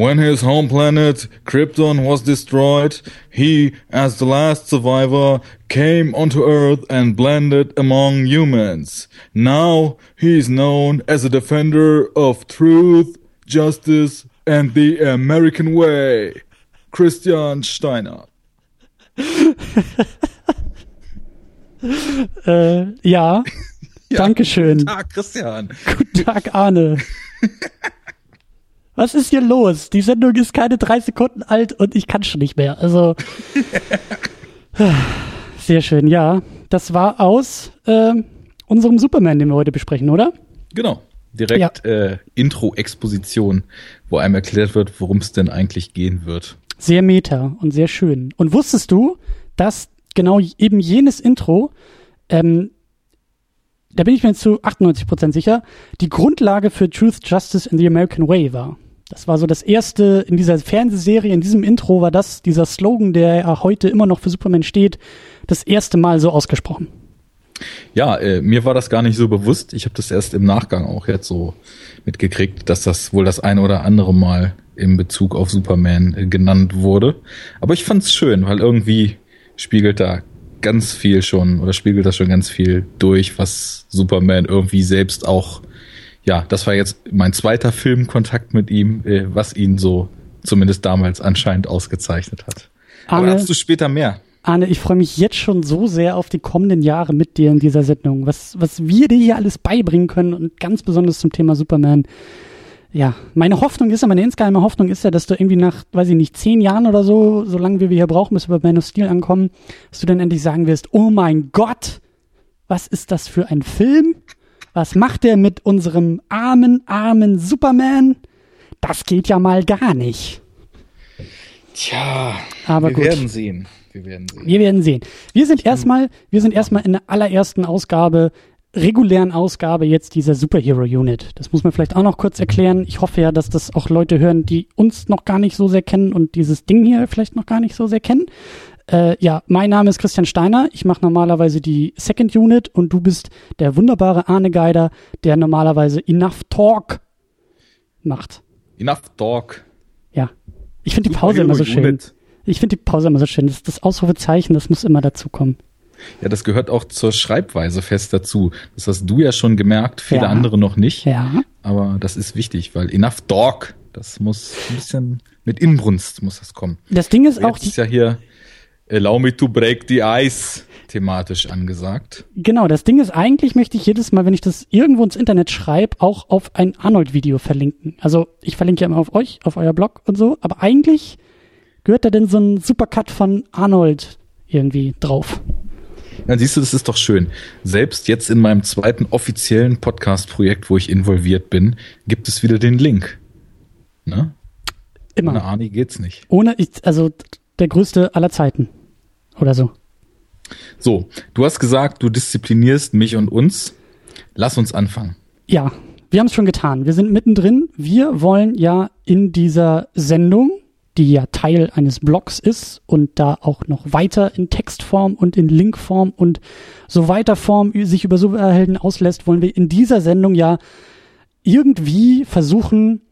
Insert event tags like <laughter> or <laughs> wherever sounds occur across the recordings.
When his home planet, Krypton, was destroyed, he, as the last survivor, came onto Earth and blended among humans. Now he is known as a defender of truth, justice, and the American way. Christian Steiner. <laughs> Äh, ja. <laughs> Dankeschön. Guten Tag, Christian. Guten Tag, Arne. <laughs> Was ist hier los? Die Sendung ist keine drei Sekunden alt und ich kann schon nicht mehr. Also. <laughs> Sehr schön, ja. Das war aus äh, unserem Superman, den wir heute besprechen, oder? Genau. Direkt äh, Intro-Exposition, wo einem erklärt wird, worum es denn eigentlich gehen wird. Sehr meta und sehr schön. Und wusstest du, dass genau eben jenes Intro, ähm, da bin ich mir zu 98% sicher, die Grundlage für Truth, Justice and the American Way war. Das war so das erste in dieser Fernsehserie, in diesem Intro war das, dieser Slogan, der ja heute immer noch für Superman steht, das erste Mal so ausgesprochen. Ja, äh, mir war das gar nicht so bewusst. Ich habe das erst im Nachgang auch jetzt so mitgekriegt, dass das wohl das eine oder andere Mal in Bezug auf Superman äh, genannt wurde. Aber ich fand's schön, weil irgendwie spiegelt da ganz viel schon oder spiegelt das schon ganz viel durch, was Superman irgendwie selbst auch ja, das war jetzt mein zweiter Filmkontakt mit ihm, äh, was ihn so zumindest damals anscheinend ausgezeichnet hat. Arne, Aber dazu später mehr. Arne, ich freue mich jetzt schon so sehr auf die kommenden Jahre mit dir in dieser Sendung. Was, was wir dir hier alles beibringen können und ganz besonders zum Thema Superman. Ja, meine Hoffnung ist ja, meine insgeheime Hoffnung ist ja, dass du irgendwie nach, weiß ich nicht, zehn Jahren oder so, so lange wie wir hier brauchen, bis wir bei Man of Steel ankommen, dass du dann endlich sagen wirst, oh mein Gott, was ist das für ein Film? Was macht der mit unserem armen, armen Superman? Das geht ja mal gar nicht. Tja, Aber wir gut. werden sehen. Wir werden sehen. Wir werden sehen. Wir sind erstmal, wir sind erstmal in der allerersten Ausgabe, regulären Ausgabe jetzt dieser Superhero Unit. Das muss man vielleicht auch noch kurz erklären. Ich hoffe ja, dass das auch Leute hören, die uns noch gar nicht so sehr kennen und dieses Ding hier vielleicht noch gar nicht so sehr kennen. Äh, ja, mein Name ist Christian Steiner. Ich mache normalerweise die Second Unit und du bist der wunderbare Arne Geider, der normalerweise Enough Talk macht. Enough Talk. Ja. Ich finde die Pause immer so schön. Ich finde die Pause immer so schön. Das, das Ausrufezeichen, das muss immer dazu kommen. Ja, das gehört auch zur Schreibweise fest dazu. Das hast du ja schon gemerkt, viele Ja. andere noch nicht. Ja. Aber das ist wichtig, weil Enough Talk, das muss ein bisschen mit Inbrunst muss das kommen. Das Ding ist auch, Jetzt ist ja hier Allow me to break the ice thematisch angesagt. genau, das Ding ist eigentlich möchte ich jedes Mal, wenn ich das irgendwo ins Internet schreibe, auch auf ein Arnold-Video verlinken. Also ich verlinke ja immer auf euch, auf euer Blog und so, aber eigentlich gehört da denn so ein Supercut von Arnold irgendwie drauf. Dann siehst du, das ist doch schön. Selbst jetzt in meinem zweiten offiziellen Podcast-Projekt, wo ich involviert bin, gibt es wieder den Link. Ne? Immer. Ohne Arnie geht's nicht. Ohne, ich, also der größte aller Zeiten. Oder so. So, du hast gesagt, du disziplinierst mich und uns. Lass uns anfangen. Ja, wir haben es schon getan. Wir sind mittendrin. Wir wollen ja in dieser Sendung, die ja Teil eines Blogs ist und da auch noch weiter in Textform und in Linkform und so weiter Form sich über Superhelden auslässt, wollen wir in dieser Sendung ja irgendwie versuchen,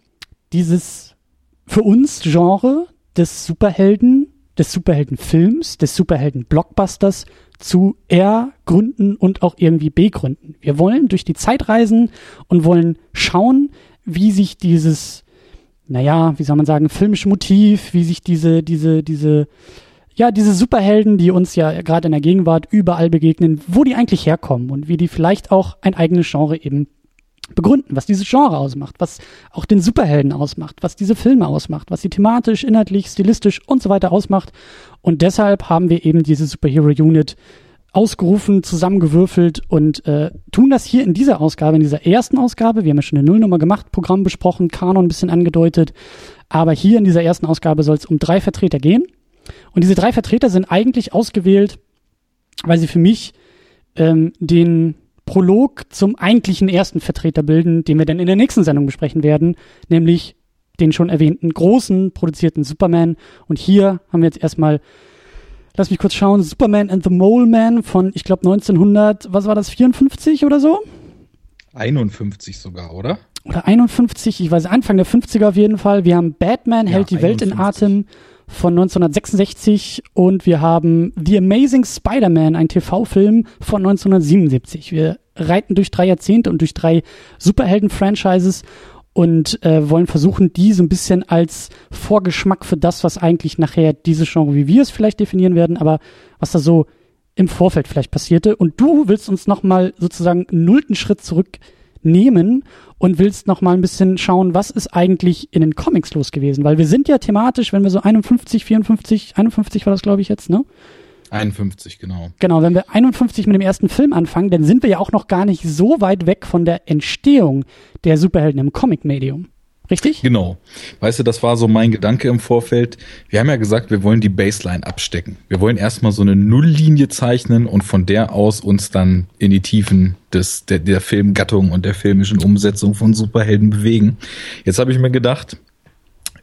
dieses für uns Genre des Superhelden, des Superheldenfilms, des Superhelden-Blockbusters zu ergründen und auch irgendwie begründen. Wir wollen durch die Zeit reisen und wollen schauen, wie sich dieses, naja, wie soll man sagen, filmische Motiv, wie sich diese, diese, diese, ja, diese Superhelden, die uns ja gerade in der Gegenwart überall begegnen, wo die eigentlich herkommen und wie die vielleicht auch ein eigenes Genre eben begründen, was dieses Genre ausmacht, was auch den Superhelden ausmacht, was diese Filme ausmacht, was sie thematisch, inhaltlich, stilistisch und so weiter ausmacht. Und deshalb haben wir eben diese Superhero Unit ausgerufen, zusammengewürfelt und äh, tun das hier in dieser Ausgabe, in dieser ersten Ausgabe. Wir haben ja schon eine Nullnummer gemacht, Programm besprochen, Kanon ein bisschen angedeutet. Aber hier in dieser ersten Ausgabe soll es um drei Vertreter gehen. Und diese drei Vertreter sind eigentlich ausgewählt, weil sie für mich ähm, den Prolog zum eigentlichen ersten Vertreter bilden, den wir dann in der nächsten Sendung besprechen werden, nämlich den schon erwähnten großen produzierten Superman. Und hier haben wir jetzt erstmal, lass mich kurz schauen, Superman and the Mole Man von, ich glaube, 1900, was war das, 54 oder so? 51 sogar, oder? oder 51, ich weiß, Anfang der 50er auf jeden Fall. Wir haben Batman Ja, hält die Welt in 51. Atem von 1966 und wir haben The Amazing Spider-Man, ein TV-Film von 1977. Wir reiten durch drei Jahrzehnte und durch drei Superhelden-Franchises und äh, wollen versuchen, die so ein bisschen als Vorgeschmack für das, was eigentlich nachher diese Genre, wie wir es vielleicht definieren werden, aber was da so im Vorfeld vielleicht passierte. Und du willst uns nochmal sozusagen nullten Schritt zurücknehmen und willst nochmal ein bisschen schauen, was ist eigentlich in den Comics los gewesen. Weil wir sind ja thematisch, wenn wir so 51, 54, 51 war das glaube ich jetzt, ne? 51, genau. Genau, wenn wir 51 mit dem ersten Film anfangen, dann sind wir ja auch noch gar nicht so weit weg von der Entstehung der Superhelden im Comic-Medium. Richtig? Genau. Weißt du, das war so mein Gedanke im Vorfeld. Wir haben ja gesagt, wir wollen die Baseline abstecken. Wir wollen erstmal so eine Nulllinie zeichnen und von der aus uns dann in die Tiefen des, der, der Filmgattung und der filmischen Umsetzung von Superhelden bewegen. Jetzt habe ich mir gedacht,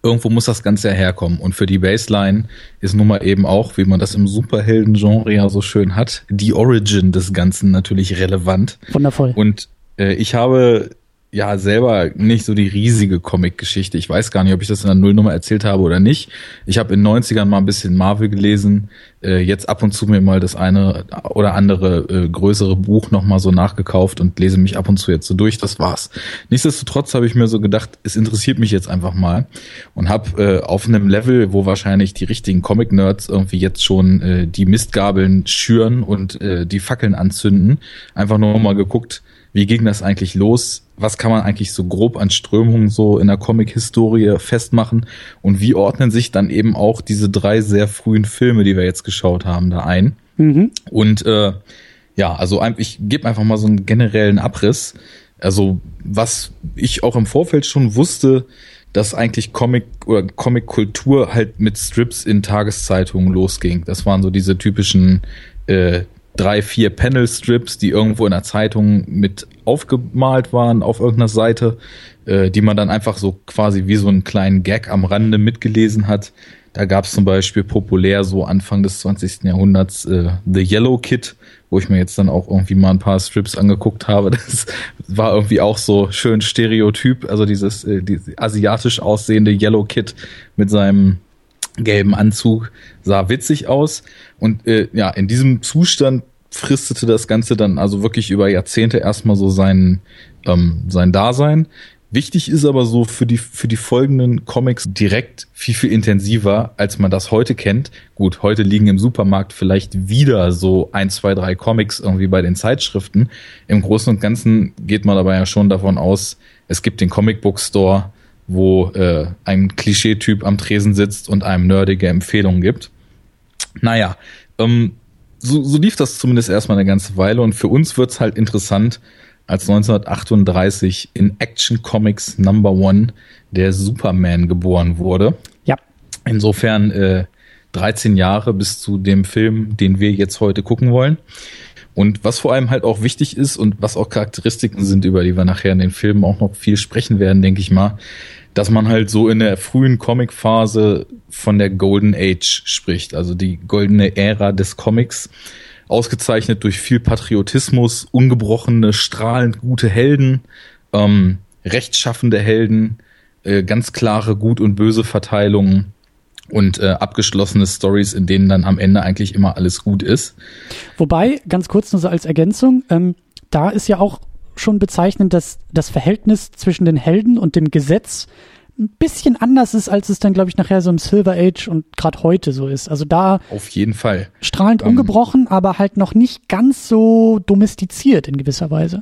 irgendwo muss das Ganze ja herkommen. Und für die Baseline ist nun mal eben auch, wie man das im Superhelden-Genre ja so schön hat, die Origin des Ganzen natürlich relevant. Wundervoll. Und äh, ich habe ja selber nicht so die riesige Comic-Geschichte. Ich weiß gar nicht, ob ich das in der Nullnummer erzählt habe oder nicht. Ich habe in den 90ern mal ein bisschen Marvel gelesen, äh, jetzt ab und zu mir mal das eine oder andere äh, größere Buch nochmal so nachgekauft und lese mich ab und zu jetzt so durch. Das war's. Nichtsdestotrotz habe ich mir so gedacht, es interessiert mich jetzt einfach mal und habe äh, auf einem Level, wo wahrscheinlich die richtigen Comic-Nerds irgendwie jetzt schon äh, die Mistgabeln schüren und äh, die Fackeln anzünden, einfach nur mal geguckt, wie ging das eigentlich los? Was kann man eigentlich so grob an Strömungen so in der Comic-Historie festmachen? Und wie ordnen sich dann eben auch diese drei sehr frühen Filme, die wir jetzt geschaut haben, da ein? Mhm. Und äh, ja, also ich gebe einfach mal so einen generellen Abriss. Also was ich auch im Vorfeld schon wusste, dass eigentlich Comic oder Comic-Kultur halt mit Strips in Tageszeitungen losging. Das waren so diese typischen äh, drei, vier Panel-Strips, die irgendwo in der Zeitung mit aufgemalt waren auf irgendeiner Seite, äh, die man dann einfach so quasi wie so einen kleinen Gag am Rande mitgelesen hat. Da gab es zum Beispiel populär so Anfang des 20. Jahrhunderts äh, The Yellow Kid, wo ich mir jetzt dann auch irgendwie mal ein paar Strips angeguckt habe. <laughs> Das war irgendwie auch so schön stereotyp, also dieses, äh, dieses asiatisch aussehende Yellow Kid mit seinem gelben Anzug sah witzig aus. Und äh, ja, in diesem Zustand fristete das Ganze dann also wirklich über Jahrzehnte erstmal so sein, ähm, sein Dasein. Wichtig ist aber so für die, für die folgenden Comics direkt viel, viel intensiver, als man das heute kennt. Gut, heute liegen im Supermarkt vielleicht wieder so ein, zwei, drei Comics irgendwie bei den Zeitschriften. Im Großen und Ganzen geht man aber ja schon davon aus, es gibt den Comic Book Store, wo äh, ein Klischeetyp am Tresen sitzt und einem nerdige Empfehlungen gibt. Naja, ähm, so, so lief das zumindest erstmal eine ganze Weile und für uns wird's halt interessant, als 1938 in Action Comics Number One der Superman geboren wurde. Ja. Insofern äh, 13 Jahre bis zu dem Film, den wir jetzt heute gucken wollen. Und was vor allem halt auch wichtig ist und was auch Charakteristiken sind, über die wir nachher in den Filmen auch noch viel sprechen werden, denke ich mal, dass man halt so in der frühen Comic-Phase von der Golden Age spricht, also die goldene Ära des Comics, ausgezeichnet durch viel Patriotismus, ungebrochene, strahlend gute Helden, ähm, rechtschaffende Helden, äh, ganz klare Gut- und Böse-Verteilungen und äh, abgeschlossene Stories, in denen dann am Ende eigentlich immer alles gut ist. Wobei, ganz kurz nur so als Ergänzung, ähm, da ist ja auch schon bezeichnend, dass das Verhältnis zwischen den Helden und dem Gesetz ein bisschen anders ist, als es dann, glaube ich, nachher so im Silver Age und gerade heute so ist. Also da Auf jeden Fall. strahlend Ähm. ungebrochen, aber halt noch nicht ganz so domestiziert in gewisser Weise.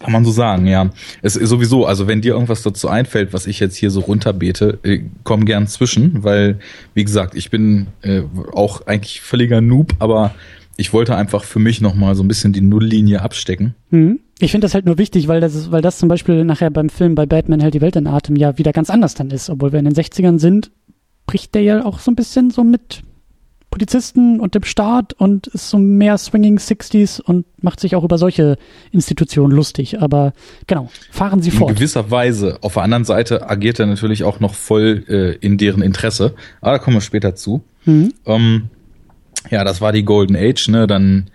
Kann man so sagen, ja. Es ist sowieso, also wenn dir irgendwas dazu einfällt, was ich jetzt hier so runterbete, äh, komm gern zwischen, weil, wie gesagt, ich bin äh, auch eigentlich völliger Noob, aber ich wollte einfach für mich nochmal so ein bisschen die Nulllinie abstecken. Mhm. Ich finde das halt nur wichtig, weil das, ist, weil das zum Beispiel nachher beim Film bei Batman hält die Welt in Atem ja wieder ganz anders dann ist. Obwohl wir in den 60ern sind, bricht der ja auch so ein bisschen so mit Polizisten und dem Staat und ist so mehr Swinging 60s und macht sich auch über solche Institutionen lustig. Aber genau, fahren Sie In fort. gewisser Weise. Auf der anderen Seite agiert er natürlich auch noch voll äh, in deren Interesse. Aber da kommen wir später zu. Mhm. Ähm, ja, das war die Golden Age, ne? Dann,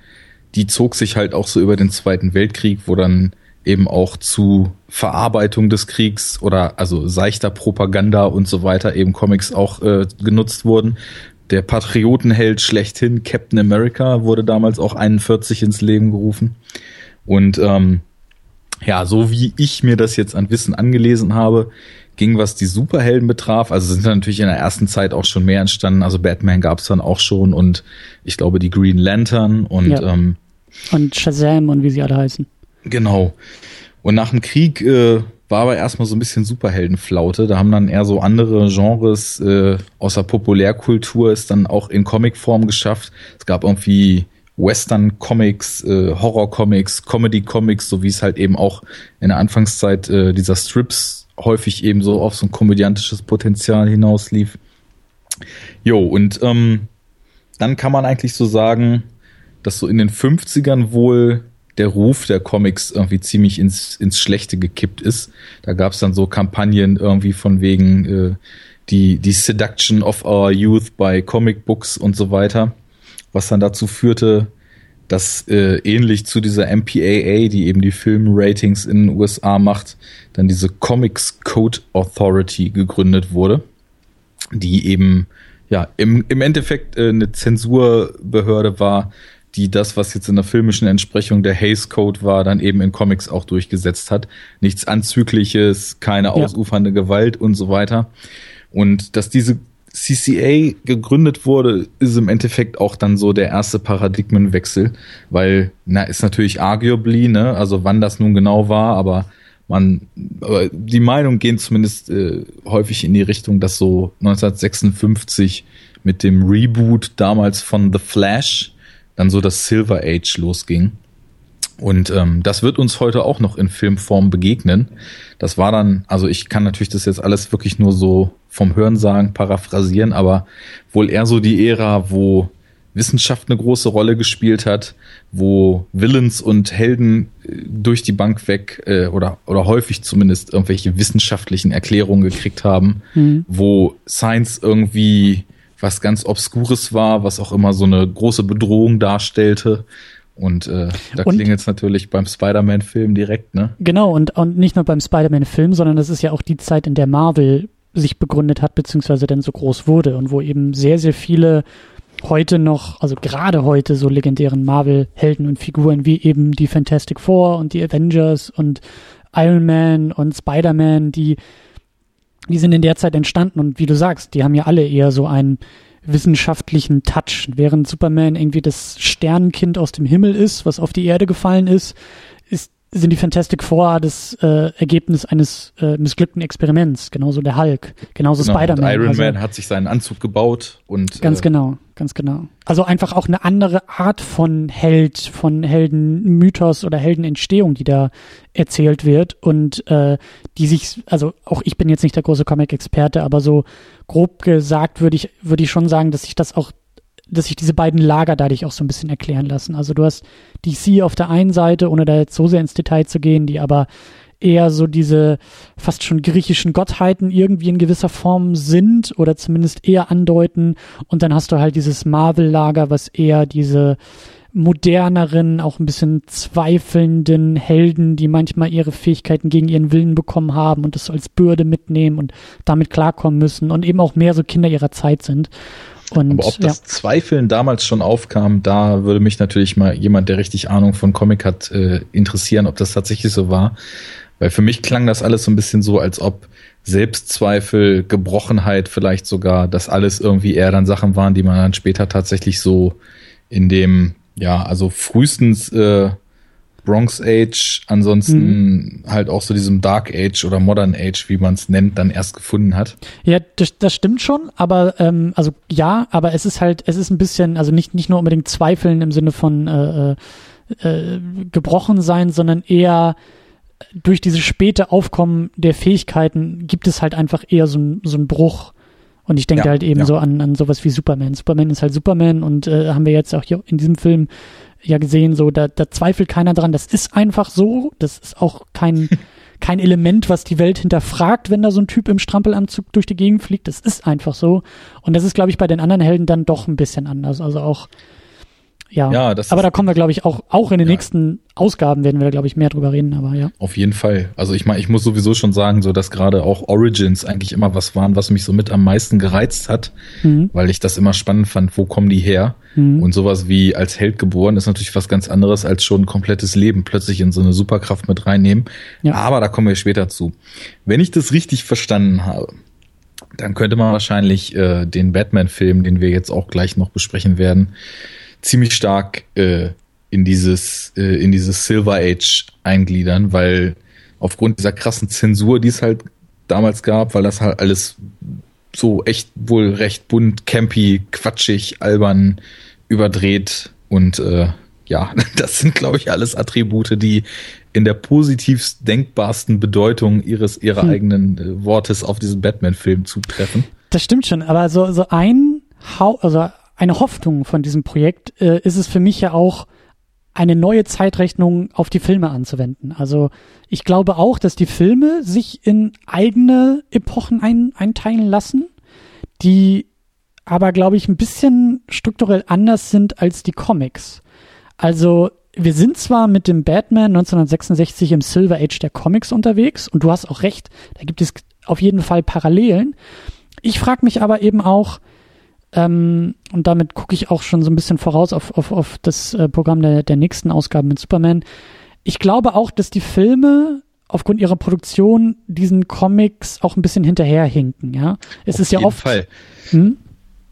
die zog sich halt auch so über den Zweiten Weltkrieg, wo dann eben auch zu Verarbeitung des Kriegs oder also seichter Propaganda und so weiter eben Comics auch äh, genutzt wurden. Der Patriotenheld schlechthin, Captain America, wurde damals auch 41 ins Leben gerufen. Und ähm, ja, so wie ich mir das jetzt an Wissen angelesen habe, ging, was die Superhelden betraf. Also sind natürlich in der ersten Zeit auch schon mehr entstanden. Also Batman gab es dann auch schon und ich glaube die Green Lantern und ja. ähm, und Shazam und wie sie alle heißen. Genau. Und nach dem Krieg äh, war aber erstmal so ein bisschen Superheldenflaute. Da haben dann eher so andere Genres äh, außer Populärkultur es dann auch in Comicform geschafft. Es gab irgendwie Western-Comics, äh, Horror-Comics, Comedy-Comics, so wie es halt eben auch in der Anfangszeit äh, dieser Strips häufig eben so auf so ein komödiantisches Potenzial hinauslief. Jo, und ähm, dann kann man eigentlich so sagen, dass so in den 50ern wohl der Ruf der Comics irgendwie ziemlich ins, ins Schlechte gekippt ist. Da gab es dann so Kampagnen irgendwie von wegen äh, die, die Seduction of Our Youth by Comic Books und so weiter, was dann dazu führte, dass äh, ähnlich zu dieser MPAA, die eben die Filmratings in den USA macht, dann diese Comics Code Authority gegründet wurde, die eben ja im, im Endeffekt äh, eine Zensurbehörde war, die das, was jetzt in der filmischen Entsprechung der Hays Code war, dann eben in Comics auch durchgesetzt hat. Nichts Anzügliches, keine ja. ausufernde Gewalt und so weiter. Und dass diese CCA gegründet wurde, ist im Endeffekt auch dann so der erste Paradigmenwechsel, weil, na, ist natürlich arguably, ne, also wann das nun genau war, aber man, aber die Meinungen gehen zumindest äh, häufig in die Richtung, dass so 1956 mit dem Reboot damals von The Flash dann so das Silver Age losging. Und ähm, das wird uns heute auch noch in Filmform begegnen. Das war dann, also ich kann natürlich das jetzt alles wirklich nur so vom Hörensagen paraphrasieren, aber wohl eher so die Ära, wo Wissenschaft eine große Rolle gespielt hat, wo Villains und Helden äh, durch die Bank weg äh, oder oder häufig zumindest irgendwelche wissenschaftlichen Erklärungen gekriegt haben, mhm. wo Science irgendwie was ganz Obskures war, was auch immer so eine große Bedrohung darstellte. Und äh, da klingelt es natürlich beim Spider-Man-Film direkt, ne? Genau, und, und nicht nur beim Spider-Man-Film, sondern das ist ja auch die Zeit, in der Marvel sich begründet hat, beziehungsweise dann so groß wurde und wo eben sehr, sehr viele heute noch, also gerade heute so legendären Marvel-Helden und Figuren wie eben die Fantastic Four und die Avengers und Iron Man und Spider-Man, die die sind in der Zeit entstanden und wie du sagst, die haben ja alle eher so einen wissenschaftlichen Touch. Während Superman irgendwie das Sternenkind aus dem Himmel ist, was auf die Erde gefallen ist, ist sind die Fantastic Four das äh, Ergebnis eines äh, missglückten Experiments, genauso der Hulk, genauso genau, Spider-Man. Iron also, Man hat sich seinen Anzug gebaut und ganz äh, genau, ganz genau. Also einfach auch eine andere Art von Held, von Heldenmythos oder Heldenentstehung, die da erzählt wird und äh, die sich, also auch ich bin jetzt nicht der große Comic-Experte, aber so grob gesagt würde ich würde ich schon sagen, dass sich das auch dass sich diese beiden Lager dadurch auch so ein bisschen erklären lassen. Also du hast DC auf der einen Seite, ohne da jetzt so sehr ins Detail zu gehen, die aber eher so diese fast schon griechischen Gottheiten irgendwie in gewisser Form sind oder zumindest eher andeuten. Und dann hast du halt dieses Marvel-Lager, was eher diese moderneren, auch ein bisschen zweifelnden Helden, die manchmal ihre Fähigkeiten gegen ihren Willen bekommen haben und das als Bürde mitnehmen und damit klarkommen müssen und eben auch mehr so Kinder ihrer Zeit sind. Und, Aber ob das ja. Zweifeln damals schon aufkam, da würde mich natürlich mal jemand, der richtig Ahnung von Comic hat, äh, interessieren, ob das tatsächlich so war. Weil für mich klang das alles so ein bisschen so, als ob Selbstzweifel, Gebrochenheit vielleicht sogar, dass alles irgendwie eher dann Sachen waren, die man dann später tatsächlich so in dem, ja, also frühestens äh, Bronx Age, ansonsten mhm. halt auch so diesem Dark Age oder Modern Age, wie man es nennt, dann erst gefunden hat. Ja, das, das stimmt schon, aber ähm, also ja, aber es ist halt, es ist ein bisschen, also nicht nicht nur unbedingt Zweifeln im Sinne von äh, äh, äh gebrochen sein, sondern eher durch dieses späte Aufkommen der Fähigkeiten gibt es halt einfach eher so ein so ein Bruch. Und ich denke ja, halt eben ja. so an, an sowas wie Superman. Superman ist halt Superman und äh, haben wir jetzt auch hier in diesem Film ja gesehen, so, da, da zweifelt keiner dran, das ist einfach so, das ist auch kein, <laughs> kein Element, was die Welt hinterfragt, wenn da so ein Typ im Strampelanzug durch die Gegend fliegt, das ist einfach so. Und das ist, glaube ich, bei den anderen Helden dann doch ein bisschen anders. Also auch, ja. Ja, das aber da kommen wir, glaube ich, auch, auch in den Ja. nächsten Ausgaben werden wir glaube ich, mehr drüber reden, aber ja. Auf jeden Fall. Also ich meine, ich muss sowieso schon sagen, so dass gerade auch Origins eigentlich immer was waren, was mich so mit am meisten gereizt hat, Mhm. weil ich das immer spannend fand, wo kommen die her? Mhm. Und sowas wie als Held geboren ist natürlich was ganz anderes als schon ein komplettes Leben plötzlich in so eine Superkraft mit reinnehmen. Ja. Aber da kommen wir später zu. Wenn ich das richtig verstanden habe, dann könnte man wahrscheinlich äh, den Batman-Film, den wir jetzt auch gleich noch besprechen werden, ziemlich stark äh, in dieses äh, in dieses Silver Age eingliedern, weil aufgrund dieser krassen Zensur, die es halt damals gab, weil das halt alles so echt wohl recht bunt, campy, quatschig, albern, überdreht und äh, ja, <laughs> das sind glaube ich alles Attribute, die in der positivst denkbarsten Bedeutung ihres ihrer Hm. eigenen äh, Wortes auf diesen Batman-Film zutreffen. Das stimmt schon, aber so, so ein Hau also eine Hoffnung von diesem Projekt äh, ist es für mich ja auch, eine neue Zeitrechnung auf die Filme anzuwenden. Also ich glaube auch, dass die Filme sich in eigene Epochen ein, einteilen lassen, die aber, glaube ich, ein bisschen strukturell anders sind als die Comics. Also wir sind zwar mit dem Batman 1966 im Silver Age der Comics unterwegs und du hast auch recht, da gibt es auf jeden Fall Parallelen. Ich frage mich aber eben auch, ähm, und damit gucke ich auch schon so ein bisschen voraus auf, auf, auf das äh, Programm der, der nächsten Ausgaben mit Superman. Ich glaube auch, dass die Filme aufgrund ihrer Produktion diesen Comics auch ein bisschen hinterherhinken, ja. Es ist ja oft. Fall. Hm?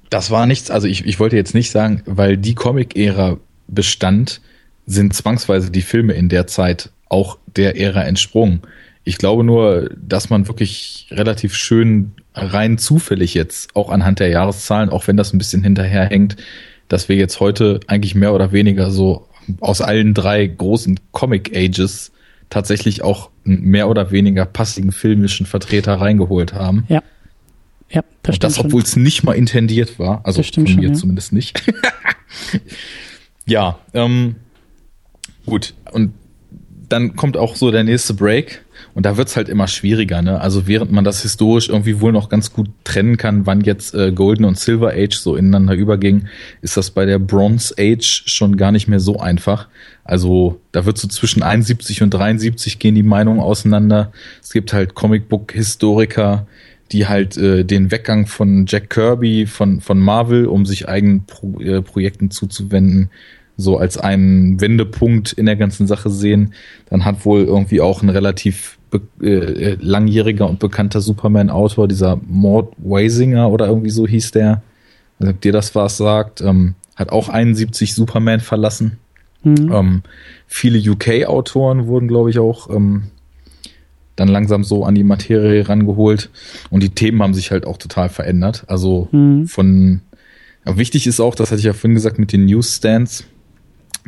Das war nichts, also ich, ich wollte jetzt nicht sagen, weil die Comic-Ära bestand, sind zwangsweise die Filme in der Zeit auch der Ära entsprungen. Ich glaube nur, dass man wirklich relativ schön rein zufällig jetzt, auch anhand der Jahreszahlen, auch wenn das ein bisschen hinterherhängt, dass wir jetzt heute eigentlich mehr oder weniger so aus allen drei großen Comic-Ages tatsächlich auch einen mehr oder weniger passigen filmischen Vertreter reingeholt haben. Ja. Ja, das Und das, schon. obwohl es nicht mal intendiert war. Also Das stimmt von schon, mir ja. zumindest nicht. <laughs> ja, ähm, gut. Und dann kommt auch so der nächste Break. Und da wird's halt immer schwieriger, ne? Also während man das historisch irgendwie wohl noch ganz gut trennen kann, wann jetzt äh, Golden und Silver Age so ineinander überging, ist das bei der Bronze Age schon gar nicht mehr so einfach. Also da wird so zwischen 71 und 73 gehen die Meinungen auseinander. Es gibt halt Comicbook-Historiker, die halt äh, den Weggang von Jack Kirby von, von Marvel, um sich eigenen Pro äh, Projekten zuzuwenden, so als einen Wendepunkt in der ganzen Sache sehen. Dann hat wohl irgendwie auch ein relativ äh, langjähriger und bekannter Superman-Autor, dieser Mort Weisinger oder irgendwie so hieß der, also, ob dir das was sagt, ähm, hat auch 71 Superman verlassen. Mhm. Ähm, viele UK-Autoren wurden, glaube ich, auch ähm, dann langsam so an die Materie rangeholt. Und die Themen haben sich halt auch total verändert. Also Mhm. von ja, wichtig ist auch, das hatte ich ja vorhin gesagt, mit den Newsstands.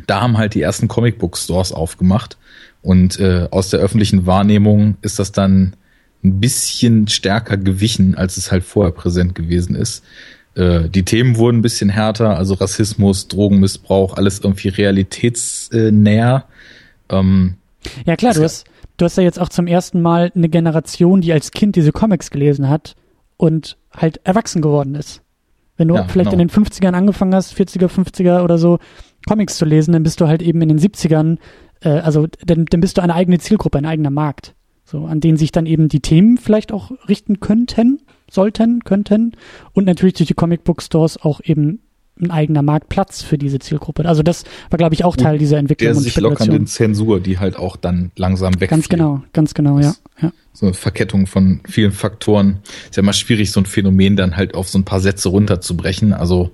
Da haben halt die ersten Comicbook-Stores aufgemacht. Und äh, aus der öffentlichen Wahrnehmung ist das dann ein bisschen stärker gewichen, als es halt vorher präsent gewesen ist. Äh, die Themen wurden ein bisschen härter, also Rassismus, Drogenmissbrauch, alles irgendwie realitätsnäher. Ähm, Ja klar, du hast, du hast ja jetzt auch zum ersten Mal eine Generation, die als Kind diese Comics gelesen hat und halt erwachsen geworden ist. Wenn du Ja, vielleicht genau. in den 50ern angefangen hast, 40er, 50er oder so, Comics zu lesen, dann bist du halt eben in den 70ern, äh, also dann, dann bist du eine eigene Zielgruppe, ein eigener Markt. So, an den sich dann eben die Themen vielleicht auch richten könnten, sollten, könnten. Und natürlich durch die Comicbook-Stores auch eben ein eigener Marktplatz für diese Zielgruppe. Also das war, glaube ich, auch Teil dieser Entwicklung der und sich lockernden Zensur, die halt auch dann langsam wegfliegt. Ganz genau, ganz genau, ja. ja. so eine Verkettung von vielen Faktoren. Ist ja immer schwierig, so ein Phänomen dann halt auf so ein paar Sätze runterzubrechen. Also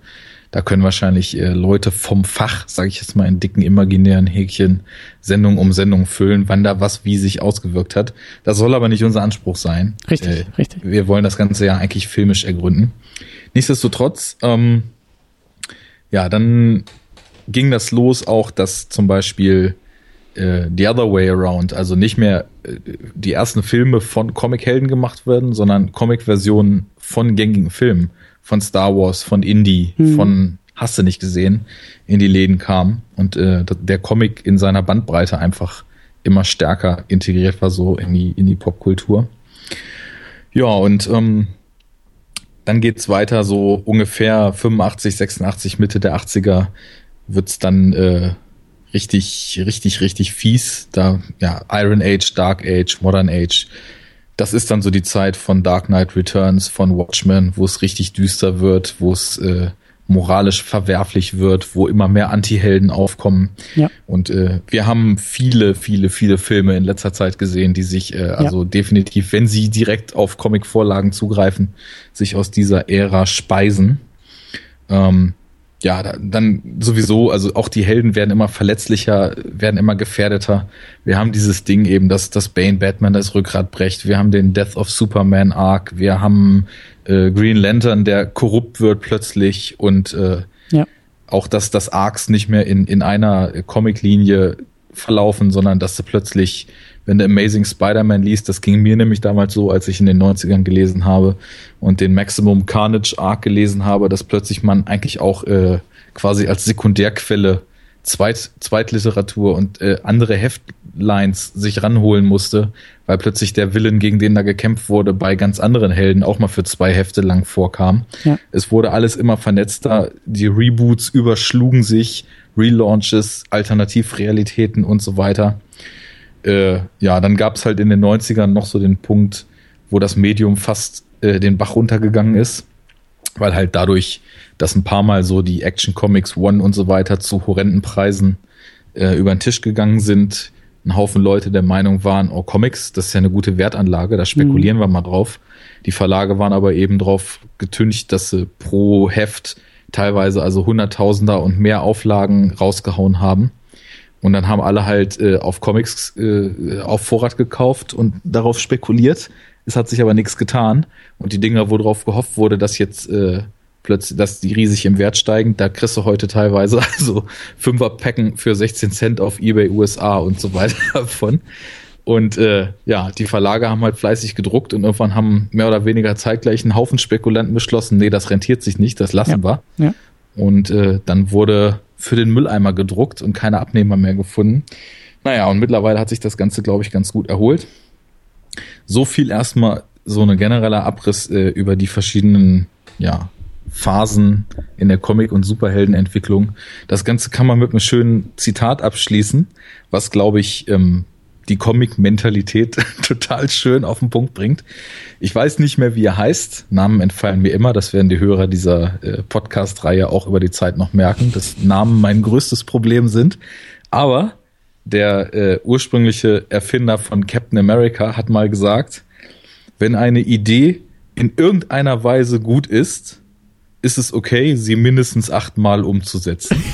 da können wahrscheinlich äh, Leute vom Fach, sage ich jetzt mal in dicken imaginären Häkchen, Sendung um Sendung füllen, wann da was wie sich ausgewirkt hat. Das soll aber nicht unser Anspruch sein. Richtig, Äh, richtig. Wir wollen das Ganze ja eigentlich filmisch ergründen. Nichtsdestotrotz, ähm, ja, dann ging das los auch, dass zum Beispiel äh, the other way around, also nicht mehr äh, die ersten Filme von Comichelden gemacht werden, sondern Comic-Versionen von gängigen Filmen, von Star Wars, von Indie, Mhm. von hast du nicht gesehen, in die Läden kamen und äh, der Comic in seiner Bandbreite einfach immer stärker integriert war so in die in die Popkultur. Ja, und ähm, dann geht's weiter so ungefähr 85, 86, Mitte der 80er wird's dann äh, richtig, richtig, richtig fies. Da, ja, Iron Age, Dark Age, Modern Age. Das ist dann so die Zeit von Dark Knight Returns, von Watchmen, wo es richtig düster wird, wo es äh, moralisch verwerflich wird, wo immer mehr Anti-Helden aufkommen. Ja. Und äh, wir haben viele, viele, viele Filme in letzter Zeit gesehen, die sich äh, also ja. definitiv, wenn sie direkt auf Comic-Vorlagen zugreifen, sich aus dieser Ära speisen. Ähm, ja, dann sowieso, also auch die Helden werden immer verletzlicher, werden immer gefährdeter. Wir haben dieses Ding eben, dass das Bane Batman das Rückgrat brecht. Wir haben den Death of Superman Arc. Wir haben äh, Green Lantern, der korrupt wird plötzlich und äh, ja. auch, dass das Arcs nicht mehr in, in einer Comiclinie verlaufen, sondern dass sie plötzlich, wenn der Amazing Spider-Man liest, das ging mir nämlich damals so, als ich in den 90ern gelesen habe und den Maximum Carnage Arc gelesen habe, dass plötzlich man eigentlich auch äh, quasi als Sekundärquelle Zweit, Zweitliteratur und äh, andere Heftlines sich ranholen musste, weil plötzlich der Willen, gegen den da gekämpft wurde, bei ganz anderen Helden auch mal für zwei Hefte lang vorkam. Ja. Es wurde alles immer vernetzter, die Reboots überschlugen sich, Relaunches, Alternativrealitäten und so weiter. Äh, ja, dann gab es halt in den 90ern noch so den Punkt, wo das Medium fast äh, den Bach runtergegangen ist, weil halt dadurch, dass ein paar Mal so die Action Comics One und so weiter zu horrenden Preisen äh, über den Tisch gegangen sind, ein Haufen Leute der Meinung waren, oh Comics, das ist ja eine gute Wertanlage, da spekulieren mhm. wir mal drauf. Die Verlage waren aber eben drauf getüncht, dass sie pro Heft teilweise also Hunderttausender und mehr Auflagen rausgehauen haben. Und dann haben alle halt äh, auf Comics äh, auf Vorrat gekauft und darauf spekuliert. Es hat sich aber nichts getan. Und die Dinger, wo drauf gehofft wurde, dass jetzt äh, plötzlich, dass die riesig im Wert steigen, da kriegst du heute teilweise <laughs> also Fünfer-Packen für 16 Cent auf eBay USA und so weiter <laughs> davon. Und äh, ja, die Verlage haben halt fleißig gedruckt und irgendwann haben mehr oder weniger zeitgleich einen Haufen Spekulanten beschlossen, nee, das rentiert sich nicht, das lassen ja. wir. Ja. Und äh, dann wurde für den Mülleimer gedruckt und keine Abnehmer mehr gefunden. Naja, und mittlerweile hat sich das Ganze, glaube ich, ganz gut erholt. So viel erstmal so eine generelle Abriss äh, über die verschiedenen ja, Phasen in der Comic- und Superheldenentwicklung. Das Ganze kann man mit einem schönen Zitat abschließen, was, glaube ich, ähm, die Comic-Mentalität <laughs> total schön auf den Punkt bringt. Ich weiß nicht mehr, wie er heißt. Namen entfallen mir immer. Das werden die Hörer dieser äh, Podcast-Reihe auch über die Zeit noch merken, dass Namen mein größtes Problem sind. Aber der äh, ursprüngliche Erfinder von Captain America hat mal gesagt, wenn eine Idee in irgendeiner Weise gut ist, ist es okay, sie mindestens achtmal umzusetzen. <laughs>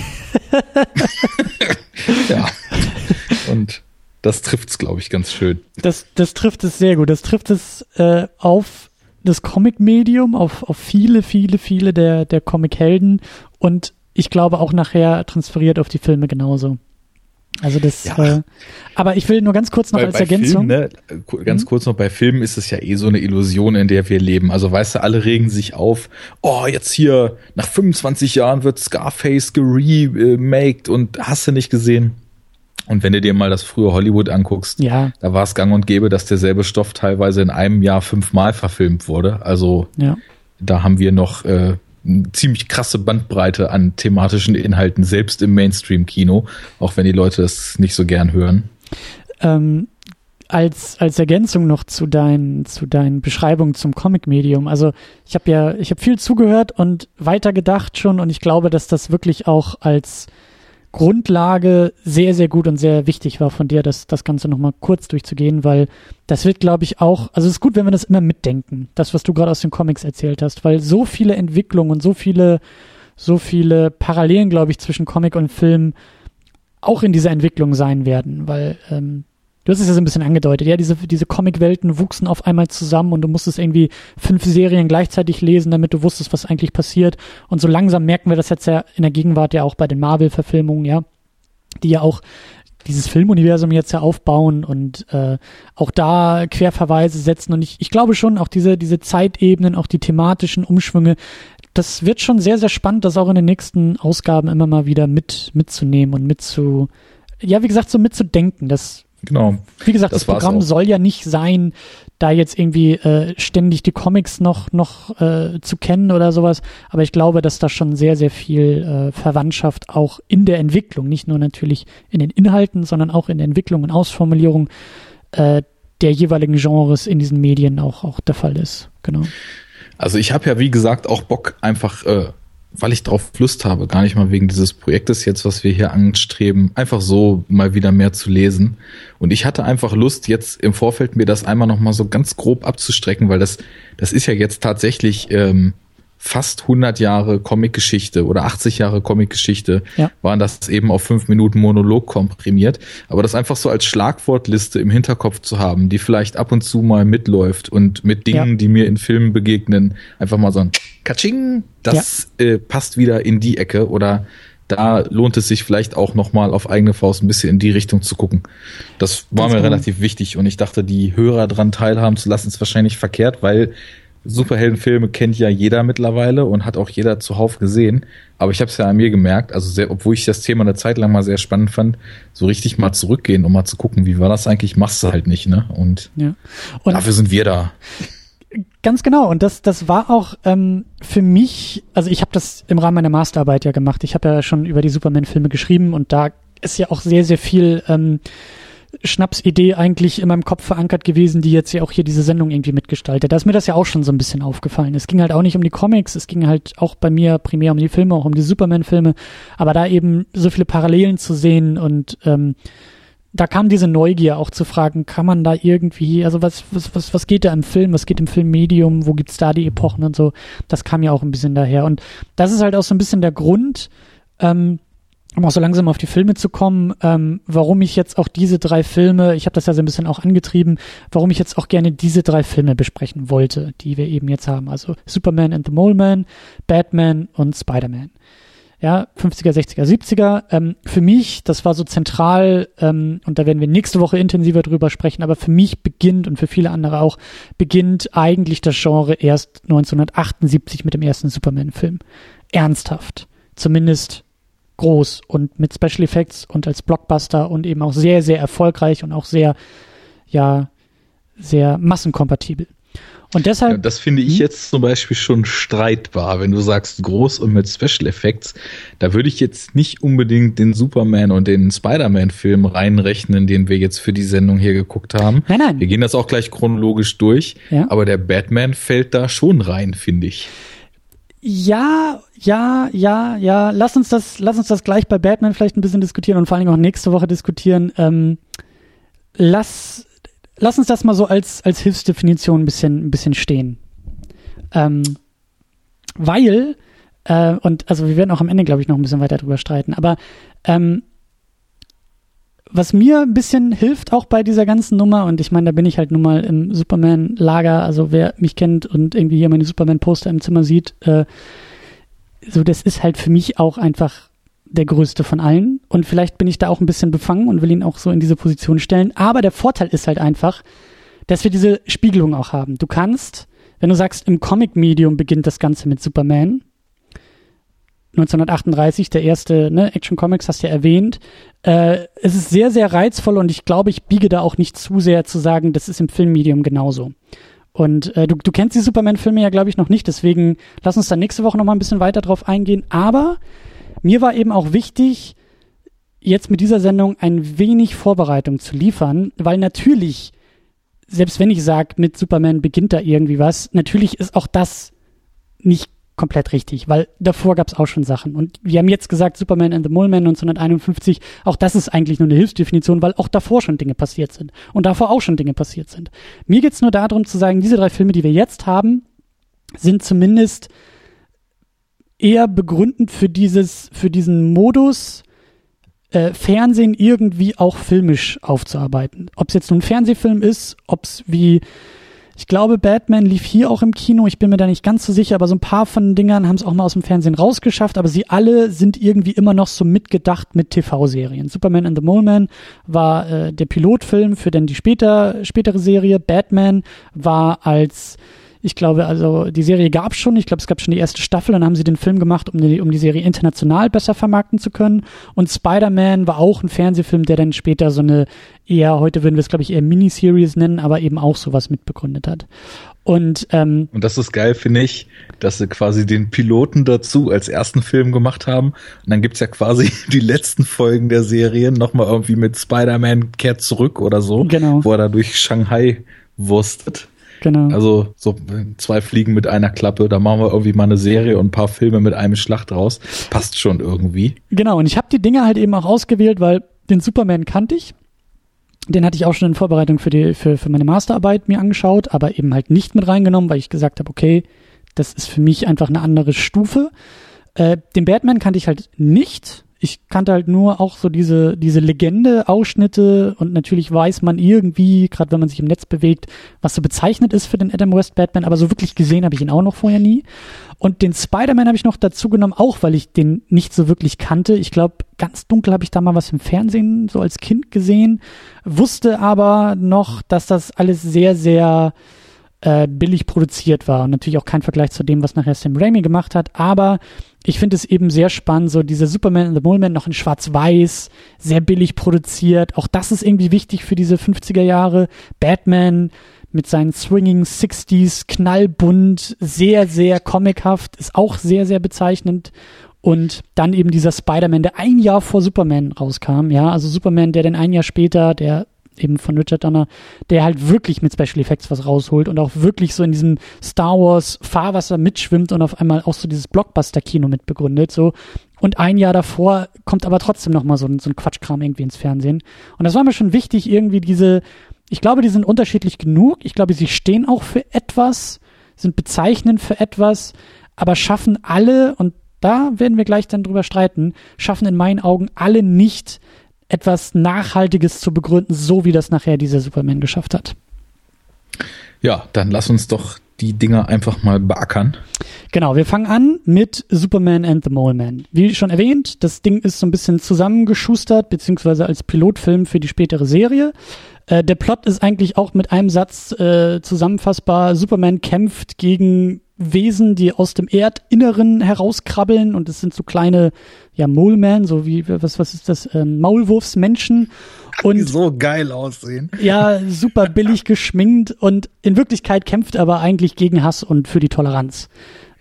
<laughs> ja. Und das trifft es, glaube ich, ganz schön. Das, das trifft es sehr gut. Das trifft es äh, auf das Comic-Medium, auf, auf viele, viele, viele der, der Comic-Helden und ich glaube auch nachher transferiert auf die Filme genauso. Also das, ja. äh, aber ich will nur ganz kurz noch bei, als bei Ergänzung. Film, ne, ganz mhm. kurz noch, bei Filmen ist es ja eh so eine Illusion, in der wir leben. Also weißt du, alle regen sich auf, oh, jetzt hier, nach 25 Jahren wird Scarface geremaked und hast du nicht gesehen? Und wenn du dir mal das frühe Hollywood anguckst, ja. da war es gang und gäbe, dass derselbe Stoff teilweise in einem Jahr fünfmal verfilmt wurde. Also ja. da haben wir noch äh, eine ziemlich krasse Bandbreite an thematischen Inhalten, selbst im Mainstream-Kino, auch wenn die Leute das nicht so gern hören. Ähm, als, als Ergänzung noch zu deinen, zu deinen Beschreibungen zum Comic-Medium. Also ich habe ja, ich habe viel zugehört und weitergedacht schon und ich glaube, dass das wirklich auch als Grundlage sehr, sehr gut und sehr wichtig war von dir, das, das Ganze nochmal kurz durchzugehen, weil das wird, glaube ich, auch, also es ist gut, wenn wir das immer mitdenken, das, was du gerade aus den Comics erzählt hast, weil so viele Entwicklungen und so viele, so viele Parallelen, glaube ich, zwischen Comic und Film auch in dieser Entwicklung sein werden, weil ähm, Du hast es ja so ein bisschen angedeutet, ja, diese, diese Comic-Welten wuchsen auf einmal zusammen und du musstest irgendwie fünf Serien gleichzeitig lesen, damit du wusstest, was eigentlich passiert. Und so langsam merken wir das jetzt ja in der Gegenwart ja auch bei den Marvel-Verfilmungen, ja, die ja auch dieses Filmuniversum jetzt ja aufbauen und äh, auch da Querverweise setzen. Und ich, ich glaube schon, auch diese, diese Zeitebenen, auch die thematischen Umschwünge, das wird schon sehr, sehr spannend, das auch in den nächsten Ausgaben immer mal wieder mit, mitzunehmen und mitzu, ja, wie gesagt, so mitzudenken. Das Genau. Wie gesagt, das, das Programm soll ja nicht sein, da jetzt irgendwie äh, ständig die Comics noch, noch äh, zu kennen oder sowas. Aber ich glaube, dass da schon sehr, sehr viel äh, Verwandtschaft auch in der Entwicklung, nicht nur natürlich in den Inhalten, sondern auch in der Entwicklung und Ausformulierung äh, der jeweiligen Genres in diesen Medien auch, auch der Fall ist. Genau. Also ich habe ja, wie gesagt, auch Bock, einfach äh, weil ich drauf Lust habe, gar nicht mal wegen dieses Projektes jetzt, was wir hier anstreben, einfach so mal wieder mehr zu lesen. Und ich hatte einfach Lust, jetzt im Vorfeld mir das einmal noch mal so ganz grob abzustrecken, weil das, das ist ja jetzt tatsächlich ähm, fast 100 Jahre Comicgeschichte oder 80 Jahre Comicgeschichte ja. waren das eben auf fünf Minuten Monolog komprimiert. Aber das einfach so als Schlagwortliste im Hinterkopf zu haben, die vielleicht ab und zu mal mitläuft und mit Dingen, ja. die mir in Filmen begegnen, einfach mal so ein Katsching, das ja. äh, passt wieder in die Ecke oder da lohnt es sich vielleicht auch nochmal auf eigene Faust ein bisschen in die Richtung zu gucken. Das war Ganz mir relativ wichtig und ich dachte, die Hörer dran teilhaben zu lassen, ist wahrscheinlich verkehrt, weil Superheldenfilme kennt ja jeder mittlerweile und hat auch jeder zuhauf gesehen. Aber ich habe es ja an mir gemerkt, also sehr, obwohl ich das Thema eine Zeit lang mal sehr spannend fand, so richtig mal zurückgehen, um mal zu gucken, wie war das eigentlich, machst du halt nicht, ne? Und, ja. und dafür sind wir da. Ganz genau. Und das, das war auch ähm, für mich, also ich habe das im Rahmen meiner Masterarbeit ja gemacht. Ich habe ja schon über die Superman-Filme geschrieben und da ist ja auch sehr, sehr viel ähm, Schnapsidee eigentlich in meinem Kopf verankert gewesen, die jetzt ja auch hier diese Sendung irgendwie mitgestaltet. Da ist mir das ja auch schon so ein bisschen aufgefallen. Es ging halt auch nicht um die Comics, es ging halt auch bei mir primär um die Filme, auch um die Superman-Filme, aber da eben so viele Parallelen zu sehen und ähm, da kam diese Neugier auch zu fragen, kann man da irgendwie, also was, was, was, was geht da im Film, was geht im Filmmedium, wo gibt's da die Epochen und so, das kam ja auch ein bisschen daher. Und das ist halt auch so ein bisschen der Grund, ähm, um auch so langsam auf die Filme zu kommen, ähm, warum ich jetzt auch diese drei Filme, ich habe das ja so ein bisschen auch angetrieben, warum ich jetzt auch gerne diese drei Filme besprechen wollte, die wir eben jetzt haben. Also Superman and the Mole Man, Batman und Spider-Man. Ja, 50er, 60er, 70er. Ähm, für mich, das war so zentral, ähm, und da werden wir nächste Woche intensiver drüber sprechen, aber für mich beginnt und für viele andere auch, beginnt eigentlich das Genre erst 1978 mit dem ersten Superman-Film. Ernsthaft. Zumindest groß und mit Special Effects und als Blockbuster und eben auch sehr, sehr erfolgreich und auch sehr, ja, sehr massenkompatibel. Und deshalb. Ja, das finde ich hm? jetzt zum Beispiel schon streitbar, wenn du sagst groß und mit Special Effects. Da würde ich jetzt nicht unbedingt den Superman und den Spider-Man-Film reinrechnen, den wir jetzt für die Sendung hier geguckt haben. Nein, nein. Wir gehen das auch gleich chronologisch durch. Ja. Aber der Batman fällt da schon rein, finde ich. Ja, ja, ja, ja. Lass uns das, lass uns das gleich bei Batman vielleicht ein bisschen diskutieren und vor allen Dingen auch nächste Woche diskutieren. Ähm, lass, lass uns das mal so als, als Hilfsdefinition ein bisschen, ein bisschen stehen. Ähm, weil, äh, und also wir werden auch am Ende, glaube ich, noch ein bisschen weiter drüber streiten, aber ähm, was mir ein bisschen hilft auch bei dieser ganzen Nummer, und ich meine, da bin ich halt nun mal im Superman-Lager, also wer mich kennt und irgendwie hier meine Superman-Poster im Zimmer sieht, äh, so das ist halt für mich auch einfach der größte von allen. Und vielleicht bin ich da auch ein bisschen befangen und will ihn auch so in diese Position stellen. Aber der Vorteil ist halt einfach, dass wir diese Spiegelung auch haben. Du kannst, wenn du sagst, im Comic-Medium beginnt das Ganze mit Superman, 1938, der erste ne, Action Comics, hast du ja erwähnt. Äh, es ist sehr, sehr reizvoll und ich glaube, ich biege da auch nicht zu sehr zu sagen, das ist im Filmmedium genauso. Und äh, du, du kennst die Superman-Filme ja, glaube ich, noch nicht, deswegen lass uns da nächste Woche noch mal ein bisschen weiter drauf eingehen. Aber mir war eben auch wichtig, jetzt mit dieser Sendung ein wenig Vorbereitung zu liefern, weil natürlich, selbst wenn ich sage, mit Superman beginnt da irgendwie was, natürlich ist auch das nicht komplett richtig, weil davor gab es auch schon Sachen. Und wir haben jetzt gesagt, Superman and the Mole Man 1951, auch das ist eigentlich nur eine Hilfsdefinition, weil auch davor schon Dinge passiert sind. Und davor auch schon Dinge passiert sind. Mir geht's nur darum zu sagen, diese drei Filme, die wir jetzt haben, sind zumindest eher begründend für dieses, für diesen Modus, äh, Fernsehen irgendwie auch filmisch aufzuarbeiten. Ob es jetzt nun ein Fernsehfilm ist, ob es wie ich glaube, Batman lief hier auch im Kino. Ich bin mir da nicht ganz so sicher, aber so ein paar von den Dingern haben es auch mal aus dem Fernsehen rausgeschafft. Aber sie alle sind irgendwie immer noch so mitgedacht mit TV-Serien. Superman and the Mole Man war äh, der Pilotfilm für dann die später, spätere Serie. Batman war als Ich glaube, also die Serie gab es schon. Ich glaube, es gab schon die erste Staffel. Dann haben sie den Film gemacht, um die, um die Serie international besser vermarkten zu können. Und Spider-Man war auch ein Fernsehfilm, der dann später so eine eher, heute würden wir es, glaube ich, eher Miniseries nennen, aber eben auch sowas mitbegründet hat. Und, ähm, und das ist geil, finde ich, dass sie quasi den Piloten dazu als ersten Film gemacht haben. Und dann gibt's ja quasi <laughs> die letzten Folgen der Serien nochmal irgendwie mit Spider-Man kehrt zurück oder so, genau. wo er da durch Shanghai wurstet. Genau. Also so zwei Fliegen mit einer Klappe, da machen wir irgendwie mal eine Serie und ein paar Filme mit einem Schlacht raus. Passt schon irgendwie. Genau, und ich habe die Dinge halt eben auch ausgewählt, weil den Superman kannte ich den hatte ich auch schon in Vorbereitung für, die, für, für meine Masterarbeit mir angeschaut, aber eben halt nicht mit reingenommen, weil ich gesagt habe, okay, das ist für mich einfach eine andere Stufe. Äh, den Batman kannte ich halt nicht. Ich kannte halt nur auch so diese, diese Legende, Ausschnitte und natürlich weiß man irgendwie, gerade wenn man sich im Netz bewegt, was so bezeichnet ist für den Adam West Batman, aber so wirklich gesehen habe ich ihn auch noch vorher nie. Und den Spider-Man habe ich noch dazu genommen, auch weil ich den nicht so wirklich kannte. Ich glaube, ganz dunkel habe ich da mal was im Fernsehen so als Kind gesehen, wusste aber noch, dass das alles sehr, sehr äh, billig produziert war und natürlich auch kein Vergleich zu dem, was nachher Sam Raimi gemacht hat. Aber ich finde es eben sehr spannend, so dieser Superman and the Mole Man noch in Schwarz-Weiß, sehr billig produziert. Auch das ist irgendwie wichtig für diese 50er Jahre. Batman mit seinen swinging 60s, knallbunt, sehr, sehr comichaft, ist auch sehr, sehr bezeichnend. Und dann eben dieser Spider-Man, der ein Jahr vor Superman rauskam, ja, also Superman, der dann ein Jahr später, der eben von Richard Donner, der halt wirklich mit Special Effects was rausholt und auch wirklich so in diesem Star Wars Fahrwasser mitschwimmt und auf einmal auch so dieses Blockbuster-Kino mitbegründet, so. Und ein Jahr davor kommt aber trotzdem nochmal so ein, so ein Quatschkram irgendwie ins Fernsehen. Und das war mir schon wichtig, irgendwie diese, ich glaube, die sind unterschiedlich genug. Ich glaube, sie stehen auch für etwas, sind bezeichnend für etwas, aber schaffen alle, und da werden wir gleich dann drüber streiten, schaffen in meinen Augen alle nicht etwas Nachhaltiges zu begründen, so wie das nachher dieser Superman geschafft hat. Ja, dann lass uns doch die Dinger einfach mal beackern. Genau, wir fangen an mit Superman and the Mole Man. Wie schon erwähnt, das Ding ist so ein bisschen zusammengeschustert, beziehungsweise als Pilotfilm für die spätere Serie. Äh, der Plot ist eigentlich auch mit einem Satz äh, zusammenfassbar. Superman kämpft gegen Wesen, die aus dem Erdinneren herauskrabbeln und es sind so kleine, ja, Molemen, so wie, was, was ist das, ähm, Maulwurfsmenschen. Und die so geil aussehen. <laughs> Ja, super billig geschminkt und in Wirklichkeit kämpft aber eigentlich gegen Hass und für die Toleranz,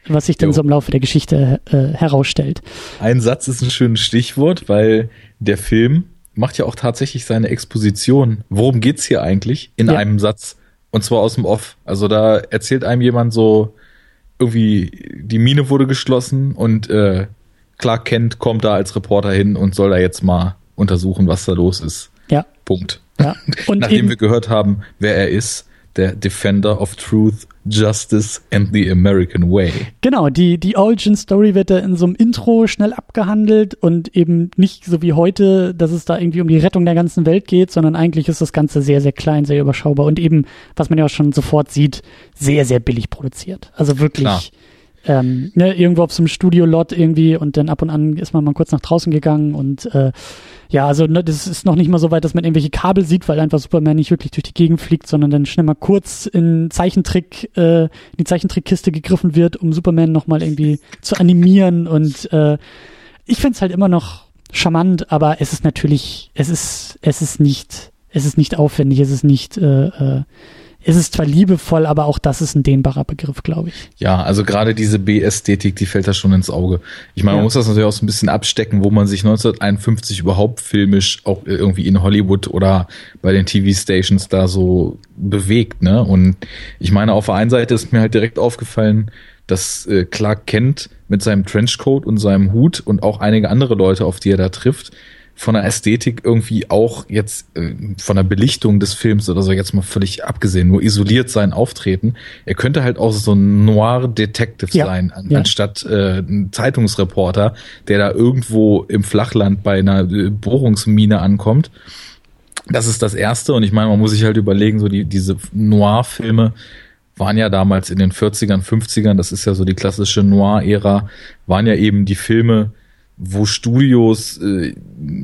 was sich dann jo. so im Laufe der Geschichte äh, herausstellt. Ein Satz ist ein schönes Stichwort, weil der Film macht ja auch tatsächlich seine Exposition. Worum geht's hier eigentlich? In ja. einem Satz. Und zwar aus dem Off. Also da erzählt einem jemand so, irgendwie die Mine wurde geschlossen und äh, Clark Kent kommt da als Reporter hin und soll da jetzt mal untersuchen, was da los ist. Ja. Punkt. Ja. <laughs> Und Nachdem wir gehört haben, wer er ist, der Defender of Truth, Justice and the American Way. Genau, die, die Origin Story wird da in so einem Intro schnell abgehandelt und eben nicht so wie heute, dass es da irgendwie um die Rettung der ganzen Welt geht, sondern eigentlich ist das Ganze sehr, sehr klein, sehr überschaubar und eben, was man ja auch schon sofort sieht, sehr, sehr billig produziert. Also wirklich. Klar ähm, ne, irgendwo auf so einem Studio-Lot irgendwie und dann ab und an ist man mal kurz nach draußen gegangen und äh, ja, also ne, das ist noch nicht mal so weit, dass man irgendwelche Kabel sieht, weil einfach Superman nicht wirklich durch die Gegend fliegt, sondern dann schnell mal kurz in Zeichentrick, äh, in die Zeichentrickkiste gegriffen wird, um Superman nochmal irgendwie zu animieren und äh, ich find's halt immer noch charmant, aber es ist natürlich, es ist, es ist nicht, es ist nicht aufwendig, es ist nicht äh, äh, es ist zwar liebevoll, aber auch das ist ein dehnbarer Begriff, glaube ich. Ja, also gerade diese B-Ästhetik, die fällt da schon ins Auge. Ich meine, ja. man muss das natürlich auch so ein bisschen abstecken, wo man sich 1951 überhaupt filmisch auch irgendwie in Hollywood oder bei den TV-Stations da so bewegt, ne? Und ich meine, auf der einen Seite ist mir halt direkt aufgefallen, dass äh, Clark Kent mit seinem Trenchcoat und seinem Hut und auch einige andere Leute, auf die er da trifft, von der Ästhetik irgendwie auch jetzt äh, von der Belichtung des Films oder so jetzt mal völlig abgesehen, nur isoliert sein Auftreten. Er könnte halt auch so ein Noir-Detective ja. sein, an, ja. anstatt äh, ein Zeitungsreporter, der da irgendwo im Flachland bei einer äh, Bohrungsmine ankommt. Das ist das Erste und ich meine, man muss sich halt überlegen, so die, diese Noir-Filme, waren ja damals in den 40ern, 50ern, das ist ja so die klassische Noir-Ära, waren ja eben die Filme, wo Studios äh,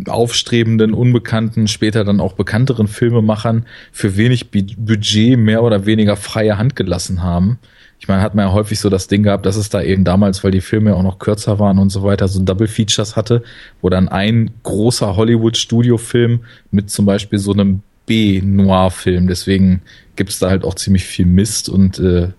aufstrebenden, unbekannten, später dann auch bekannteren Filmemachern für wenig Budget mehr oder weniger freie Hand gelassen haben, ich meine, hat man ja häufig so das Ding gehabt, dass es da eben damals, weil die Filme auch noch kürzer waren und so weiter, so Double Features hatte, wo dann ein großer Hollywood-Studio-Film mit zum Beispiel so einem B-Noir-Film, deswegen gibt's da halt auch ziemlich viel Mist und äh,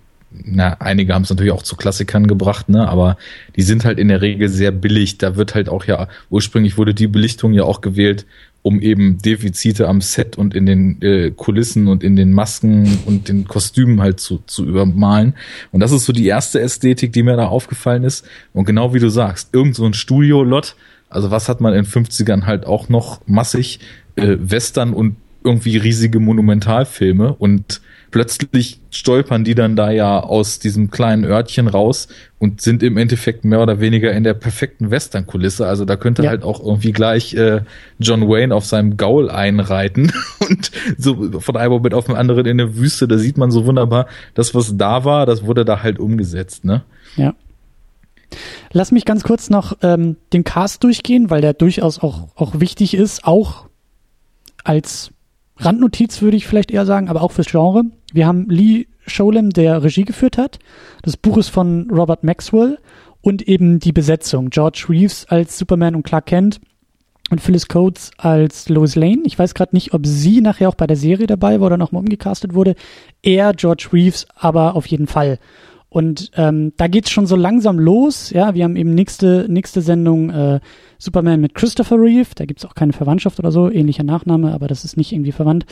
na, einige haben es natürlich auch zu Klassikern gebracht, ne, aber die sind halt in der Regel sehr billig. Da wird halt auch ja, ursprünglich wurde die Belichtung ja auch gewählt, um eben Defizite am Set und in den äh, Kulissen und in den Masken und den Kostümen halt zu, zu übermalen. Und das ist so die erste Ästhetik, die mir da aufgefallen ist. Und genau wie du sagst, irgend so ein Studio-Lot, also was hat man in 50ern halt auch noch massig, äh, Western und irgendwie riesige Monumentalfilme und plötzlich stolpern die dann da ja aus diesem kleinen Örtchen raus und sind im Endeffekt mehr oder weniger in der perfekten Western-Kulisse. Also da könnte ja. halt auch irgendwie gleich äh, John Wayne auf seinem Gaul einreiten <laughs> und so von einem Moment auf den anderen in der Wüste. Da sieht man so wunderbar, das, was da war, das wurde da halt umgesetzt, ne? Ja. Lass mich ganz kurz noch ähm, den Cast durchgehen, weil der durchaus auch, auch wichtig ist, auch als Randnotiz würde ich vielleicht eher sagen, aber auch fürs Genre. Wir haben Lee Sholem, der Regie geführt hat. Das Buch ist von Robert Maxwell und eben die Besetzung. George Reeves als Superman und Clark Kent und Phyllis Coates als Lois Lane. Ich weiß gerade nicht, ob sie nachher auch bei der Serie dabei war oder nochmal umgecastet wurde. Er, George Reeves, aber auf jeden Fall. Und ähm, da geht's schon so langsam los. Ja, wir haben eben nächste nächste Sendung äh, Superman mit Christopher Reeve. Da gibt's auch keine Verwandtschaft oder so, ähnlicher Nachname, aber das ist nicht irgendwie verwandt.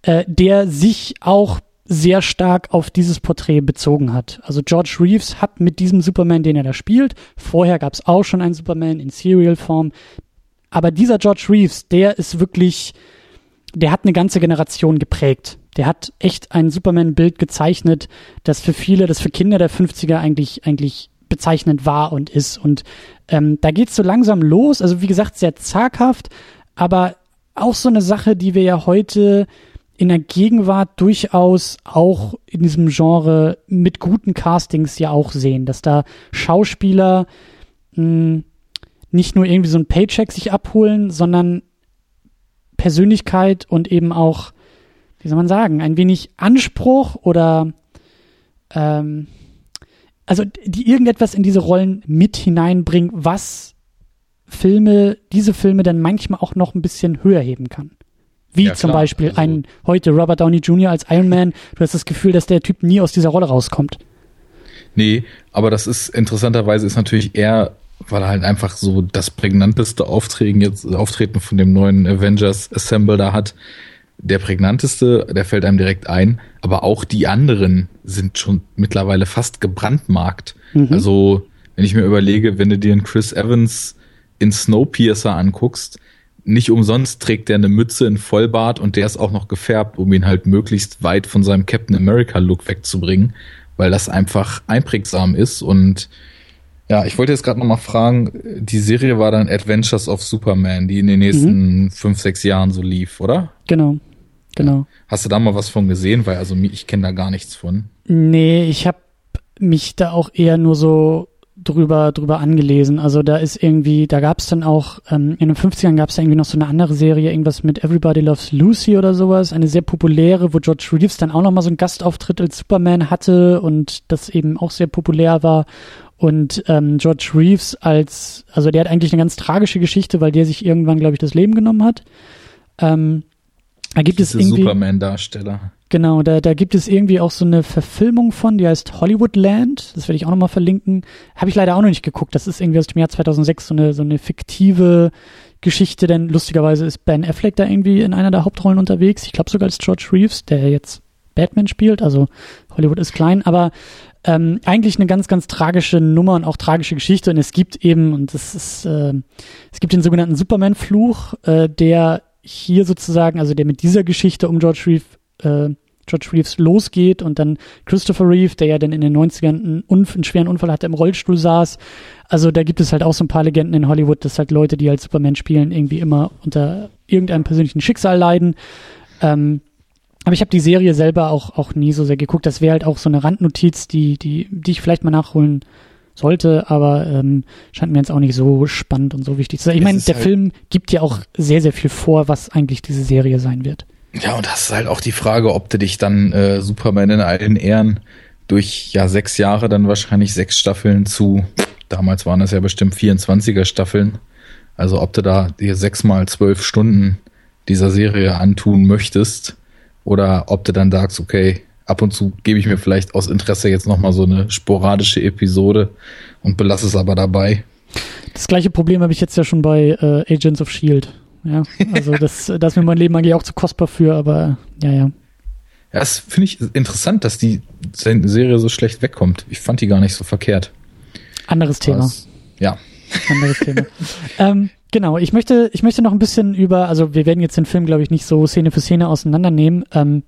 Äh, der sich auch sehr stark auf dieses Porträt bezogen hat. Also George Reeves hat mit diesem Superman, den er da spielt, vorher gab's auch schon einen Superman in Serial-Form, aber dieser George Reeves, der ist wirklich, der hat eine ganze Generation geprägt der hat echt ein Superman-Bild gezeichnet, das für viele, das für Kinder der 50er eigentlich, eigentlich bezeichnend war und ist. Und ähm, da geht's so langsam los. Also wie gesagt, sehr zaghaft, aber auch so eine Sache, die wir ja heute in der Gegenwart durchaus auch in diesem Genre mit guten Castings ja auch sehen, dass da Schauspieler mh, hm, nicht nur irgendwie so ein Paycheck sich abholen, sondern Persönlichkeit und eben auch wie soll man sagen, ein wenig Anspruch oder ähm, also die irgendetwas in diese Rollen mit hineinbringen, was Filme, diese Filme dann manchmal auch noch ein bisschen höher heben kann. Wie ja, zum Beispiel also, ein heute Robert Downey Jr. als Iron Man. Du hast das Gefühl, dass der Typ nie aus dieser Rolle rauskommt. Nee, aber das ist interessanterweise ist natürlich eher, weil er halt einfach so das prägnanteste Auftreten jetzt Auftreten von dem neuen Avengers Assemble da hat der prägnanteste, der fällt einem direkt ein, aber auch die anderen sind schon mittlerweile fast gebrandmarkt. Mhm. Also, wenn ich mir überlege, wenn du dir einen Chris Evans in Snowpiercer anguckst, nicht umsonst trägt der eine Mütze in Vollbart und der ist auch noch gefärbt, um ihn halt möglichst weit von seinem Captain America Look wegzubringen, weil das einfach einprägsam ist und ja, ich wollte jetzt gerade noch mal fragen, die Serie war dann Adventures of Superman, die in den nächsten mhm. fünf, sechs Jahren so lief, oder? Genau. Genau. Hast du da mal was von gesehen? Weil also ich kenne da gar nichts von. Nee, ich habe mich da auch eher nur so drüber drüber angelesen. Also da ist irgendwie, da gab es dann auch, ähm, in den 50ern gab es da irgendwie noch so eine andere Serie, irgendwas mit Everybody Loves Lucy oder sowas, eine sehr populäre, wo George Reeves dann auch nochmal so einen Gastauftritt als Superman hatte und das eben auch sehr populär war. Und ähm, George Reeves als, also der hat eigentlich eine ganz tragische Geschichte, weil der sich irgendwann, glaube ich, das Leben genommen hat. Ähm, da gibt es irgendwie Superman-Darsteller. Genau, da, da gibt es irgendwie auch so eine Verfilmung von, die heißt Hollywoodland. Das werde ich auch nochmal verlinken. Habe ich leider auch noch nicht geguckt. Das ist irgendwie aus dem Jahr 2006 so eine, so eine fiktive Geschichte, denn lustigerweise ist Ben Affleck da irgendwie in einer der Hauptrollen unterwegs. Ich glaube sogar als George Reeves, der jetzt Batman spielt. Also Hollywood ist klein, aber ähm, eigentlich eine ganz, ganz tragische Nummer und auch tragische Geschichte. Und es gibt eben, und das ist, äh, es gibt den sogenannten Superman-Fluch, äh, der hier sozusagen, also der mit dieser Geschichte um George Reeves, äh, George Reeves losgeht und dann Christopher Reeve, der ja dann in den 90ern einen, Unf einen schweren Unfall hatte, im Rollstuhl saß. Also da gibt es halt auch so ein paar Legenden in Hollywood, dass halt Leute, die halt Superman spielen, irgendwie immer unter irgendeinem persönlichen Schicksal leiden. Ähm, aber ich habe die Serie selber auch, auch nie so sehr geguckt. Das wäre halt auch so eine Randnotiz, die, die, die ich vielleicht mal nachholen sollte, aber ähm, scheint mir jetzt auch nicht so spannend und so wichtig zu sein. Ich meine, der halt Film gibt ja auch sehr, sehr viel vor, was eigentlich diese Serie sein wird. Ja, und das ist halt auch die Frage, ob du dich dann äh, Superman in allen Ehren durch ja sechs Jahre dann wahrscheinlich sechs Staffeln zu, damals waren das ja bestimmt 24er Staffeln. Also ob du da dir sechsmal zwölf Stunden dieser Serie antun möchtest oder ob du dann sagst, okay, ab und zu gebe ich mir vielleicht aus Interesse jetzt nochmal so eine sporadische Episode und belasse es aber dabei. Das gleiche Problem habe ich jetzt ja schon bei äh, Agents of Shield. Ja, also das, <laughs> das ist mir mein Leben eigentlich auch zu kostbar für, aber ja, ja. Ja, das finde ich interessant, dass die Serie so schlecht wegkommt. Ich fand die gar nicht so verkehrt. Anderes Thema. Was, ja. Anderes Thema. <laughs> ähm, genau, ich möchte, ich möchte noch ein bisschen über, also wir werden jetzt den Film, glaube ich, nicht so Szene für Szene auseinandernehmen. Ähm,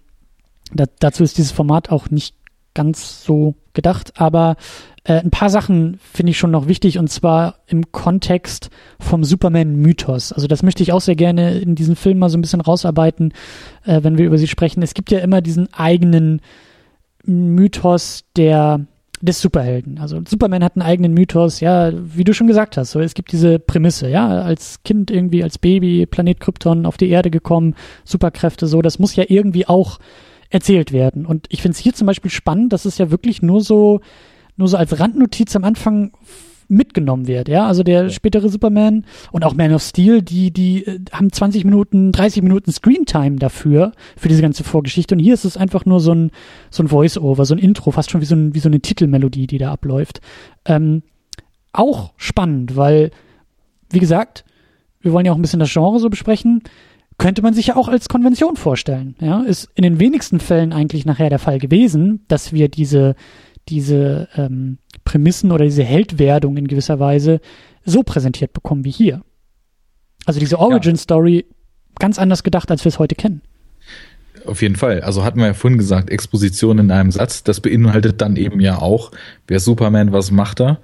da, dazu ist dieses Format auch nicht ganz so gedacht, aber äh, ein paar Sachen finde ich schon noch wichtig und zwar im Kontext vom Superman-Mythos. Also das möchte ich auch sehr gerne in diesem Film mal so ein bisschen rausarbeiten, äh, wenn wir über sie sprechen. Es gibt ja immer diesen eigenen Mythos der des Superhelden. Also Superman hat einen eigenen Mythos, ja, wie du schon gesagt hast. So, es gibt diese Prämisse, ja, als Kind irgendwie, als Baby, Planet Krypton auf die Erde gekommen, Superkräfte, so, das muss ja irgendwie auch erzählt werden. Und ich finde es hier zum Beispiel spannend, dass es ja wirklich nur so, nur so als Randnotiz am Anfang mitgenommen wird, ja, also der ja. spätere Superman und auch Man of Steel, die, die äh, haben 20 Minuten, 30 Minuten Screentime dafür, für diese ganze Vorgeschichte und hier ist es einfach nur so ein, so ein Voice-Over, so ein Intro, fast schon wie so, ein, wie so eine Titelmelodie, die da abläuft. Ähm, auch spannend, weil, wie gesagt, wir wollen ja auch ein bisschen das Genre so besprechen, könnte man sich ja auch als Konvention vorstellen. Ja, ist in den wenigsten Fällen eigentlich nachher der Fall gewesen, dass wir diese, diese ähm, Prämissen oder diese Heldwerdung in gewisser Weise so präsentiert bekommen wie hier. Also diese Origin Story ganz anders gedacht, als wir es heute kennen. Auf jeden Fall. Also hatten wir ja vorhin gesagt, Exposition in einem Satz. Das beinhaltet dann eben ja auch, wer Superman, was macht er.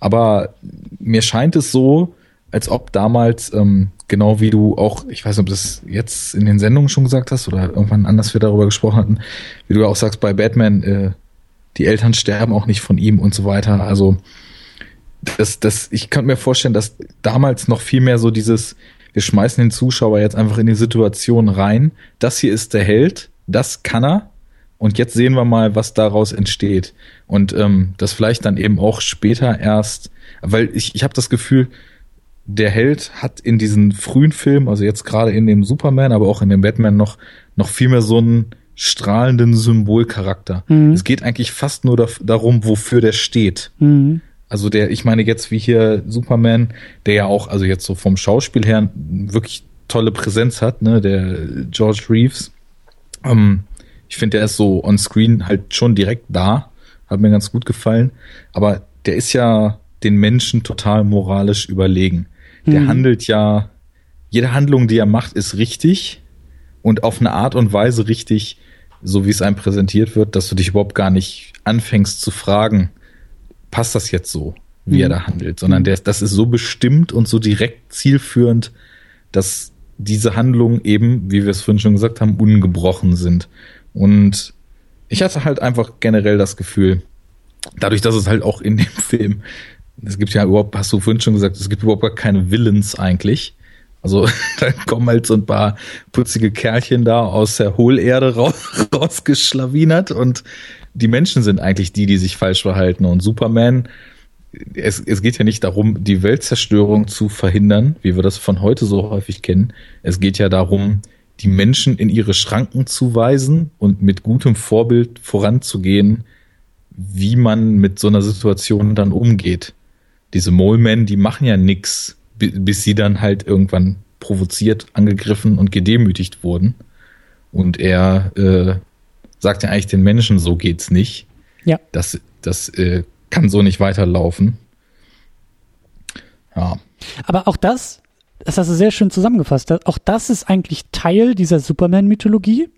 Aber mir scheint es so, als ob damals, ähm, genau wie du auch, ich weiß nicht, ob das jetzt in den Sendungen schon gesagt hast oder irgendwann anders wir darüber gesprochen hatten, wie du auch sagst, bei Batman, äh, die Eltern sterben auch nicht von ihm und so weiter. Also das, das, ich kann mir vorstellen, dass damals noch viel mehr so dieses, wir schmeißen den Zuschauer jetzt einfach in die Situation rein, das hier ist der Held, das kann er, und jetzt sehen wir mal, was daraus entsteht. Und ähm, das vielleicht dann eben auch später erst, weil ich, ich habe das Gefühl, der Held hat in diesen frühen Filmen, also jetzt gerade in dem Superman, aber auch in dem Batman noch, noch viel mehr so einen strahlenden Symbolcharakter. Mhm. Es geht eigentlich fast nur da, darum, wofür der steht. Mhm. Also der, ich meine jetzt wie hier Superman, der ja auch, also jetzt so vom Schauspiel her wirklich tolle Präsenz hat, ne, der George Reeves. Ähm, ich finde, der ist so on screen halt schon direkt da. Hat mir ganz gut gefallen. Aber der ist ja den Menschen total moralisch überlegen. Der mhm. handelt ja, jede Handlung, die er macht, ist richtig und auf eine Art und Weise richtig, so wie es einem präsentiert wird, dass du dich überhaupt gar nicht anfängst zu fragen, passt das jetzt so, wie mhm. er da handelt, sondern mhm. der, das ist so bestimmt und so direkt zielführend, dass diese Handlungen eben, wie wir es vorhin schon gesagt haben, ungebrochen sind. Und ich hatte halt einfach generell das Gefühl, dadurch, dass es halt auch in dem <laughs> Film es gibt ja überhaupt, hast du vorhin schon gesagt, es gibt überhaupt gar keine Villains eigentlich. Also <laughs> da kommen halt so ein paar putzige Kerlchen da aus der Hohlerde raus, <laughs> rausgeschlawinert und die Menschen sind eigentlich die, die sich falsch verhalten. Und Superman, es, es geht ja nicht darum, die Weltzerstörung zu verhindern, wie wir das von heute so häufig kennen. Es geht ja darum, die Menschen in ihre Schranken zu weisen und mit gutem Vorbild voranzugehen, wie man mit so einer Situation dann umgeht diese Molemen, die machen ja nix, bis sie dann halt irgendwann provoziert, angegriffen und gedemütigt wurden. Und er äh, sagt ja eigentlich den Menschen, so geht's nicht. Ja. Das, das äh, kann so nicht weiterlaufen. Ja. Aber auch das, das hast du sehr schön zusammengefasst, auch das ist eigentlich Teil dieser Superman-Mythologie.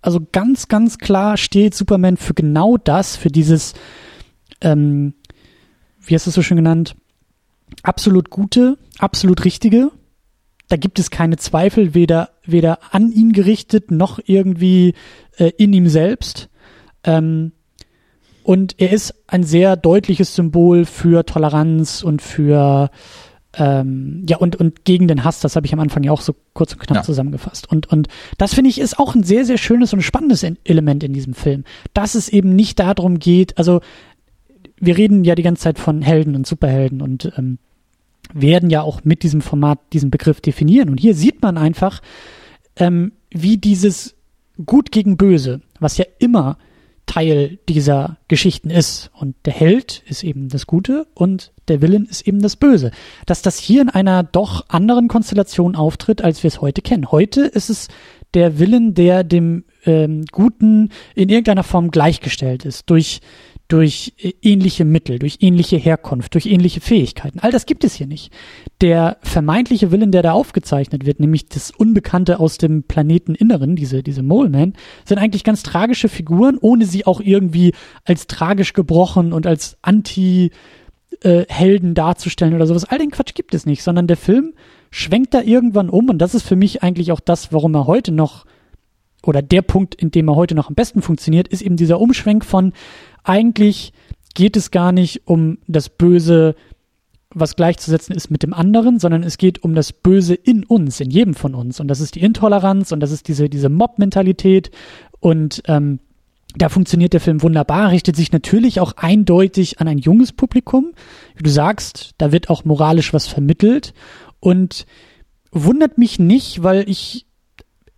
Also ganz, ganz klar steht Superman für genau das, für dieses ähm, wie hast du es so schön genannt, absolut gute, absolut richtige. Da gibt es keine Zweifel, weder, weder an ihn gerichtet, noch irgendwie äh, in ihm selbst. Ähm, und er ist ein sehr deutliches Symbol für Toleranz und für ähm, ja, und, und gegen den Hass, das habe ich am Anfang ja auch so kurz und knapp ja. zusammengefasst. Und, und das finde ich ist auch ein sehr, sehr schönes und spannendes Element in diesem Film, dass es eben nicht darum geht, also wir reden ja die ganze Zeit von Helden und Superhelden und ähm, werden ja auch mit diesem Format diesen Begriff definieren. Und hier sieht man einfach, ähm, wie dieses Gut gegen Böse, was ja immer Teil dieser Geschichten ist. Und der Held ist eben das Gute und der Villain ist eben das Böse. Dass das hier in einer doch anderen Konstellation auftritt, als wir es heute kennen. Heute ist es der Villain, der dem ähm, Guten in irgendeiner Form gleichgestellt ist. Durch durch äh, ähnliche Mittel, durch ähnliche Herkunft, durch ähnliche Fähigkeiten. All das gibt es hier nicht. Der vermeintliche Willen, der da aufgezeichnet wird, nämlich das Unbekannte aus dem Planeteninneren, diese, diese Mole Man, sind eigentlich ganz tragische Figuren, ohne sie auch irgendwie als tragisch gebrochen und als Anti- Helden darzustellen oder sowas. All den Quatsch gibt es nicht, sondern der Film schwenkt da irgendwann um und das ist für mich eigentlich auch das, warum er heute noch oder der Punkt, in dem er heute noch am besten funktioniert, ist eben dieser Umschwenk von eigentlich geht es gar nicht um das Böse, was gleichzusetzen ist mit dem anderen, sondern es geht um das Böse in uns, in jedem von uns. Und das ist die Intoleranz und das ist diese, diese Mob-Mentalität. Und ähm, da funktioniert der Film wunderbar, richtet sich natürlich auch eindeutig an ein junges Publikum. Wie du sagst, da wird auch moralisch was vermittelt. Und wundert mich nicht, weil ich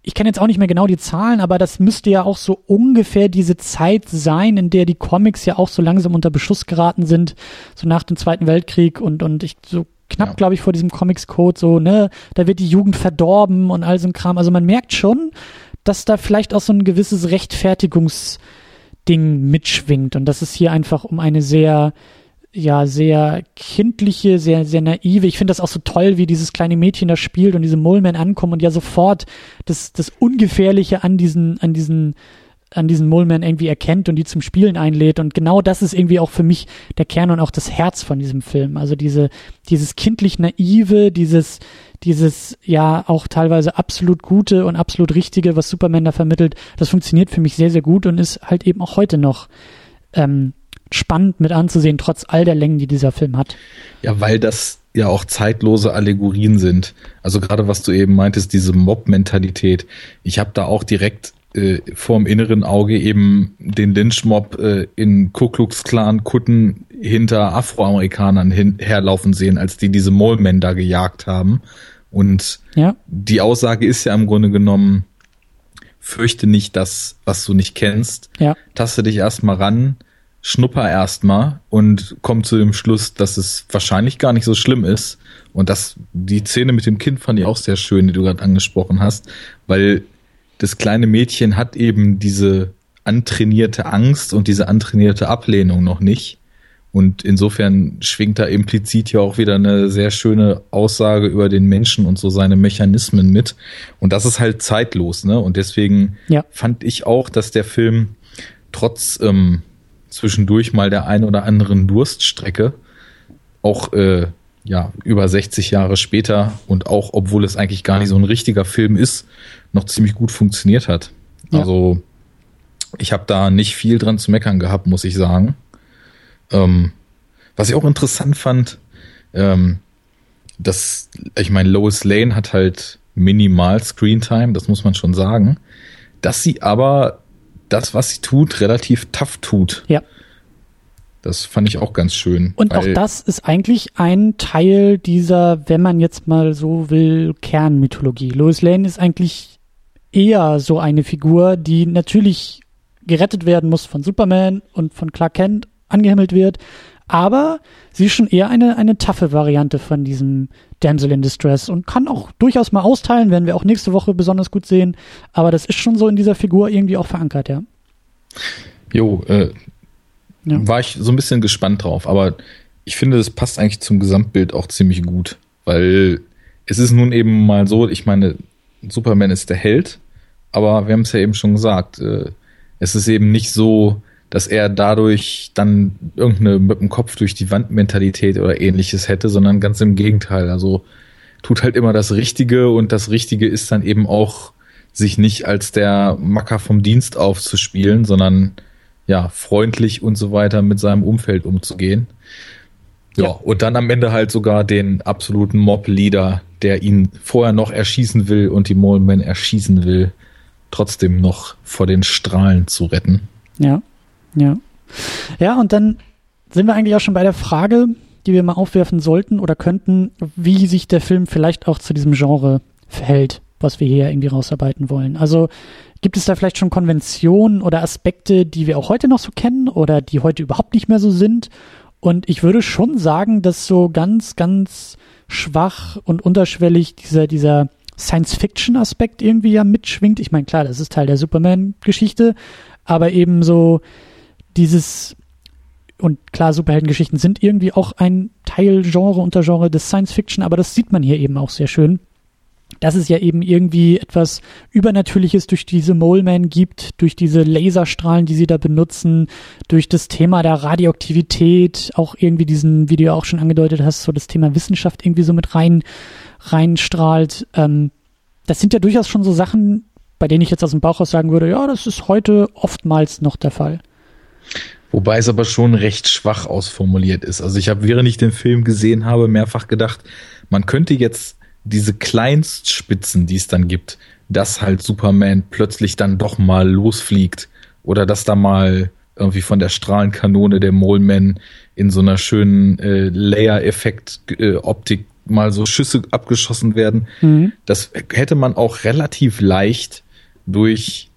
ich kenne jetzt auch nicht mehr genau die Zahlen, aber das müsste ja auch so ungefähr diese Zeit sein, in der die Comics ja auch so langsam unter Beschuss geraten sind, so nach dem Zweiten Weltkrieg und, und ich so knapp, ja. glaube ich, vor diesem Comics-Code, so, ne, da wird die Jugend verdorben und all so ein Kram. Also man merkt schon, dass da vielleicht auch so ein gewisses Rechtfertigungsding mitschwingt und dass es hier einfach um eine sehr ja sehr kindliche, sehr, sehr naive. Ich finde das auch so toll, wie dieses kleine Mädchen da spielt und diese Mullman ankommen und ja sofort das, das Ungefährliche an diesen, an diesen, an diesen Mullman irgendwie erkennt und die zum Spielen einlädt. Und genau das ist irgendwie auch für mich der Kern und auch das Herz von diesem Film. Also diese, dieses kindlich naive, dieses, dieses ja auch teilweise absolut gute und absolut richtige, was Superman da vermittelt, das funktioniert für mich sehr, sehr gut und ist halt eben auch heute noch ähm, spannend mit anzusehen, trotz all der Längen, die dieser Film hat. Ja, weil das ja auch zeitlose Allegorien sind. Also gerade was du eben meintest, diese Mob-Mentalität. Ich habe da auch direkt äh, vorm inneren Auge eben den Lynch-Mob äh, in Ku Klux Klan Kutten hinter Afroamerikanern hin, herlaufen sehen, als die diese Mole-Men da gejagt haben. Und ja. die Aussage ist ja im Grunde genommen, fürchte nicht das, was du nicht kennst. Ja. Taste dich erstmal ran, schnupper erstmal und komm zu dem Schluss, dass es wahrscheinlich gar nicht so schlimm ist. Und das, die Szene mit dem Kind fand ich auch sehr schön, die du gerade angesprochen hast, weil das kleine Mädchen hat eben diese antrainierte Angst und diese antrainierte Ablehnung noch nicht. Und insofern schwingt da implizit ja auch wieder eine sehr schöne Aussage über den Menschen und so seine Mechanismen mit. Und das ist halt zeitlos, ne? Und deswegen ja. fand ich auch, dass der Film trotz ähm, zwischendurch mal der ein oder anderen Durststrecke, auch äh, ja über 60 Jahre später und auch obwohl es eigentlich gar nicht so ein richtiger Film ist, noch ziemlich gut funktioniert hat. Ja. Also ich habe da nicht viel dran zu meckern gehabt, muss ich sagen. Ähm, was ich auch interessant fand, ähm, dass ich meine, Lois Lane hat halt minimal Screentime, das muss man schon sagen, dass sie aber das, was sie tut, relativ tough tut. Ja. Das fand ich auch ganz schön. Und auch das ist eigentlich ein Teil dieser, wenn man jetzt mal so will, Kernmythologie. Lois Lane ist eigentlich eher so eine Figur, die natürlich gerettet werden muss von Superman und von Clark Kent angehimmelt wird, aber sie ist schon eher eine, eine taffe Variante von diesem Damsel in Distress und kann auch durchaus mal austeilen, werden wir auch nächste Woche besonders gut sehen. Aber das ist schon so in dieser Figur irgendwie auch verankert, ja. Jo, äh, ja. war ich so ein bisschen gespannt drauf, aber ich finde, das passt eigentlich zum Gesamtbild auch ziemlich gut, weil es ist nun eben mal so, ich meine, Superman ist der Held, aber wir haben es ja eben schon gesagt, äh, es ist eben nicht so, dass er dadurch dann irgendeine mit dem Kopf durch die Wand Mentalität oder ähnliches hätte, sondern ganz im Gegenteil. Also tut halt immer das Richtige und das Richtige ist dann eben auch sich nicht als der Macker vom Dienst aufzuspielen, sondern ja, freundlich und so weiter mit seinem Umfeld umzugehen. Ja, ja, und dann am Ende halt sogar den absoluten Mob-Leader, der ihn vorher noch erschießen will und die Mole Men erschießen will, trotzdem noch vor den Strahlen zu retten. Ja, ja. Ja, und dann sind wir eigentlich auch schon bei der Frage, die wir mal aufwerfen sollten oder könnten, wie sich der Film vielleicht auch zu diesem Genre verhält, was wir hier irgendwie rausarbeiten wollen. Also gibt es da vielleicht schon Konventionen oder Aspekte, die wir auch heute noch so kennen oder die heute überhaupt nicht mehr so sind? Und ich würde schon sagen, dass so ganz, ganz schwach und unterschwellig dieser, dieser Science-Fiction-Aspekt irgendwie ja mitschwingt. Ich meine, klar, das ist Teil der Superman-Geschichte, aber eben so dieses und klar, Superheldengeschichten sind irgendwie auch ein Teilgenre, Untergenre des Science Fiction, aber das sieht man hier eben auch sehr schön, dass es ja eben irgendwie etwas Übernatürliches durch diese Mole Man gibt, durch diese Laserstrahlen, die sie da benutzen, durch das Thema der Radioaktivität, auch irgendwie diesen, wie du ja auch schon angedeutet hast, so das Thema Wissenschaft irgendwie so mit rein, reinstrahlt. Ähm, das sind ja durchaus schon so Sachen, bei denen ich jetzt aus dem Bauch aus sagen würde, ja, das ist heute oftmals noch der Fall. Wobei es aber schon recht schwach ausformuliert ist. Also ich habe, während ich den Film gesehen habe, mehrfach gedacht, man könnte jetzt diese Kleinstspitzen, die es dann gibt, dass halt Superman plötzlich dann doch mal losfliegt oder dass da mal irgendwie von der Strahlenkanone der Moleman in so einer schönen äh, Layer-Effekt-Optik äh, mal so Schüsse abgeschossen werden. Mhm. Das hätte man auch relativ leicht durch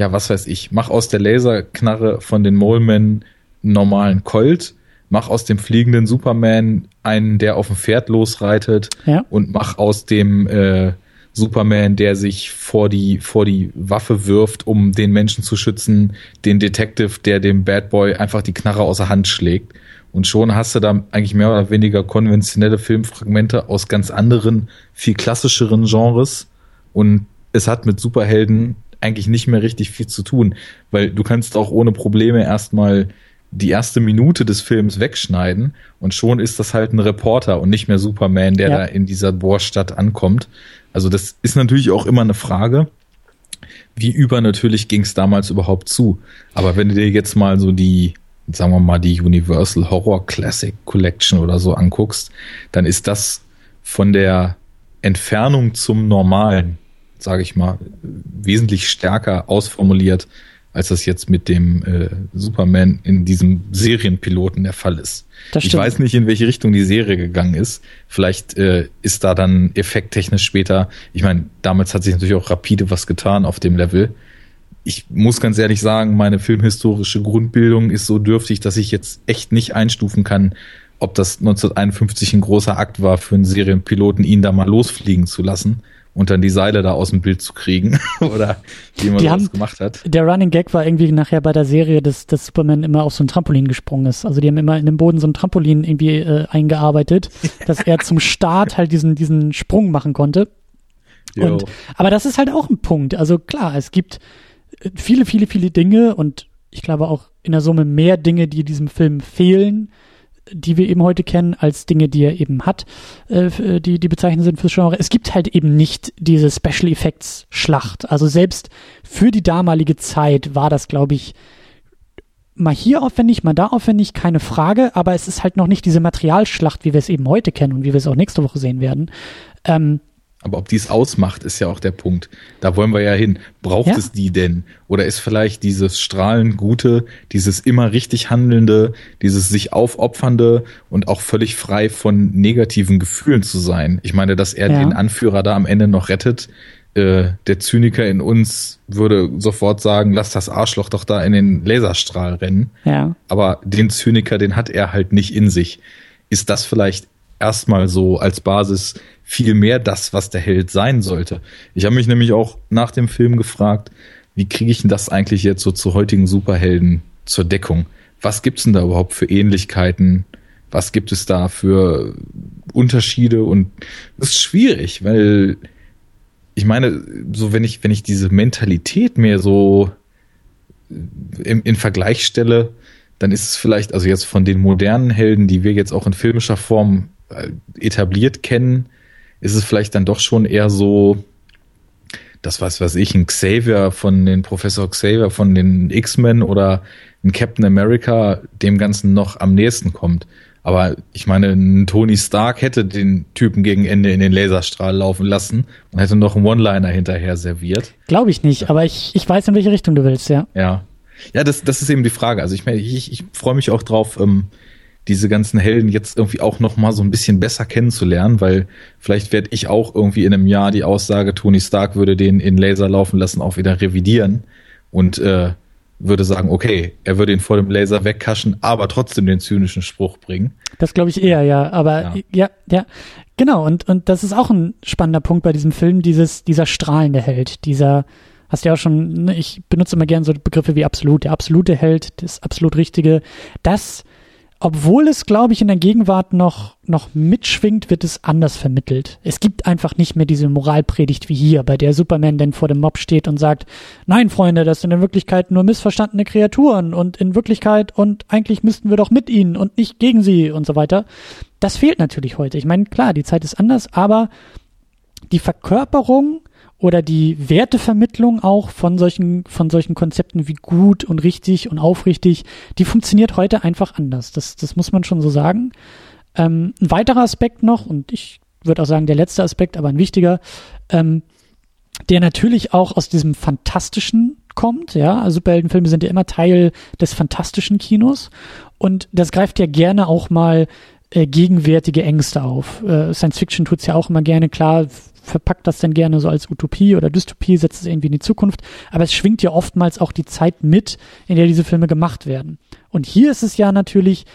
ja, was weiß ich, mach aus der Laserknarre von den Molemen normalen Colt, mach aus dem fliegenden Superman einen, der auf dem Pferd losreitet ja. und mach aus dem äh, Superman, der sich vor die, vor die Waffe wirft, um den Menschen zu schützen, den Detective, der dem Bad Boy einfach die Knarre aus der Hand schlägt. Und schon hast du da eigentlich mehr oder weniger konventionelle Filmfragmente aus ganz anderen, viel klassischeren Genres. Und es hat mit Superhelden eigentlich nicht mehr richtig viel zu tun, weil du kannst auch ohne Probleme erstmal die erste Minute des Films wegschneiden und schon ist das halt ein Reporter und nicht mehr Superman, der ja. da in dieser Bohrstadt ankommt. Also das ist natürlich auch immer eine Frage, wie übernatürlich ging es damals überhaupt zu. Aber wenn du dir jetzt mal so die, sagen wir mal, die Universal Horror Classic Collection oder so anguckst, dann ist das von der Entfernung zum Normalen sage ich mal, wesentlich stärker ausformuliert, als das jetzt mit dem äh, Superman in diesem Serienpiloten der Fall ist. Ich weiß nicht, in welche Richtung die Serie gegangen ist. Vielleicht äh, ist da dann effekttechnisch später, ich meine, damals hat sich natürlich auch rapide was getan auf dem Level. Ich muss ganz ehrlich sagen, meine filmhistorische Grundbildung ist so dürftig, dass ich jetzt echt nicht einstufen kann, ob das 1951 ein großer Akt war für einen Serienpiloten, ihn da mal losfliegen zu lassen und dann die Seile da aus dem Bild zu kriegen <laughs> oder wie man die das haben, gemacht hat. Der Running Gag war irgendwie nachher bei der Serie, dass, dass Superman immer auf so ein Trampolin gesprungen ist. Also die haben immer in dem Boden so ein Trampolin irgendwie äh, eingearbeitet, <laughs> dass er zum Start halt diesen, diesen Sprung machen konnte. Und, aber das ist halt auch ein Punkt. Also klar, es gibt äh, viele, viele, viele Dinge und ich glaube auch in der Summe mehr Dinge, die diesem Film fehlen, die wir eben heute kennen, als Dinge, die er eben hat, äh, die, die bezeichnend sind fürs Genre. Es gibt halt eben nicht diese Special Effects Schlacht. Also selbst für die damalige Zeit war das, glaube ich, mal hier aufwendig, mal da aufwendig, keine Frage, aber es ist halt noch nicht diese Materialschlacht, wie wir es eben heute kennen und wie wir es auch nächste Woche sehen werden. Ähm, aber ob dies ausmacht, ist ja auch der Punkt. Da wollen wir ja hin. Braucht ja. es die denn? Oder ist vielleicht dieses strahlend Gute, dieses immer richtig Handelnde, dieses sich aufopfernde und auch völlig frei von negativen Gefühlen zu sein? Ich meine, dass er ja. den Anführer da am Ende noch rettet. Äh, der Zyniker in uns würde sofort sagen, lass das Arschloch doch da in den Laserstrahl rennen. Ja. Aber den Zyniker, den hat er halt nicht in sich. Ist das vielleicht erstmal so als Basis viel mehr das, was der Held sein sollte. Ich habe mich nämlich auch nach dem Film gefragt, wie kriege ich denn das eigentlich jetzt so zu heutigen Superhelden zur Deckung? Was gibt's denn da überhaupt für Ähnlichkeiten? Was gibt es da für Unterschiede? Und das ist schwierig, weil ich meine, so wenn ich, wenn ich diese Mentalität mehr so im, in Vergleich stelle, dann ist es vielleicht, also jetzt von den modernen Helden, die wir jetzt auch in filmischer Form äh, etabliert kennen, ist es vielleicht dann doch schon eher so, das was weiß ich, ein Xavier von den Professor Xavier von den X-Men oder ein Captain America dem Ganzen noch am nächsten kommt. Aber ich meine, ein Tony Stark hätte den Typen gegen Ende in den Laserstrahl laufen lassen und hätte noch einen One-Liner hinterher serviert. Glaube ich nicht, aber ich, ich weiß, in welche Richtung du willst, ja. Ja. Ja, das, das ist eben die Frage. Also ich meine, ich, ich freue mich auch drauf, ähm, diese ganzen Helden jetzt irgendwie auch noch mal so ein bisschen besser kennenzulernen, weil vielleicht werde ich auch irgendwie in einem Jahr die Aussage, Tony Stark würde den in Laser laufen lassen, auch wieder revidieren und äh, würde sagen, okay, er würde ihn vor dem Laser wegkaschen, aber trotzdem den zynischen Spruch bringen. Das glaube ich eher, ja. Aber ja. ja, ja, genau. Und, und das ist auch ein spannender Punkt bei diesem Film, dieses, dieser strahlende Held, dieser, hast du ja auch schon, ne, ich benutze immer gerne so Begriffe wie absolut, der absolute Held, das absolut Richtige. Das obwohl es, glaube ich, in der Gegenwart noch, noch mitschwingt, wird es anders vermittelt. Es gibt einfach nicht mehr diese Moralpredigt wie hier, bei der Superman denn vor dem Mob steht und sagt, nein, Freunde, das sind in Wirklichkeit nur missverstandene Kreaturen und in Wirklichkeit und eigentlich müssten wir doch mit ihnen und nicht gegen sie und so weiter. Das fehlt natürlich heute. Ich meine, klar, die Zeit ist anders, aber die Verkörperung oder die Wertevermittlung auch von solchen, von solchen Konzepten wie gut und richtig und aufrichtig, die funktioniert heute einfach anders. Das, das muss man schon so sagen. Ähm, ein weiterer Aspekt noch, und ich würde auch sagen, der letzte Aspekt, aber ein wichtiger, ähm, der natürlich auch aus diesem Fantastischen kommt, ja. Also Superheldenfilme sind ja immer Teil des fantastischen Kinos und das greift ja gerne auch mal äh, gegenwärtige Ängste auf. Äh, Science Fiction tut's ja auch immer gerne, klar, verpackt das dann gerne so als Utopie oder Dystopie, setzt es irgendwie in die Zukunft. Aber es schwingt ja oftmals auch die Zeit mit, in der diese Filme gemacht werden. Und hier ist es ja natürlich,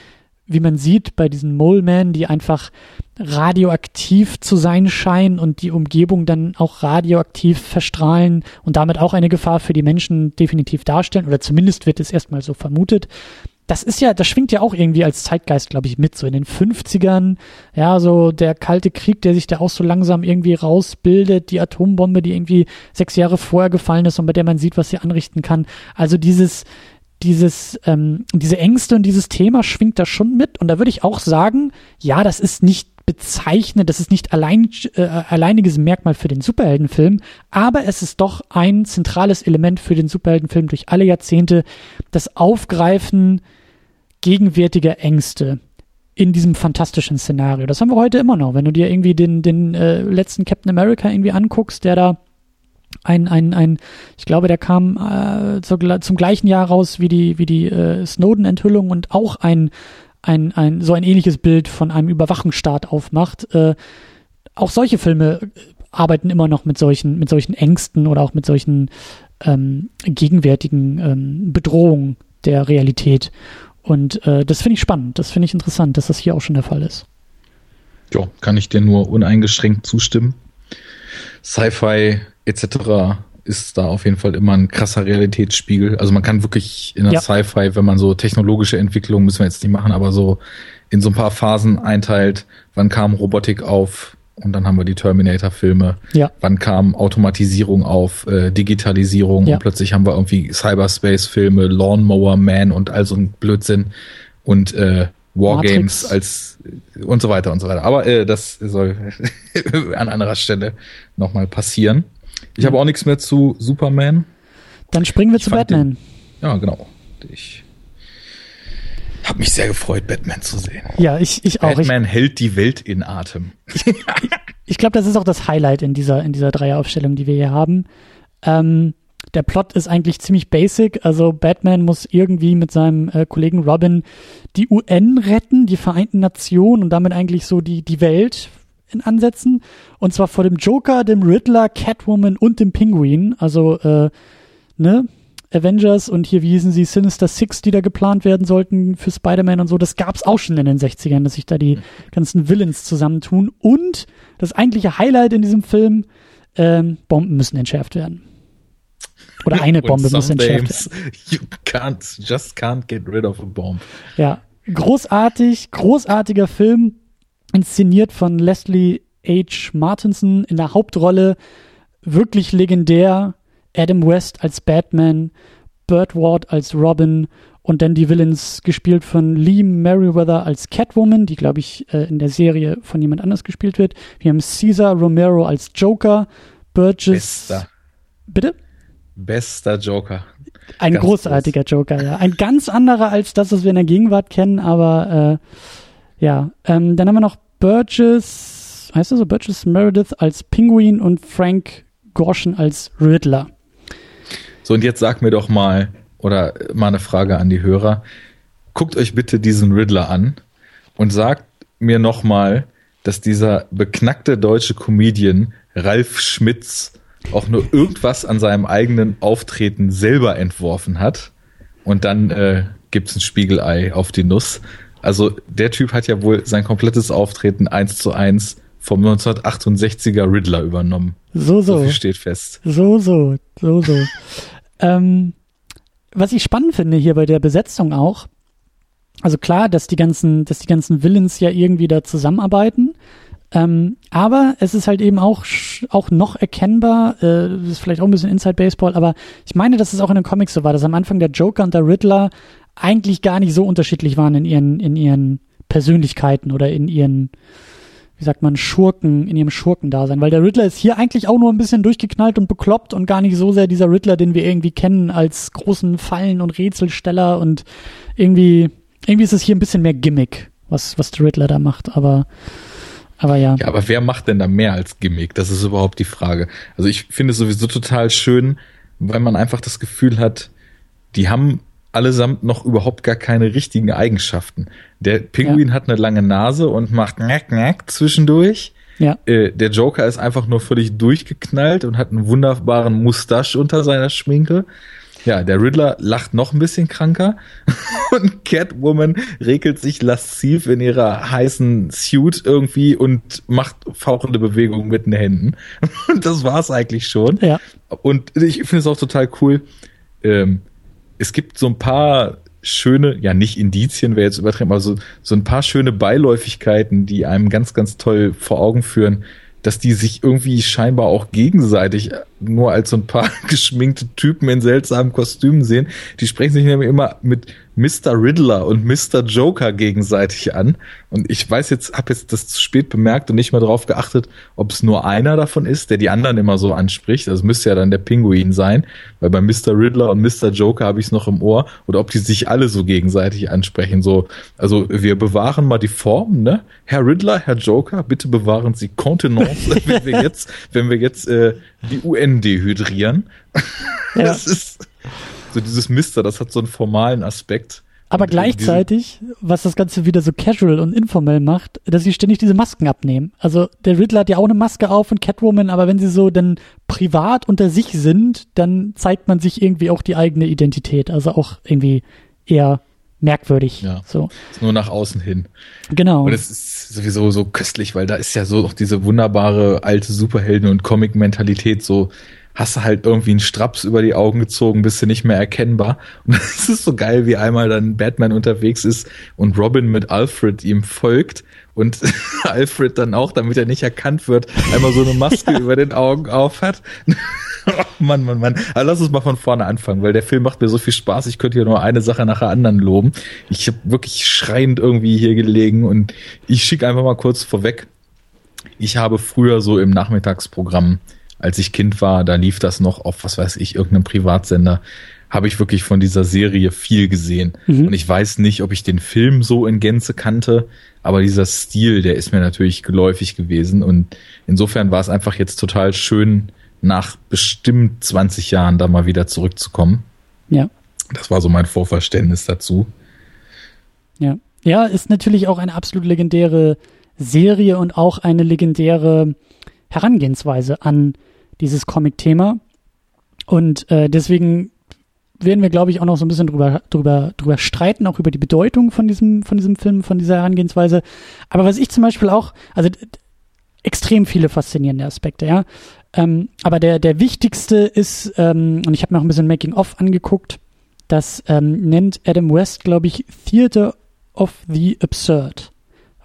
wie man sieht, bei diesen Mole Men, die einfach radioaktiv zu sein scheinen und die Umgebung dann auch radioaktiv verstrahlen und damit auch eine Gefahr für die Menschen definitiv darstellen, oder zumindest wird es erstmal so vermutet das ist ja, das schwingt ja auch irgendwie als Zeitgeist, glaube ich, mit, so in den 50ern, ja, so der kalte Krieg, der sich da auch so langsam irgendwie rausbildet, die Atombombe, die irgendwie sechs Jahre vorher gefallen ist und bei der man sieht, was sie anrichten kann. Also dieses, dieses, ähm, diese Ängste und dieses Thema schwingt da schon mit. Und da würde ich auch sagen, ja, das ist nicht bezeichnet, das ist nicht allein, äh, alleiniges Merkmal für den Superheldenfilm, aber es ist doch ein zentrales Element für den Superheldenfilm durch alle Jahrzehnte, das Aufgreifen gegenwärtiger Ängste in diesem fantastischen Szenario. Das haben wir heute immer noch. Wenn du dir irgendwie den, den äh, letzten Captain America irgendwie anguckst, der da ein, ein, ein, ich glaube, der kam äh, zu, zum gleichen Jahr raus wie die, wie die äh, Snowden-Enthüllung und auch ein ein, ein, so ein ähnliches Bild von einem Überwachungsstaat aufmacht. Äh, auch solche Filme arbeiten immer noch mit solchen, mit solchen Ängsten oder auch mit solchen ähm, gegenwärtigen ähm, Bedrohungen der Realität. Und äh, das finde ich spannend, das finde ich interessant, dass das hier auch schon der Fall ist. Ja, kann ich dir nur uneingeschränkt zustimmen. Sci-Fi etc ist da auf jeden Fall immer ein krasser Realitätsspiegel. Also man kann wirklich in der ja. Sci-Fi, wenn man so technologische Entwicklungen, müssen wir jetzt nicht machen, aber so in so ein paar Phasen einteilt, wann kam Robotik auf und dann haben wir die Terminator-Filme. Ja. Wann kam Automatisierung auf, äh, Digitalisierung ja. und plötzlich haben wir irgendwie Cyberspace-Filme, Lawnmower Man und all so ein Blödsinn und äh, Wargames als und so weiter und so weiter. Aber äh, das soll <laughs> an anderer Stelle nochmal passieren. Ich habe auch nichts mehr zu Superman. Dann springen wir ich zu Batman. Den, ja, genau. Ich habe mich sehr gefreut, Batman zu sehen. Ja, ich, ich auch. Batman ich, hält die Welt in Atem. ich, ich glaube, das ist auch das Highlight in dieser, in dieser Dreieraufstellung, die wir hier haben. Ähm, der Plot ist eigentlich ziemlich basic. Also Batman muss irgendwie mit seinem äh, Kollegen Robin die UN retten, die Vereinten Nationen und damit eigentlich so die, die Welt in Ansätzen. Und zwar vor dem Joker, dem Riddler, Catwoman und dem Penguin. Also, äh, ne? Avengers und hier, wie hießen sie, Sinister Six, die da geplant werden sollten für Spider-Man und so. Das gab's auch schon in den 60ern, dass sich da die ganzen Villains zusammentun. Und das eigentliche Highlight in diesem Film, ähm, Bomben müssen entschärft werden. Oder eine <laughs> Bombe muss entschärft werden. You can't, just can't get rid of a bomb. Ja, großartig, großartiger Film inszeniert von Leslie H. Martinson in der Hauptrolle. Wirklich legendär. Adam West als Batman, Burt Ward als Robin und dann die Villains gespielt von Lee Merriweather als Catwoman, die glaube ich äh, in der Serie von jemand anders gespielt wird. Wir haben Caesar Romero als Joker, Burgess. Bester. Bitte? Bester Joker. Ein ganz großartiger groß. Joker, ja. Ein ganz anderer als das, was wir in der Gegenwart kennen, aber äh, Ja, ähm, dann haben wir noch Burgess, heißt er so, Burgess Meredith als Penguin und Frank Gorshin als Riddler. So, und jetzt sag mir doch mal, oder mal eine Frage an die Hörer. Guckt euch bitte diesen Riddler an und sagt mir nochmal, dass dieser beknackte deutsche Comedian Ralf Schmitz auch nur irgendwas an seinem eigenen Auftreten selber entworfen hat. Und dann äh, gibt's ein Spiegelei auf die Nuss. Also der Typ hat ja wohl sein komplettes Auftreten eins zu eins vom 1968er Riddler übernommen. So, so. So steht fest. So, so, so, so. <laughs> ähm, was ich spannend finde hier bei der Besetzung auch, also klar, dass die ganzen, dass die ganzen Villains ja irgendwie da zusammenarbeiten, ähm, aber es ist halt eben auch, auch noch erkennbar, äh, das ist vielleicht auch ein bisschen Inside Baseball, aber ich meine, dass es auch in den Comics so war, dass am Anfang der Joker und der Riddler eigentlich gar nicht so unterschiedlich waren in ihren, in ihren Persönlichkeiten oder in ihren, wie sagt man, Schurken, in ihrem Schurkendasein. Weil der Riddler ist hier eigentlich auch nur ein bisschen durchgeknallt und bekloppt und gar nicht so sehr dieser Riddler, den wir irgendwie kennen als großen Fallen- und Rätselsteller und irgendwie, irgendwie ist es hier ein bisschen mehr Gimmick, was, was der Riddler da macht, aber, aber ja. Ja, aber wer macht denn da mehr als Gimmick? Das ist überhaupt die Frage. Also ich finde es sowieso total schön, weil man einfach das Gefühl hat, die haben allesamt noch überhaupt gar keine richtigen Eigenschaften. Der Pinguin ja. hat eine lange Nase und macht knack knack zwischendurch. Ja. Äh, der Joker ist einfach nur völlig durchgeknallt und hat einen wunderbaren Mustache unter seiner Schminke. Ja, der Riddler lacht noch ein bisschen kranker <laughs> und Catwoman regelt sich lasziv in ihrer heißen Suit irgendwie und macht fauchende Bewegungen mit den Händen. Und <laughs> das war's eigentlich schon. Ja. Und ich finde es auch total cool. Ähm, es gibt so ein paar schöne, ja nicht Indizien wäre jetzt übertrieben, aber so, so ein paar schöne Beiläufigkeiten, die einem ganz, ganz toll vor Augen führen, dass die sich irgendwie scheinbar auch gegenseitig nur als so ein paar <laughs> geschminkte Typen in seltsamen Kostümen sehen. Die sprechen sich nämlich immer mit Mr. Riddler und Mr. Joker gegenseitig an. Und ich weiß jetzt, habe jetzt das zu spät bemerkt und nicht mal darauf geachtet, ob es nur einer davon ist, der die anderen immer so anspricht. Das müsste ja dann der Pinguin sein, weil bei Mr. Riddler und Mr. Joker habe ich es noch im Ohr. Oder ob die sich alle so gegenseitig ansprechen. So, also wir bewahren mal die Form, ne? Herr Riddler, Herr Joker, bitte bewahren Sie Kontenance, <laughs> wenn wir jetzt, wenn wir jetzt äh, die UN dehydrieren. Ja. Das ist so dieses Mister, das hat so einen formalen Aspekt. Aber gleichzeitig, was das Ganze wieder so casual und informell macht, dass sie ständig diese Masken abnehmen. Also der Riddler hat ja auch eine Maske auf und Catwoman, aber wenn sie so dann privat unter sich sind, dann zeigt man sich irgendwie auch die eigene Identität. Also auch irgendwie eher merkwürdig. Ja. So. Nur nach außen hin. Genau. Und es ist sowieso so köstlich, weil da ist ja so auch diese wunderbare alte Superhelden- und Comic-Mentalität so hast du halt irgendwie einen Straps über die Augen gezogen, bist du nicht mehr erkennbar. Und <laughs> es ist so geil, wie einmal dann Batman unterwegs ist und Robin mit Alfred ihm folgt und <laughs> Alfred dann auch, damit er nicht erkannt wird, einmal so eine Maske <laughs> ja. über den Augen auf hat. <laughs> oh Mann, Mann, Mann. Aber lass uns mal von vorne anfangen, weil der Film macht mir so viel Spaß. Ich könnte hier nur eine Sache nach der anderen loben. Ich habe wirklich schreiend irgendwie hier gelegen und ich schicke einfach mal kurz vorweg. Ich habe früher so im Nachmittagsprogramm als ich Kind war, da lief das noch auf, was weiß ich, irgendeinem Privatsender, habe ich wirklich von dieser Serie viel gesehen. Mhm. Und ich weiß nicht, ob ich den Film so in Gänze kannte, aber dieser Stil, der ist mir natürlich geläufig gewesen. Und insofern war es einfach jetzt total schön, nach bestimmt 20 Jahren da mal wieder zurückzukommen. Ja. Das war so mein Vorverständnis dazu. Ja. Ja, ist natürlich auch eine absolut legendäre Serie und auch eine legendäre Herangehensweise an dieses Comic-Thema. Und äh, deswegen werden wir, glaube ich, auch noch so ein bisschen drüber, drüber, drüber streiten, auch über die Bedeutung von diesem, von diesem Film, von dieser Herangehensweise. Aber was ich zum Beispiel auch, also extrem viele faszinierende Aspekte, ja. Ähm, aber der, der wichtigste ist, ähm, und ich habe mir auch ein bisschen Making-of angeguckt, das ähm, nennt Adam West, glaube ich, Theater of the Absurd,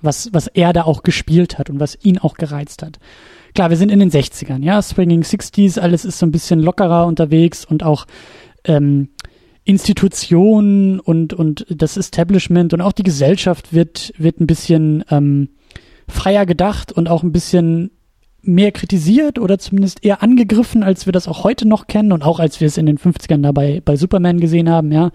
was, was er da auch gespielt hat und was ihn auch gereizt hat. Klar, wir sind in den 60ern, ja, Swinging 60s, alles ist so ein bisschen lockerer unterwegs und auch ähm, Institutionen und, und das Establishment und auch die Gesellschaft wird, wird ein bisschen ähm, freier gedacht und auch ein bisschen mehr kritisiert oder zumindest eher angegriffen, als wir das auch heute noch kennen und auch als wir es in den 50ern dabei bei Superman gesehen haben, ja,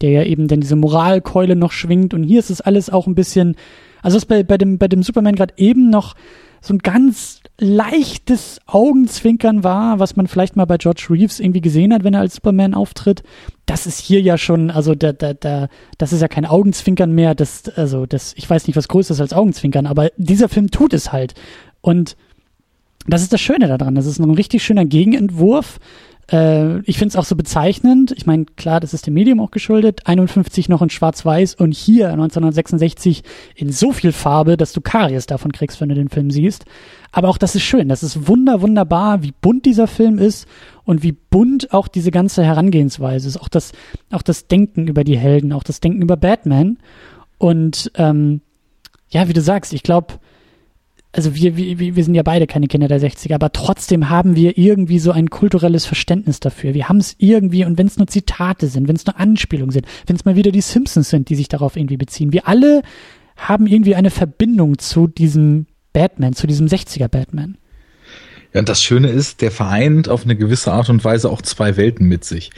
der ja eben dann diese Moralkeule noch schwingt und hier ist es alles auch ein bisschen Also ist bei, bei dem, bei dem Superman gerade eben noch so ein ganz leichtes Augenzwinkern war, was man vielleicht mal bei George Reeves irgendwie gesehen hat, wenn er als Superman auftritt. Das ist hier ja schon, also da, da, da, das ist ja kein Augenzwinkern mehr. Das, also das, ich weiß nicht, was größer ist als Augenzwinkern, aber dieser Film tut es halt. Und das ist das Schöne daran. Das ist ein richtig schöner Gegenentwurf äh, ich finde es auch so bezeichnend. Ich meine, klar, das ist dem Medium auch geschuldet. 51 noch in Schwarz-Weiß und hier 1966 in so viel Farbe, dass du Karies davon kriegst, wenn du den Film siehst. Aber auch das ist schön. Das ist wunder, wunderbar, wie bunt dieser Film ist und wie bunt auch diese ganze Herangehensweise ist. Auch das, auch das Denken über die Helden, auch das Denken über Batman. Und ähm, ja, wie du sagst, ich glaube, also wir, wir, wir sind ja beide keine Kinder der 60er, aber trotzdem haben wir irgendwie so ein kulturelles Verständnis dafür. Wir haben es irgendwie, und wenn es nur Zitate sind, wenn es nur Anspielungen sind, wenn es mal wieder die Simpsons sind, die sich darauf irgendwie beziehen, wir alle haben irgendwie eine Verbindung zu diesem Batman, zu diesem 60er Batman. Ja, und das Schöne ist, der vereint auf eine gewisse Art und Weise auch zwei Welten mit sich.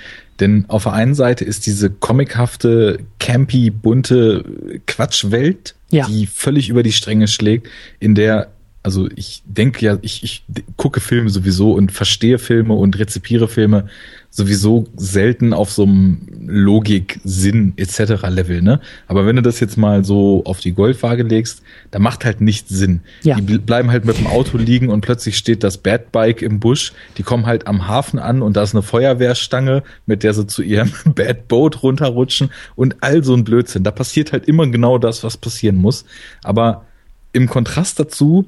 Denn auf der einen Seite ist diese comichafte, campy, bunte Quatschwelt, ja. die völlig über die Stränge schlägt, in der also ich denke ja, ich, ich gucke Filme sowieso und verstehe Filme und rezipiere Filme sowieso selten auf so einem Logik, Sinn etc. Level, ne? Aber wenn du das jetzt mal so auf die Goldwaage legst, da macht halt nicht Sinn. Ja. Die bleiben halt mit dem Auto liegen und plötzlich steht das Bad Bike im Busch. Die kommen halt am Hafen an und da ist eine Feuerwehrstange, mit der sie zu ihrem <laughs> Bad Boat runterrutschen und all so ein Blödsinn. Da passiert halt immer genau das, was passieren muss. Aber im Kontrast dazu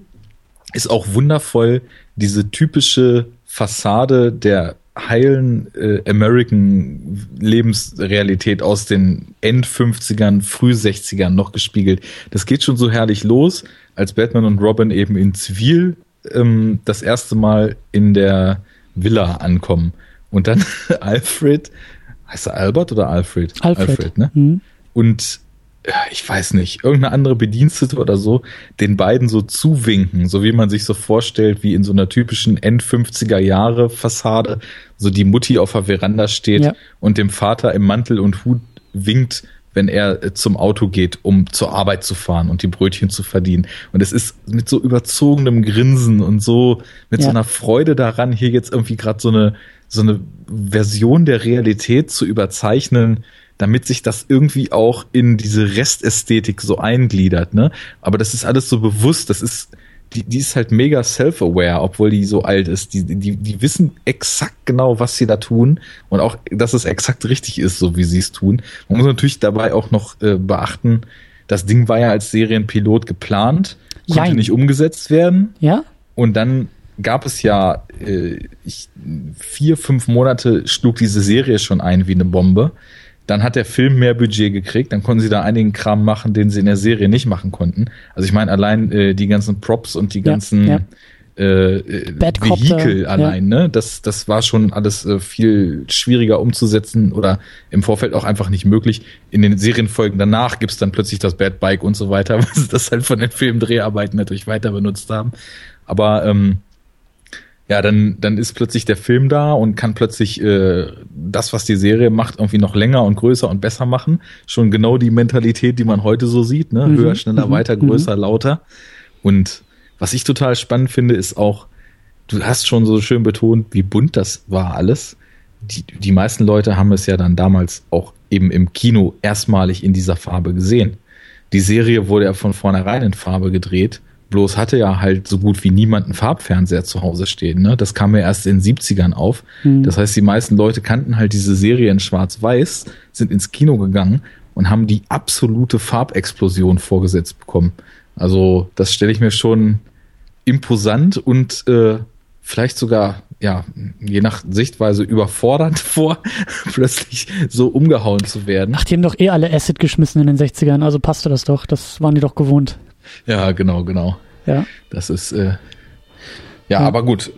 ist auch wundervoll diese typische Fassade der heilen äh, American Lebensrealität aus den End 50ern, früh 60ern noch gespiegelt. Das geht schon so herrlich los, als Batman und Robin eben in Zivil ähm, das erste Mal in der Villa ankommen. Und dann <laughs> Alfred, heißt er Albert oder Alfred? Alfred, Alfred ne? Mhm. Und ich weiß nicht, irgendeine andere Bedienstete oder so, den beiden so zuwinken, so wie man sich so vorstellt, wie in so einer typischen End-50er Jahre Fassade, so die Mutti auf der Veranda steht ja. und dem Vater im Mantel und Hut winkt, wenn er äh, zum Auto geht, um zur Arbeit zu fahren und die Brötchen zu verdienen. Und es ist mit so überzogenem Grinsen und so mit ja. so einer Freude daran, hier jetzt irgendwie gerade so eine so eine Version der Realität zu überzeichnen, damit sich das irgendwie auch in diese Restästhetik so eingliedert, ne? Aber das ist alles so bewusst, das ist, die, die ist halt mega self-aware, obwohl die so alt ist. Die, die, die wissen exakt genau, was sie da tun und auch, dass es exakt richtig ist, so wie sie es tun. Man muss natürlich dabei auch noch äh, beachten, das Ding war ja als Serienpilot geplant, konnte Jein. nicht umgesetzt werden. Ja. Und dann gab es ja äh, ich, vier, fünf Monate schlug diese Serie schon ein wie eine Bombe. Dann hat der Film mehr Budget gekriegt, dann konnten sie da einigen Kram machen, den sie in der Serie nicht machen konnten. Also ich meine, allein äh, die ganzen Props und die ganzen ja, ja. Äh, äh Vehikel allein, ja. ne? Das, das war schon alles äh, viel schwieriger umzusetzen oder im Vorfeld auch einfach nicht möglich. In den Serienfolgen danach gibt's dann plötzlich das Bad Bike und so weiter, <laughs> was sie das halt von den Filmdreharbeiten natürlich weiter benutzt haben. Aber ähm, ja, dann, dann ist plötzlich der Film da und kann plötzlich äh, das, was die Serie macht, irgendwie noch länger und größer und besser machen. Schon genau die Mentalität, die man heute so sieht, ne? Mhm. Höher, schneller, mhm. weiter, mhm. größer, mhm. lauter. Und was ich total spannend finde, ist auch, du hast schon so schön betont, wie bunt das war alles. Die, die meisten Leute haben es ja dann damals auch eben im Kino erstmalig in dieser Farbe gesehen. Die Serie wurde ja von vornherein in Farbe gedreht Bloß hatte ja halt so gut wie niemand einen Farbfernseher zu Hause stehen. Ne? Das kam ja erst in den 70ern auf. Mhm. Das heißt, die meisten Leute kannten halt diese Serie in Schwarz-Weiß, sind ins Kino gegangen und haben die absolute Farbexplosion vorgesetzt bekommen. Also das stelle ich mir schon imposant und äh, vielleicht sogar, ja, je nach Sichtweise überfordernd <laughs> vor, plötzlich so umgehauen zu werden. Ach, die haben doch eh alle Acid geschmissen in den 60ern, also passte das doch. Das waren die doch gewohnt. Ja, genau, genau. Ja. Das ist, äh, ja, ja, aber gut.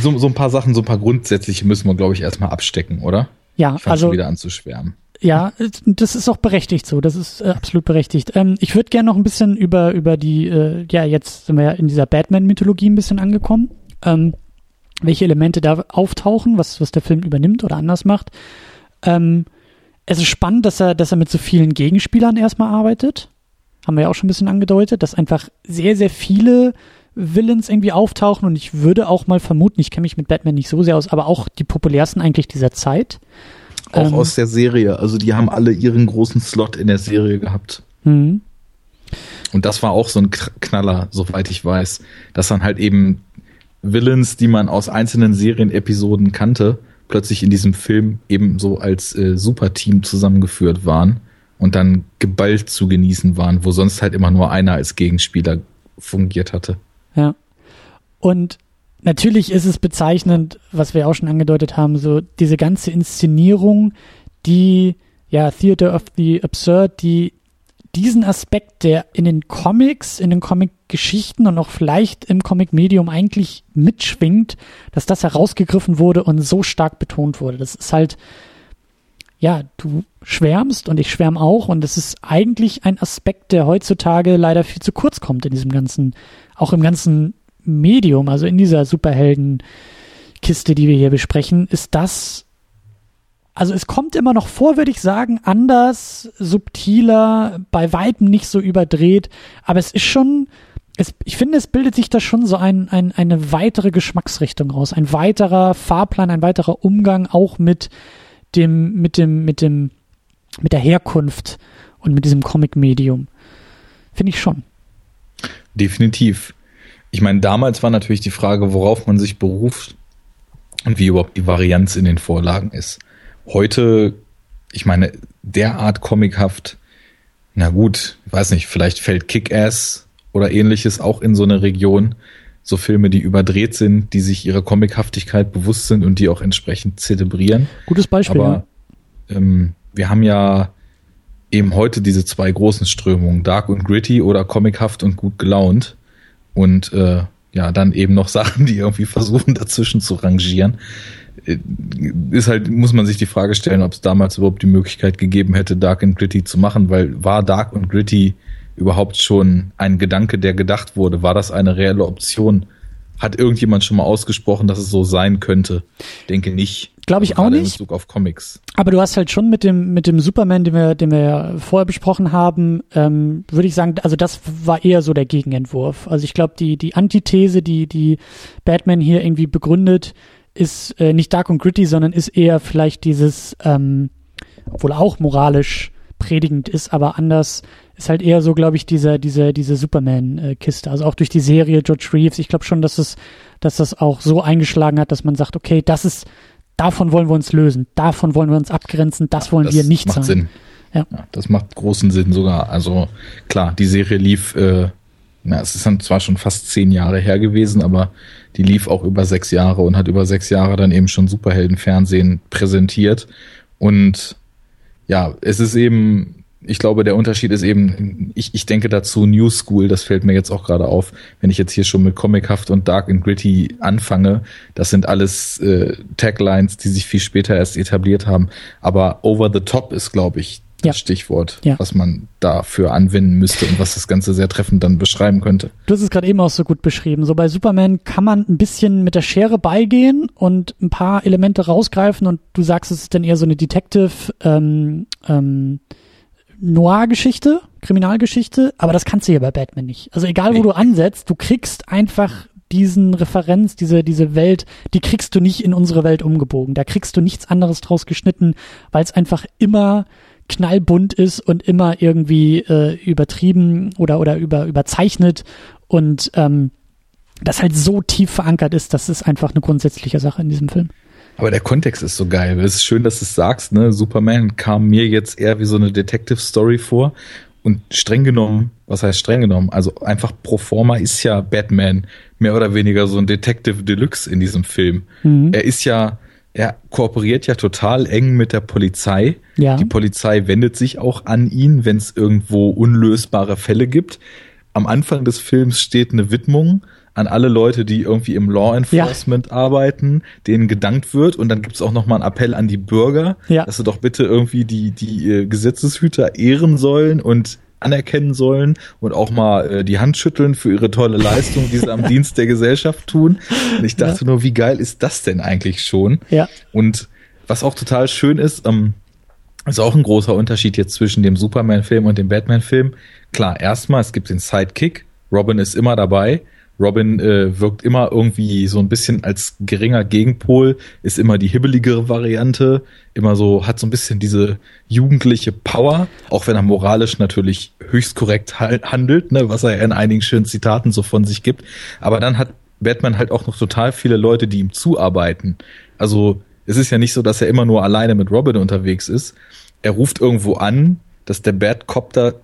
So, so ein paar Sachen, so ein paar grundsätzliche müssen wir, glaube ich, erstmal abstecken, oder? Ja, ich also. Schon wieder anzuschwärmen. Ja, das ist auch berechtigt so. Das ist äh, absolut berechtigt. Ähm, ich würde gerne noch ein bisschen über, über die, äh, ja, jetzt sind wir ja in dieser Batman-Mythologie ein bisschen angekommen. Ähm, welche Elemente da auftauchen, was, was der Film übernimmt oder anders macht. Ähm, es ist spannend, dass er, dass er mit so vielen Gegenspielern erstmal arbeitet. Haben wir ja auch schon ein bisschen angedeutet, dass einfach sehr, sehr viele Villains irgendwie auftauchen und ich würde auch mal vermuten, ich kenne mich mit Batman nicht so sehr aus, aber auch die populärsten eigentlich dieser Zeit. Auch ähm, aus der Serie, also die haben alle ihren großen Slot in der Serie gehabt. Mhm. Und das war auch so ein Knaller, soweit ich weiß, dass dann halt eben Villains, die man aus einzelnen Serienepisoden kannte, plötzlich in diesem Film eben so als äh, Superteam zusammengeführt waren und dann geballt zu genießen waren, wo sonst halt immer nur einer als Gegenspieler fungiert hatte. Ja. Und natürlich ist es bezeichnend, was wir auch schon angedeutet haben, so diese ganze Inszenierung, die ja Theater of the Absurd, die diesen Aspekt, der in den Comics, in den Comic-Geschichten und auch vielleicht im Comic-Medium eigentlich mitschwingt, dass das herausgegriffen wurde und so stark betont wurde. Das ist halt, ja, du schwärmst und ich schwärme auch und das ist eigentlich ein Aspekt, der heutzutage leider viel zu kurz kommt in diesem ganzen, auch im ganzen Medium, also in dieser Superhelden-Kiste, die wir hier besprechen, ist das also es kommt immer noch vor, würde ich sagen, anders, subtiler, bei weitem nicht so überdreht, aber es ist schon, es, ich finde, es bildet sich da schon so ein, ein, eine weitere Geschmacksrichtung raus, ein weiterer Fahrplan, ein weiterer Umgang auch mit dem, mit dem, mit dem, mit der Herkunft und mit diesem Comic-Medium. Finde ich schon. Definitiv. Ich meine, damals war natürlich die Frage, worauf man sich beruft und wie überhaupt die Varianz in den Vorlagen ist heute, ich meine, derart comichaft, na gut, ich weiß nicht, vielleicht fällt Kick-Ass oder ähnliches auch in so eine Region. So Filme, die überdreht sind, die sich ihrer Comichaftigkeit bewusst sind und die auch entsprechend zelebrieren. Gutes Beispiel. Aber ja. ähm, wir haben ja eben heute diese zwei großen Strömungen, Dark und Gritty oder comichaft und gut gelaunt. Und äh, ja, dann eben noch <laughs> Sachen, die irgendwie versuchen dazwischen zu rangieren ist halt, muss man sich die Frage stellen, ob es damals überhaupt die Möglichkeit gegeben hätte, Dark and Gritty zu machen, weil war Dark and Gritty überhaupt schon ein Gedanke, der gedacht wurde? War das eine reelle Option? Hat irgendjemand schon mal ausgesprochen, dass es so sein könnte? Denke nicht. Glaube ich auch nicht. In Bezug auf Comics. Aber du hast halt schon mit dem mit dem Superman, den wir den wir ja vorher besprochen haben, ähm, würde ich sagen, also das war eher so der Gegenentwurf. Also ich glaube, die die Antithese, die die Batman hier irgendwie begründet, ist äh, nicht dark und gritty, sondern ist eher vielleicht dieses, ähm, obwohl auch moralisch predigend ist, aber anders ist halt eher so, glaube ich, diese, diese, diese Superman-Kiste. Also auch durch die Serie George Reeves. Ich glaube schon, dass es, dass das auch so eingeschlagen hat, dass man sagt, okay, das ist, davon wollen wir uns lösen, davon wollen wir uns abgrenzen, das wollen das wir nicht macht sein. Sinn. Ja. ja. das macht großen Sinn sogar. Also klar, die Serie lief, äh, na, es ist dann zwar schon fast zehn Jahre her gewesen, aber die lief auch über sechs Jahre und hat über sechs Jahre dann eben schon Superheldenfernsehen präsentiert. Und ja, es ist eben, ich glaube, der Unterschied ist eben, ich, ich denke dazu New School, das fällt mir jetzt auch gerade auf, wenn ich jetzt hier schon mit Comichaft und Dark and Gritty anfange. Das sind alles äh, Taglines, die sich viel später erst etabliert haben. Aber Over the Top ist, glaube ich, ja. Stichwort, ja. was man dafür anwenden müsste und was das Ganze sehr treffend dann beschreiben könnte. Du hast es gerade eben auch so gut beschrieben. So bei Superman kann man ein bisschen mit der Schere beigehen und ein paar Elemente rausgreifen und du sagst, es ist dann eher so eine Detective ähm, ähm, Noir-Geschichte, Kriminalgeschichte, aber das kannst du hier bei Batman nicht. Also egal, wo nee. du ansetzt, du kriegst einfach diesen Referenz, diese, diese Welt, die kriegst du nicht in unsere Welt umgebogen. Da kriegst du nichts anderes draus geschnitten, weil es einfach immer knallbunt ist und immer irgendwie äh, übertrieben oder, oder über, überzeichnet und ähm, das halt so tief verankert ist, das ist einfach eine grundsätzliche Sache in diesem Film. Aber der Kontext ist so geil. Es ist schön, dass du es sagst, ne? Superman kam mir jetzt eher wie so eine Detective Story vor. Und streng genommen, was heißt streng genommen? Also einfach pro forma ist ja Batman mehr oder weniger so ein Detective Deluxe in diesem Film. Mhm. Er ist ja er kooperiert ja total eng mit der Polizei. Ja. Die Polizei wendet sich auch an ihn, wenn es irgendwo unlösbare Fälle gibt. Am Anfang des Films steht eine Widmung an alle Leute, die irgendwie im Law Enforcement ja. arbeiten, denen gedankt wird. Und dann gibt es auch nochmal einen Appell an die Bürger, ja. dass sie doch bitte irgendwie die, die äh, Gesetzeshüter ehren sollen und anerkennen sollen und auch mal äh, die Hand schütteln für ihre tolle Leistung, die sie am <laughs> Dienst der Gesellschaft tun. Und ich dachte ja. nur, wie geil ist das denn eigentlich schon? Ja. Und was auch total schön ist, ähm, ist auch ein großer Unterschied jetzt zwischen dem Superman-Film und dem Batman-Film. klar, erstmal, es gibt den Sidekick, Robin ist immer dabei, Robin äh, wirkt immer irgendwie so ein bisschen als geringer Gegenpol, ist immer die hibbeligere Variante, immer so, hat so ein bisschen diese jugendliche Power, auch wenn er moralisch natürlich höchst korrekt handelt, ne, was er in einigen schönen Zitaten so von sich gibt. Aber dann hat Batman halt auch noch total viele Leute, die ihm zuarbeiten. Also es ist ja nicht so, dass er immer nur alleine mit Robin unterwegs ist. Er ruft irgendwo an, dass der Batcopter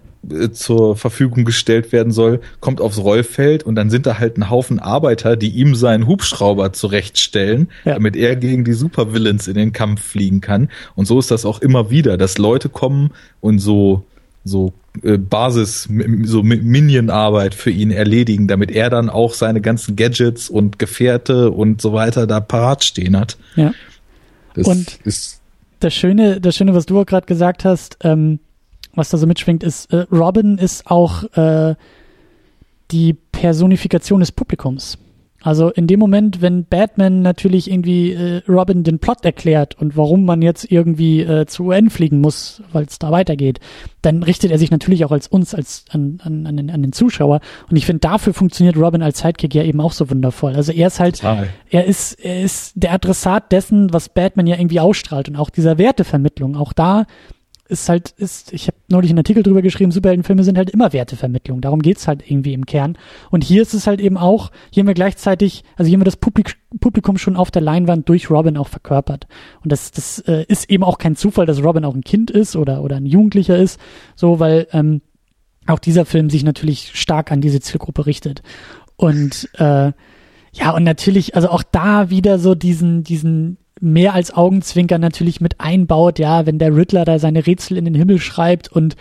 zur Verfügung gestellt werden soll, kommt aufs Rollfeld und dann sind da halt ein Haufen Arbeiter, die ihm seinen Hubschrauber zurechtstellen, ja. damit er gegen die Supervillains in den Kampf fliegen kann. Und so ist das auch immer wieder, dass Leute kommen und so so äh, Basis, so Minion-Arbeit für ihn erledigen, damit er dann auch seine ganzen Gadgets und Gefährte und so weiter da parat stehen hat. Ja. Das und ist das Schöne, das Schöne, was du auch gerade gesagt hast, ähm, was da so mitschwingt, ist, äh, Robin ist auch äh, die Personifikation des Publikums. Also in dem Moment, wenn Batman natürlich irgendwie äh, Robin den Plot erklärt und warum man jetzt irgendwie äh, zu UN fliegen muss, weil es da weitergeht, dann richtet er sich natürlich auch als uns, als an, an, an, den, an den Zuschauer. Und ich finde, dafür funktioniert Robin als Sidekick ja eben auch so wundervoll. Also er ist halt, Total. er ist, er ist der Adressat dessen, was Batman ja irgendwie ausstrahlt und auch dieser Wertevermittlung. Auch da ist halt, ist, ich habe neulich einen Artikel drüber geschrieben, Superheldenfilme sind halt immer Wertevermittlung. Darum geht's halt irgendwie im Kern. Und hier ist es halt eben auch, hier haben wir gleichzeitig, also hier haben wir das Publik Publikum schon auf der Leinwand durch Robin auch verkörpert. Und das, das äh, ist eben auch kein Zufall, dass Robin auch ein Kind ist oder, oder ein Jugendlicher ist, so, weil ähm, auch dieser Film sich natürlich stark an diese Zielgruppe richtet. Und äh, ja, und natürlich, also auch da wieder so diesen, diesen mehr als Augenzwinker natürlich mit einbaut, ja, wenn der Riddler da seine Rätsel in den Himmel schreibt und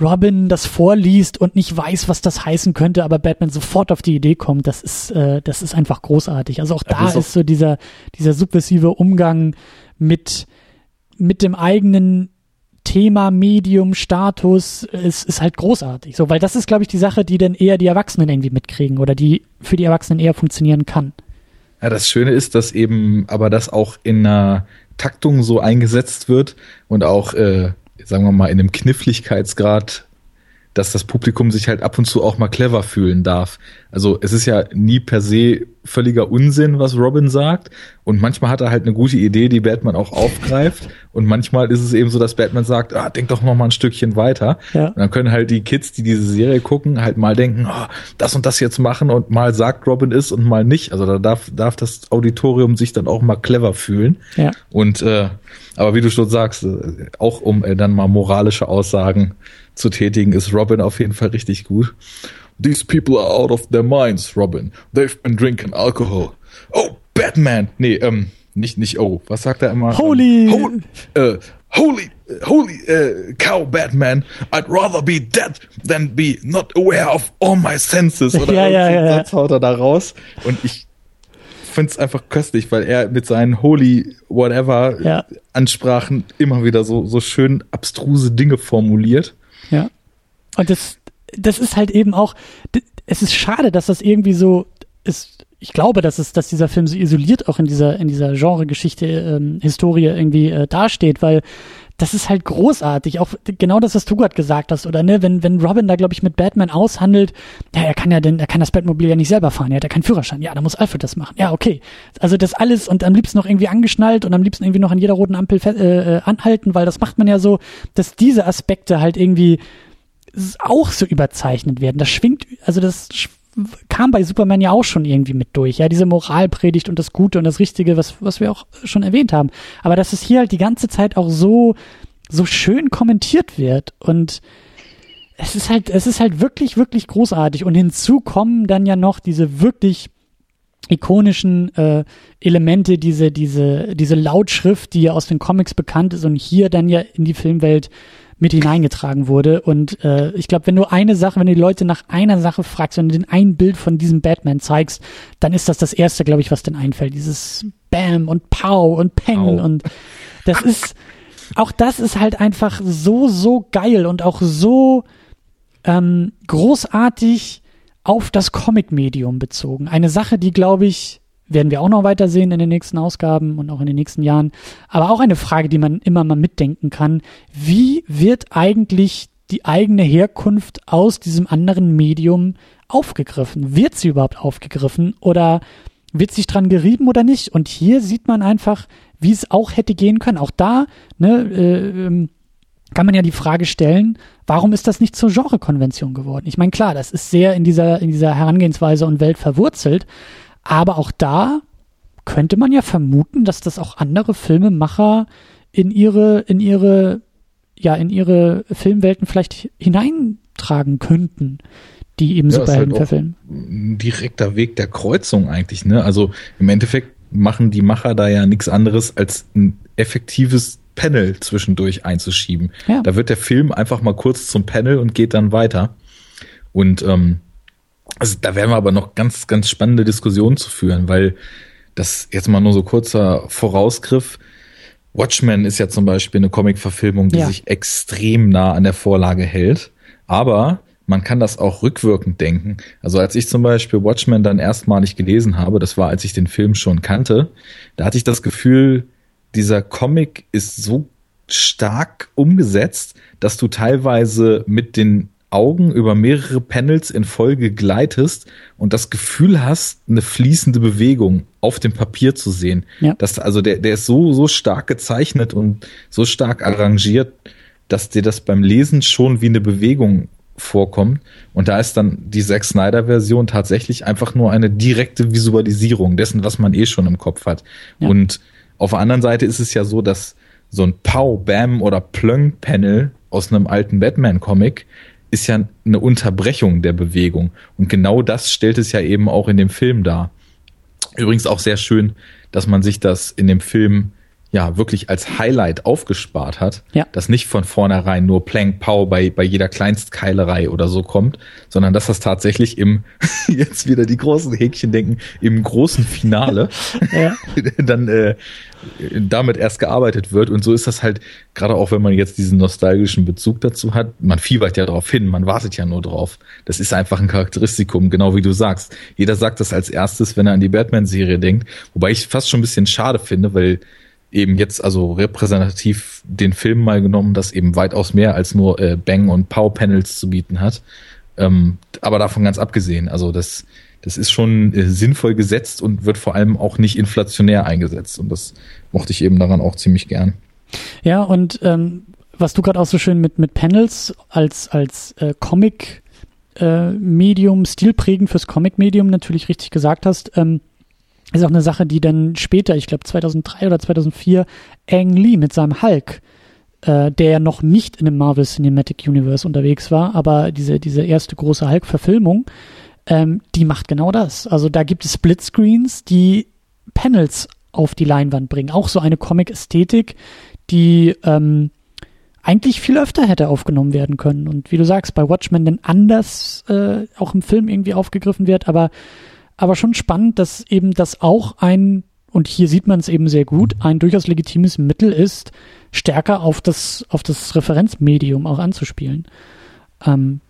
Robin das vorliest und nicht weiß, was das heißen könnte, aber Batman sofort auf die Idee kommt, das ist, äh, das ist einfach großartig. Also auch da ist, ist so dieser, dieser subversive Umgang mit, mit dem eigenen Thema, Medium, Status, es ist halt großartig. So, weil das ist, glaube ich, die Sache, die dann eher die Erwachsenen irgendwie mitkriegen oder die für die Erwachsenen eher funktionieren kann. Ja, das Schöne ist, dass eben aber das auch in einer Taktung so eingesetzt wird und auch, äh, sagen wir mal, in einem Kniffligkeitsgrad dass das Publikum sich halt ab und zu auch mal clever fühlen darf. Also es ist ja nie per se völliger Unsinn, was Robin sagt. Und manchmal hat er halt eine gute Idee, die Batman auch aufgreift. <laughs> Und manchmal ist es eben so, dass Batman sagt, ah, denk doch noch mal ein Stückchen weiter. Ja. Und dann können halt die Kids, die diese Serie gucken, halt mal denken, oh, das und das jetzt machen und mal sagt Robin ist und mal nicht. Also da darf, darf das Auditorium sich dann auch mal clever fühlen. Ja. Und äh, aber wie du schon sagst, äh, auch um äh, dann mal moralische Aussagen zu tätigen, ist Robin auf jeden Fall richtig gut. These people are out of their minds, Robin. They've been drinking alcohol. Oh, Batman! Nee, ähm, nicht, nicht, oh, was sagt er immer? Holy! Ähm, ho äh, holy, holy äh, cow, Batman. I'd rather be dead than be not aware of all my senses. Oder <laughs> ja, ja, ja, Satz haut er da raus. Und ich finde es einfach köstlich, weil er mit seinen Holy Whatever ja. Ansprachen immer wieder so, so schön abstruse Dinge formuliert. Ja. Und das, das ist halt eben auch, es ist schade, dass das irgendwie so ist. Ich glaube, dass es, dass dieser Film so isoliert auch in dieser, in dieser Genre-Geschichte, ähm, Historie irgendwie äh, dasteht, weil das ist halt großartig. Auch genau das, was du gerade gesagt hast, oder ne, wenn, wenn Robin da, glaube ich, mit Batman aushandelt, ja, er kann ja denn, er kann das Batmobil ja nicht selber fahren, er hat ja keinen Führerschein. Ja, da muss Alfred das machen. Ja, okay. Also das alles und am liebsten noch irgendwie angeschnallt und am liebsten irgendwie noch an jeder roten Ampel äh, äh, anhalten, weil das macht man ja so, dass diese Aspekte halt irgendwie auch so überzeichnet werden. Das schwingt, also das kam bei Superman ja auch schon irgendwie mit durch, ja, diese Moralpredigt und das Gute und das Richtige, was, was wir auch schon erwähnt haben. Aber dass es hier halt die ganze Zeit auch so, so schön kommentiert wird und es ist halt, es ist halt wirklich, wirklich großartig. Und hinzu kommen dann ja noch diese wirklich ikonischen äh, Elemente, diese, diese, diese Lautschrift, die ja aus den Comics bekannt ist und hier dann ja in die Filmwelt mit hineingetragen wurde. Und äh, ich glaube, wenn du eine Sache, wenn du die Leute nach einer Sache fragst, wenn du den ein Bild von diesem Batman zeigst, dann ist das das erste, glaube ich, was denn einfällt. Dieses Bam und Pow und Peng oh. und das ist auch das ist halt einfach so so geil und auch so ähm, großartig auf das Comic-Medium bezogen. Eine Sache, die glaube ich werden wir auch noch weiter sehen in den nächsten Ausgaben und auch in den nächsten Jahren. Aber auch eine Frage, die man immer mal mitdenken kann. Wie wird eigentlich die eigene Herkunft aus diesem anderen Medium aufgegriffen? Wird sie überhaupt aufgegriffen oder wird sich dran gerieben oder nicht? Und hier sieht man einfach, wie es auch hätte gehen können. Auch da ne, äh, ähm, kann man ja die Frage stellen, warum ist das nicht zur Genrekonvention geworden? Ich meine, klar, das ist sehr in dieser, in dieser Herangehensweise und Welt verwurzelt, aber auch da könnte man ja vermuten, dass das auch andere Filmemacher in ihre, in ihre, ja, in ihre Filmwelten vielleicht hineintragen könnten, die eben ja, Superhelden halt verfilmen. Ein direkter Weg der Kreuzung eigentlich, ne? Also im Endeffekt machen die Macher da ja nichts anderes als ein effektives Panel zwischendurch einzuschieben. Ja. Da wird der Film einfach mal kurz zum Panel und geht dann weiter. Und ähm, also da werden wir aber noch ganz, ganz spannende Diskussionen zu führen, weil das jetzt mal nur so kurzer Vorausgriff. Watchmen ist ja zum Beispiel eine Comic-Verfilmung, die ja. sich extrem nah an der Vorlage hält. Aber man kann das auch rückwirkend denken. Also als ich zum Beispiel Watchmen dann erstmalig gelesen habe, das war, als ich den Film schon kannte, da hatte ich das Gefühl, dieser Comic ist so stark umgesetzt, dass du teilweise mit den Augen über mehrere Panels in Folge gleitest und das Gefühl hast, eine fließende Bewegung auf dem Papier zu sehen. Ja. Das, also der, der ist so, so stark gezeichnet und so stark arrangiert, dass dir das beim Lesen schon wie eine Bewegung vorkommt. Und da ist dann die Zack Snyder Version tatsächlich einfach nur eine direkte Visualisierung dessen, was man eh schon im Kopf hat. Ja. Und auf der anderen Seite ist es ja so, dass so ein Pow, Bam oder Plöng Panel aus einem alten Batman Comic ist ja eine Unterbrechung der Bewegung. Und genau das stellt es ja eben auch in dem Film dar. Übrigens auch sehr schön, dass man sich das in dem Film ja wirklich als Highlight aufgespart hat, ja. dass nicht von vornherein nur Plank Pow bei, bei jeder Kleinstkeilerei oder so kommt, sondern dass das tatsächlich im, <laughs> jetzt wieder die großen Häkchen denken, im großen Finale <laughs> <laughs> dann äh, damit erst gearbeitet wird. Und so ist das halt, gerade auch wenn man jetzt diesen nostalgischen Bezug dazu hat, man fiebert ja drauf hin, man wartet ja nur drauf. Das ist einfach ein Charakteristikum, genau wie du sagst. Jeder sagt das als erstes, wenn er an die Batman-Serie denkt. Wobei ich fast schon ein bisschen schade finde, weil eben jetzt also repräsentativ den Film mal genommen, das eben weitaus mehr als nur äh, Bang und Pow Panels zu bieten hat. Ähm, aber davon ganz abgesehen, also das, das ist schon äh, sinnvoll gesetzt und wird vor allem auch nicht inflationär eingesetzt. Und das mochte ich eben daran auch ziemlich gern. Ja, und ähm, was du gerade auch so schön mit, mit Panels als, als äh, Comic äh, Medium, stilprägend fürs Comic Medium natürlich richtig gesagt hast, ähm, ist auch eine Sache, die dann später, ich glaube 2003 oder 2004, Ang Lee mit seinem Hulk, äh, der ja noch nicht in dem Marvel Cinematic Universe unterwegs war, aber diese, diese erste große Hulk-Verfilmung, ähm, die macht genau das. Also da gibt es Splitscreens, die Panels auf die Leinwand bringen. Auch so eine Comic-Ästhetik, die ähm, eigentlich viel öfter hätte aufgenommen werden können. Und wie du sagst, bei Watchmen dann anders äh, auch im Film irgendwie aufgegriffen wird, aber aber schon spannend, dass eben das auch ein, und hier sieht man es eben sehr gut, ein durchaus legitimes Mittel ist, stärker auf das, auf das Referenzmedium auch anzuspielen. Ähm,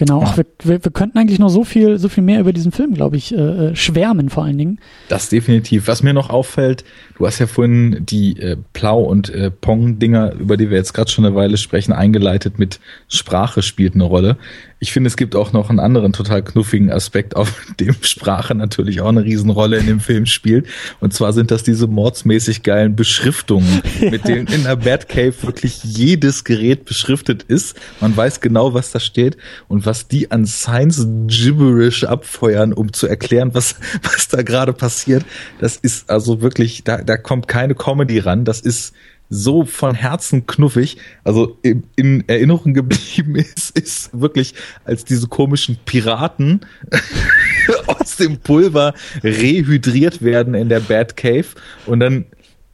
Genau, ja. wir, wir, wir, könnten eigentlich noch so viel, so viel mehr über diesen Film, glaube ich, äh, äh, schwärmen vor allen Dingen. Das definitiv. Was mir noch auffällt, du hast ja vorhin die äh, Plau- und äh, Pong-Dinger, über die wir jetzt gerade schon eine Weile sprechen, eingeleitet mit Sprache spielt eine Rolle. Ich finde, es gibt auch noch einen anderen total knuffigen Aspekt, auf <laughs> dem Sprache natürlich auch eine Riesenrolle in dem Film spielt. Und zwar sind das diese mordsmäßig geilen Beschriftungen, ja. <laughs> mit denen in der Batcave wirklich jedes Gerät beschriftet ist. Man weiß genau, was da steht und was die an Science Gibberish abfeuern, um zu erklären, was, <laughs> was da gerade passiert. Das ist also wirklich, da, da kommt keine Comedy ran. Das ist so von Herzen knuffig, also in, in Erinnerung geblieben <laughs> ist, ist wirklich, als diese komischen Piraten <laughs> aus dem Pulver rehydriert werden in der Batcave und dann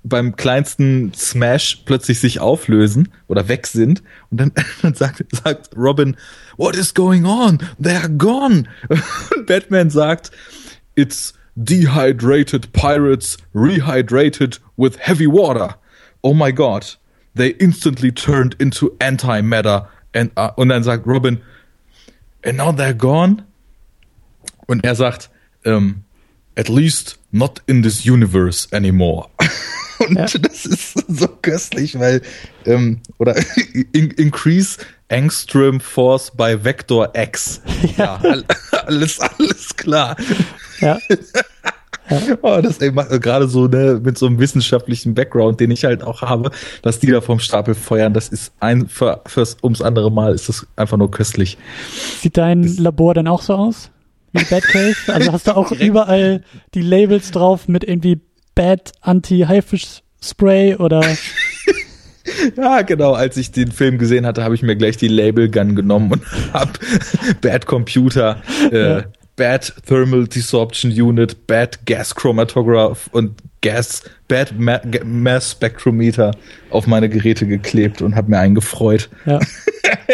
beim kleinsten Smash plötzlich sich auflösen oder weg sind und dann, <laughs> dann sagt, sagt Robin, what is going on? They're gone. Und Batman sagt, it's dehydrated pirates rehydrated with heavy water oh my god, they instantly turned into antimatter. And, uh, und dann sagt Robin, and now they're gone. Und er sagt, um, at least not in this universe anymore. <laughs> Und ja. das ist so köstlich, weil, ähm, oder <laughs> in, increase Angstrom Force bei Vector X. Ja, ja <laughs> alles, alles klar. Ja. Oh, das ey, gerade so ne, mit so einem wissenschaftlichen Background, den ich halt auch habe, dass die da vom Stapel feuern, das ist ein für, fürs ums andere Mal ist das einfach nur köstlich. Sieht dein das Labor dann auch so aus? Wie Batcave? <laughs> Also hast du auch überall die Labels drauf mit irgendwie Bad Anti-Haifisch Spray oder <laughs> Ja, genau. Als ich den Film gesehen hatte, habe ich mir gleich die Label Gun genommen und <laughs> habe Bad Computer, äh, ja. Bad Thermal Desorption Unit, Bad Gas Chromatograph und Gas, Bad Ma Mass Spectrometer auf meine Geräte geklebt und habe mir einen gefreut. Ja.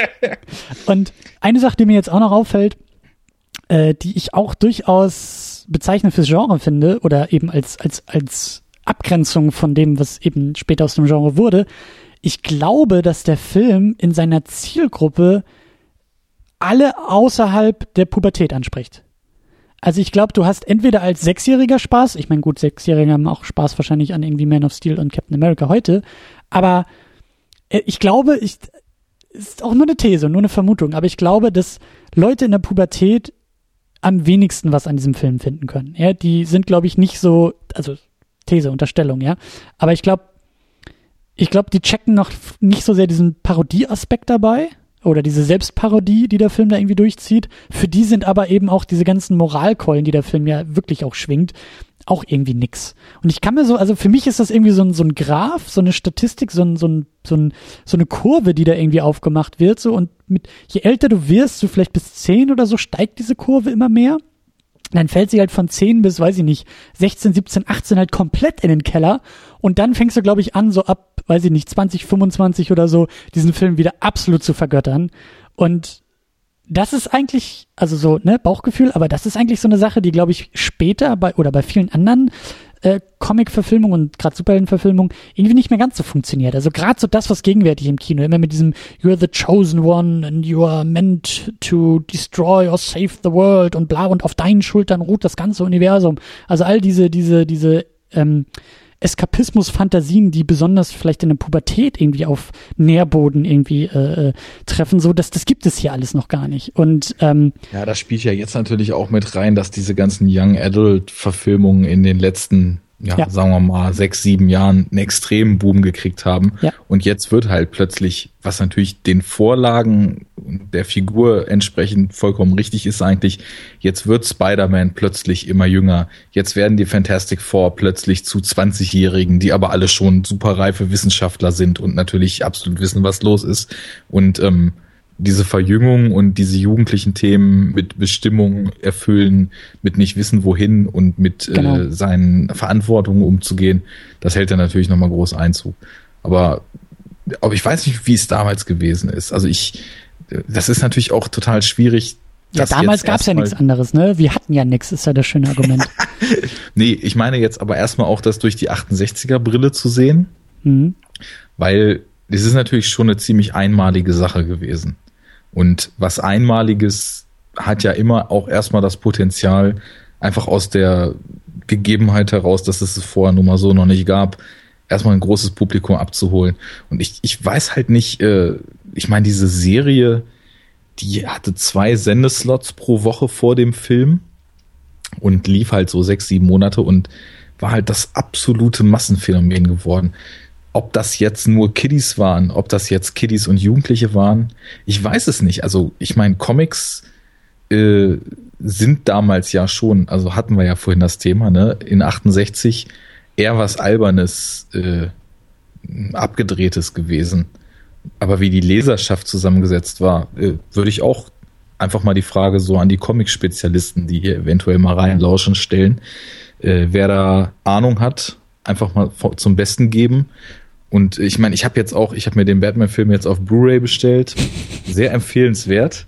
<laughs> und eine Sache, die mir jetzt auch noch auffällt, äh, die ich auch durchaus bezeichnend fürs Genre finde oder eben als, als, als Abgrenzung von dem, was eben später aus dem Genre wurde. Ich glaube, dass der Film in seiner Zielgruppe alle außerhalb der Pubertät anspricht. Also ich glaube, du hast entweder als Sechsjähriger Spaß, ich meine gut, Sechsjährige haben auch Spaß wahrscheinlich an irgendwie Man of Steel und Captain America heute, aber äh, ich glaube, ich, ist auch nur eine These, nur eine Vermutung, aber ich glaube, dass Leute in der Pubertät am wenigsten was an diesem Film finden können. Ja, die sind, glaube ich, nicht so, also These, Unterstellung, ja. Aber ich glaube, ich glaube, die checken noch nicht so sehr diesen Parodieaspekt dabei oder diese Selbstparodie, die der Film da irgendwie durchzieht. Für die sind aber eben auch diese ganzen Moralkeulen, die der Film ja wirklich auch schwingt, auch irgendwie nix. Und ich kann mir so, also für mich ist das irgendwie so ein, so ein Graph, so eine Statistik, so, ein, so, ein, so, ein, so eine Kurve, die da irgendwie aufgemacht wird. So und mit je älter du wirst, so vielleicht bis zehn oder so, steigt diese Kurve immer mehr dann fällt sie halt von 10 bis, weiß ich nicht, 16, 17, 18 halt komplett in den Keller. Und dann fängst du, glaube ich, an, so ab, weiß ich nicht, 20, 25 oder so, diesen Film wieder absolut zu vergöttern. Und das ist eigentlich, also so, ne, Bauchgefühl, aber das ist eigentlich so eine Sache, die, glaube ich, später bei, oder bei vielen anderen äh, Comic-Verfilmung und gerade Superhelden-Verfilmung irgendwie nicht mehr ganz so funktioniert. Also gerade so das, was gegenwärtig im Kino immer mit diesem You're the chosen one and you are meant to destroy or save the world und bla und auf deinen Schultern ruht das ganze Universum. Also all diese, diese, diese ähm, Eskapismus-Fantasien, die besonders vielleicht in der Pubertät irgendwie auf Nährboden irgendwie äh, äh, treffen, so dass das gibt es hier alles noch gar nicht. Und ähm, ja, das spielt ja jetzt natürlich auch mit rein, dass diese ganzen Young Adult Verfilmungen in den letzten ja, ja, sagen wir mal, sechs, sieben Jahren einen extremen Boom gekriegt haben. Ja. Und jetzt wird halt plötzlich, was natürlich den Vorlagen der Figur entsprechend vollkommen richtig ist eigentlich, jetzt wird Spider-Man plötzlich immer jünger. Jetzt werden die Fantastic Four plötzlich zu 20-Jährigen, die aber alle schon super reife Wissenschaftler sind und natürlich absolut wissen, was los ist. Und ähm, diese Verjüngung und diese jugendlichen Themen mit Bestimmung erfüllen, mit nicht wissen wohin und mit äh, genau. äh, seinen Verantwortungen umzugehen, das hält er natürlich nochmal groß Einzug. Aber, aber ich weiß nicht, wie es damals gewesen ist. Also ich, das ist natürlich auch total schwierig. Ja, damals gab es ja nichts anderes, ne? Wir hatten ja nichts, ist ja das schöne Argument. <laughs> nee, ich meine jetzt aber erstmal auch das durch die 68er Brille zu sehen, mhm. weil es ist natürlich schon eine ziemlich einmalige Sache gewesen. Und was Einmaliges hat ja immer auch erstmal das Potenzial, einfach aus der Gegebenheit heraus, dass es es vorher nun mal so noch nicht gab, erstmal ein großes Publikum abzuholen. Und ich, ich weiß halt nicht, äh, ich meine, diese Serie, die hatte zwei Sendeslots pro Woche vor dem Film und lief halt so sechs, sieben Monate und war halt das absolute Massenphänomen geworden. Ob das jetzt nur Kiddies waren, ob das jetzt Kiddies und Jugendliche waren, ich weiß es nicht. Also ich meine, Comics äh, sind damals ja schon, also hatten wir ja vorhin das Thema, ne, in 68 eher was Albernes, äh, Abgedrehtes gewesen. Aber wie die Leserschaft zusammengesetzt war, äh, würde ich auch einfach mal die Frage so an die Comic-Spezialisten, die hier eventuell mal reinlauschen, stellen. Äh, wer da Ahnung hat, einfach mal zum Besten geben. Und ich meine, ich habe jetzt auch, ich habe mir den Batman-Film jetzt auf Blu-ray bestellt. Sehr empfehlenswert,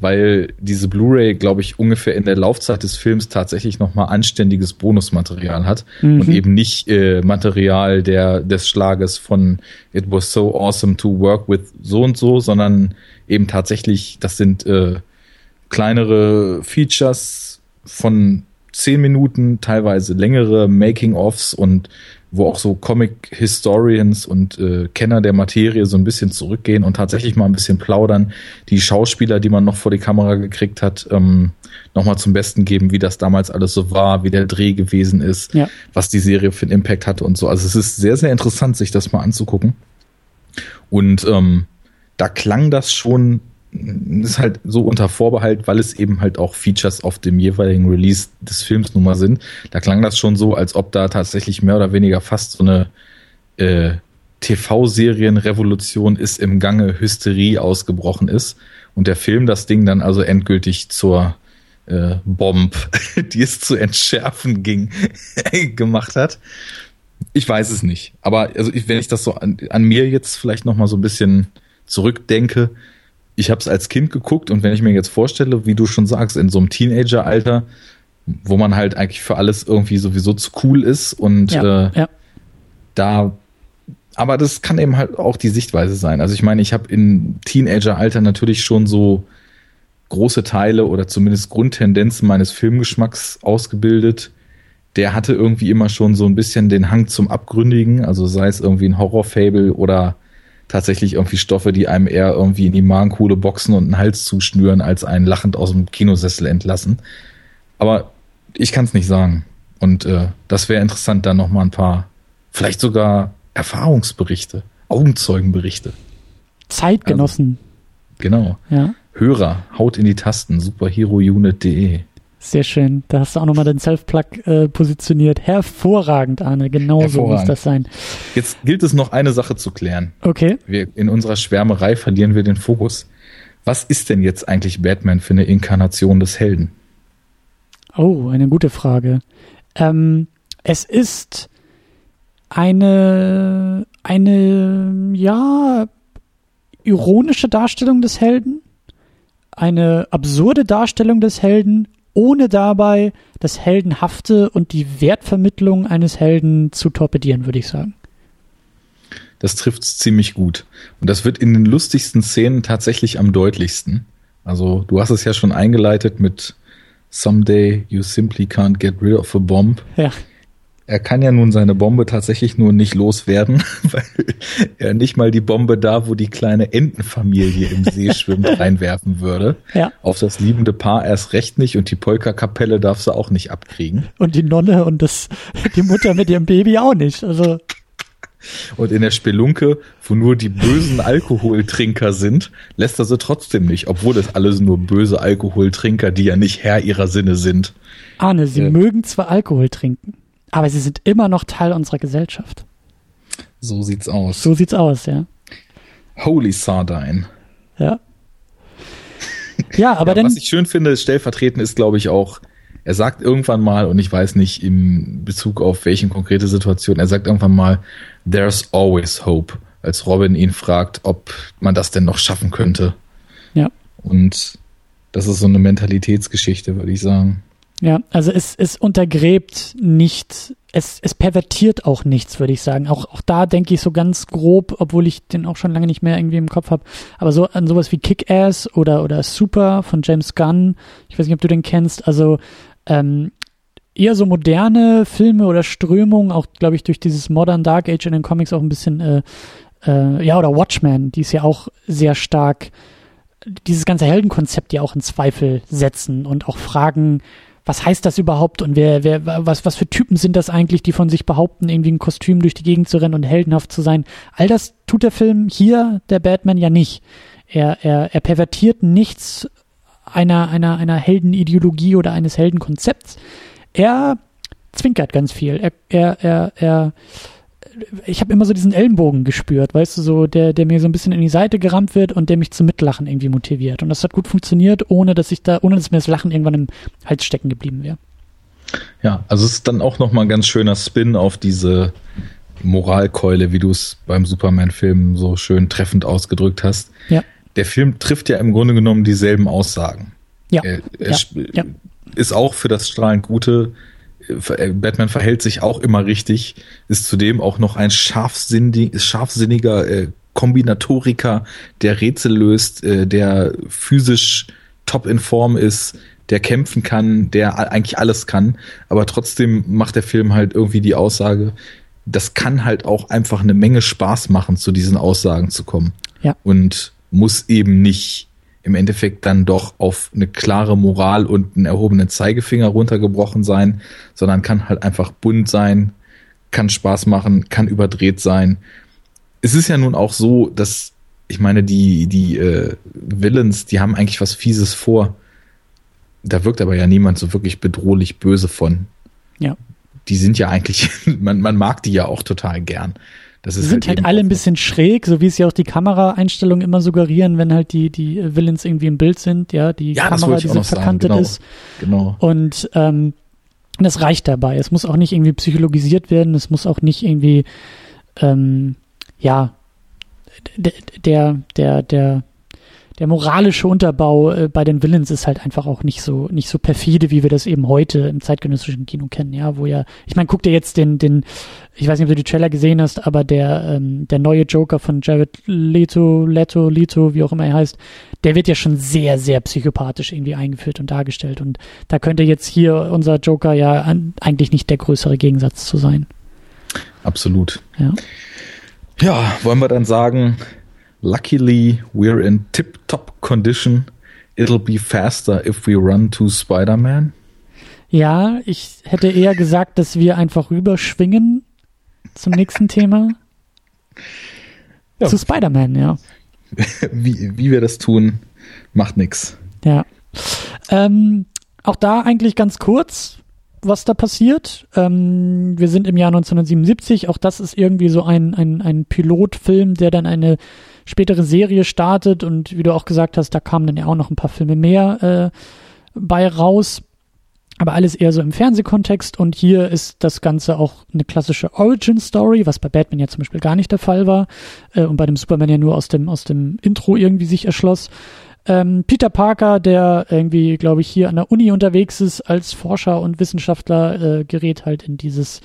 weil diese Blu-ray, glaube ich, ungefähr in der Laufzeit des Films tatsächlich nochmal anständiges Bonusmaterial hat mhm. und eben nicht äh, Material der des Schlages von It was so awesome to work with so und so, sondern eben tatsächlich, das sind äh, kleinere Features von zehn Minuten, teilweise längere Making-ofs und wo auch so Comic-Historians und äh, Kenner der Materie so ein bisschen zurückgehen und tatsächlich mal ein bisschen plaudern, die Schauspieler, die man noch vor die Kamera gekriegt hat, ähm, nochmal zum Besten geben, wie das damals alles so war, wie der Dreh gewesen ist, ja. was die Serie für einen Impact hatte und so. Also es ist sehr, sehr interessant, sich das mal anzugucken. Und ähm, da klang das schon ist halt so unter Vorbehalt, weil es eben halt auch Features auf dem jeweiligen Release des Films nun mal sind. Da klang das schon so, als ob da tatsächlich mehr oder weniger fast so eine äh, TV-Serienrevolution ist im Gange, Hysterie ausgebrochen ist und der Film das Ding dann also endgültig zur äh, Bomb, <laughs> die es zu entschärfen ging, <laughs> gemacht hat. Ich weiß es nicht. Aber also ich, wenn ich das so an, an mir jetzt vielleicht noch mal so ein bisschen zurückdenke, ich habe es als Kind geguckt und wenn ich mir jetzt vorstelle, wie du schon sagst, in so einem Teenager-Alter, wo man halt eigentlich für alles irgendwie sowieso zu cool ist und ja, äh, ja. da, aber das kann eben halt auch die Sichtweise sein. Also ich meine, ich habe in Teenager-Alter natürlich schon so große Teile oder zumindest Grundtendenzen meines Filmgeschmacks ausgebildet. Der hatte irgendwie immer schon so ein bisschen den Hang zum Abgründigen, also sei es irgendwie ein Horrorfable oder tatsächlich irgendwie Stoffe, die einem eher irgendwie in die Magenkuhle boxen und einen Hals zuschnüren, als einen lachend aus dem Kinosessel entlassen. Aber ich kann es nicht sagen. Und äh, das wäre interessant, dann noch mal ein paar, vielleicht sogar Erfahrungsberichte, Augenzeugenberichte. Zeitgenossen. Also, genau. Ja. Hörer, haut in die Tasten, superherounit.de. Sehr schön. Da hast du auch nochmal den Self-Plug äh, positioniert. Hervorragend, Arne. Genau so muss das sein. Jetzt gilt es noch eine Sache zu klären. Okay. Wir, in unserer Schwärmerei verlieren wir den Fokus. Was ist denn jetzt eigentlich Batman für eine Inkarnation des Helden? Oh, eine gute Frage. Ähm, es ist eine, eine, ja, ironische Darstellung des Helden, eine absurde Darstellung des Helden ohne dabei das Heldenhafte und die Wertvermittlung eines Helden zu torpedieren, würde ich sagen. Das trifft es ziemlich gut. Und das wird in den lustigsten Szenen tatsächlich am deutlichsten. Also, du hast es ja schon eingeleitet mit Someday you simply can't get rid of a bomb. Ja er kann ja nun seine Bombe tatsächlich nur nicht loswerden, <laughs> weil er nicht mal die Bombe da, wo die kleine Entenfamilie im See <laughs> schwimmt, reinwerfen würde. Ja. Auf das liebende Paar erst recht nicht und die Polka-Kapelle darf sie auch nicht abkriegen. Und die Nonne und das, die Mutter mit ihrem Baby auch nicht. Also. Und in der Spelunke, wo nur die bösen Alkoholtrinker sind, lässt er sie trotzdem nicht, obwohl es alles nur böse Alkoholtrinker, die ja nicht Herr ihrer Sinne sind. Arne, sie äh, mögen zwar Alkohol trinken, aber sie sind immer noch Teil unserer Gesellschaft. So sieht's aus. So sieht's aus, ja. Holy Sardine. Ja. Ja, <laughs> aber ja, dann. Was ich schön finde, stellvertretend ist, glaube ich, auch, er sagt irgendwann mal, und ich weiß nicht im Bezug auf welche konkrete Situation, er sagt irgendwann mal, there's always hope, als Robin ihn fragt, ob man das denn noch schaffen könnte. Ja. Und das ist so eine Mentalitätsgeschichte, würde ich sagen. Ja, also es, es untergräbt nicht, es, es pervertiert auch nichts, würde ich sagen. Auch, auch da denke ich so ganz grob, obwohl ich den auch schon lange nicht mehr irgendwie im Kopf habe. Aber so an sowas wie Kick-Ass oder, oder Super von James Gunn, ich weiß nicht, ob du den kennst, also ähm, eher so moderne Filme oder Strömungen, auch glaube ich durch dieses Modern Dark Age in den Comics auch ein bisschen, äh, äh, ja, oder Watchmen, die ist ja auch sehr stark dieses ganze Heldenkonzept ja auch in Zweifel setzen und auch fragen, was heißt das überhaupt und wer, wer, was, was für Typen sind das eigentlich, die von sich behaupten, irgendwie ein Kostüm durch die Gegend zu rennen und heldenhaft zu sein. All das tut der Film hier, der Batman, ja nicht. Er, er, er pervertiert nichts einer, einer, einer Heldenideologie oder eines Heldenkonzepts. Er zwinkert ganz viel. Er, er, er, er ich habe immer so diesen Ellenbogen gespürt, weißt du, so der, der mir so ein bisschen in die Seite gerammt wird und der mich zum Mitlachen irgendwie motiviert. Und das hat gut funktioniert, ohne dass ich da, ohne dass mir das Lachen irgendwann im Hals stecken geblieben wäre. Ja, also es ist dann auch nochmal ein ganz schöner Spin auf diese Moralkeule, wie du es beim Superman-Film so schön treffend ausgedrückt hast. Ja. Der Film trifft ja im Grunde genommen dieselben Aussagen. Ja. Er, er ja. ja. ist auch für das strahlend Gute Batman verhält sich auch immer richtig, ist zudem auch noch ein scharfsinnig, scharfsinniger äh, Kombinatoriker, der Rätsel löst, äh, der physisch top in Form ist, der kämpfen kann, der eigentlich alles kann, aber trotzdem macht der Film halt irgendwie die Aussage, das kann halt auch einfach eine Menge Spaß machen, zu diesen Aussagen zu kommen. Ja. Und muss eben nicht im Endeffekt dann doch auf eine klare Moral und einen erhobenen Zeigefinger runtergebrochen sein, sondern kann halt einfach bunt sein, kann Spaß machen, kann überdreht sein. Es ist ja nun auch so, dass ich meine, die, die äh, Villains, die haben eigentlich was Fieses vor. Da wirkt aber ja niemand so wirklich bedrohlich böse von. Ja. Die sind ja eigentlich, <laughs> man, man mag die ja auch total gern. Das ist sind halt, halt alle ein bisschen schräg, so wie es ja auch die Kameraeinstellungen immer suggerieren, wenn halt die, die Villains irgendwie im Bild sind, ja, die ja, Kamera, die so verkantet genau. ist. Genau. Und ähm, das reicht dabei. Es muss auch nicht irgendwie psychologisiert werden, es muss auch nicht irgendwie ähm, ja der, der, der, der moralische Unterbau äh, bei den Villains ist halt einfach auch nicht so nicht so perfide, wie wir das eben heute im zeitgenössischen Kino kennen, ja, wo ja, ich meine, guck dir jetzt den den ich weiß nicht, ob du die Trailer gesehen hast, aber der ähm, der neue Joker von Jared Leto, Leto, Leto, wie auch immer er heißt, der wird ja schon sehr sehr psychopathisch irgendwie eingeführt und dargestellt und da könnte jetzt hier unser Joker ja an, eigentlich nicht der größere Gegensatz zu sein. Absolut. Ja. Ja, wollen wir dann sagen, luckily we're in tip-top condition. It'll be faster if we run to Spider-Man. Ja, ich hätte eher gesagt, dass wir einfach rüberschwingen zum nächsten Thema. Ja. Zu Spider-Man, ja. <laughs> Wie, wie wir das tun, macht nix. Ja. Ähm, auch da eigentlich ganz kurz was da passiert. Ähm, wir sind im Jahr 1977. Auch das ist irgendwie so ein, ein, ein Pilotfilm, der dann eine spätere Serie startet. Und wie du auch gesagt hast, da kamen dann ja auch noch ein paar Filme mehr äh, bei raus. Aber alles eher so im Fernsehkontext. Und hier ist das Ganze auch eine klassische Origin-Story, was bei Batman ja zum Beispiel gar nicht der Fall war. Äh, und bei dem Superman ja nur aus dem, aus dem Intro irgendwie sich erschloss. Ähm, Peter Parker, der irgendwie, glaube ich, hier an der Uni unterwegs ist als Forscher und Wissenschaftler, äh, gerät halt in dieses,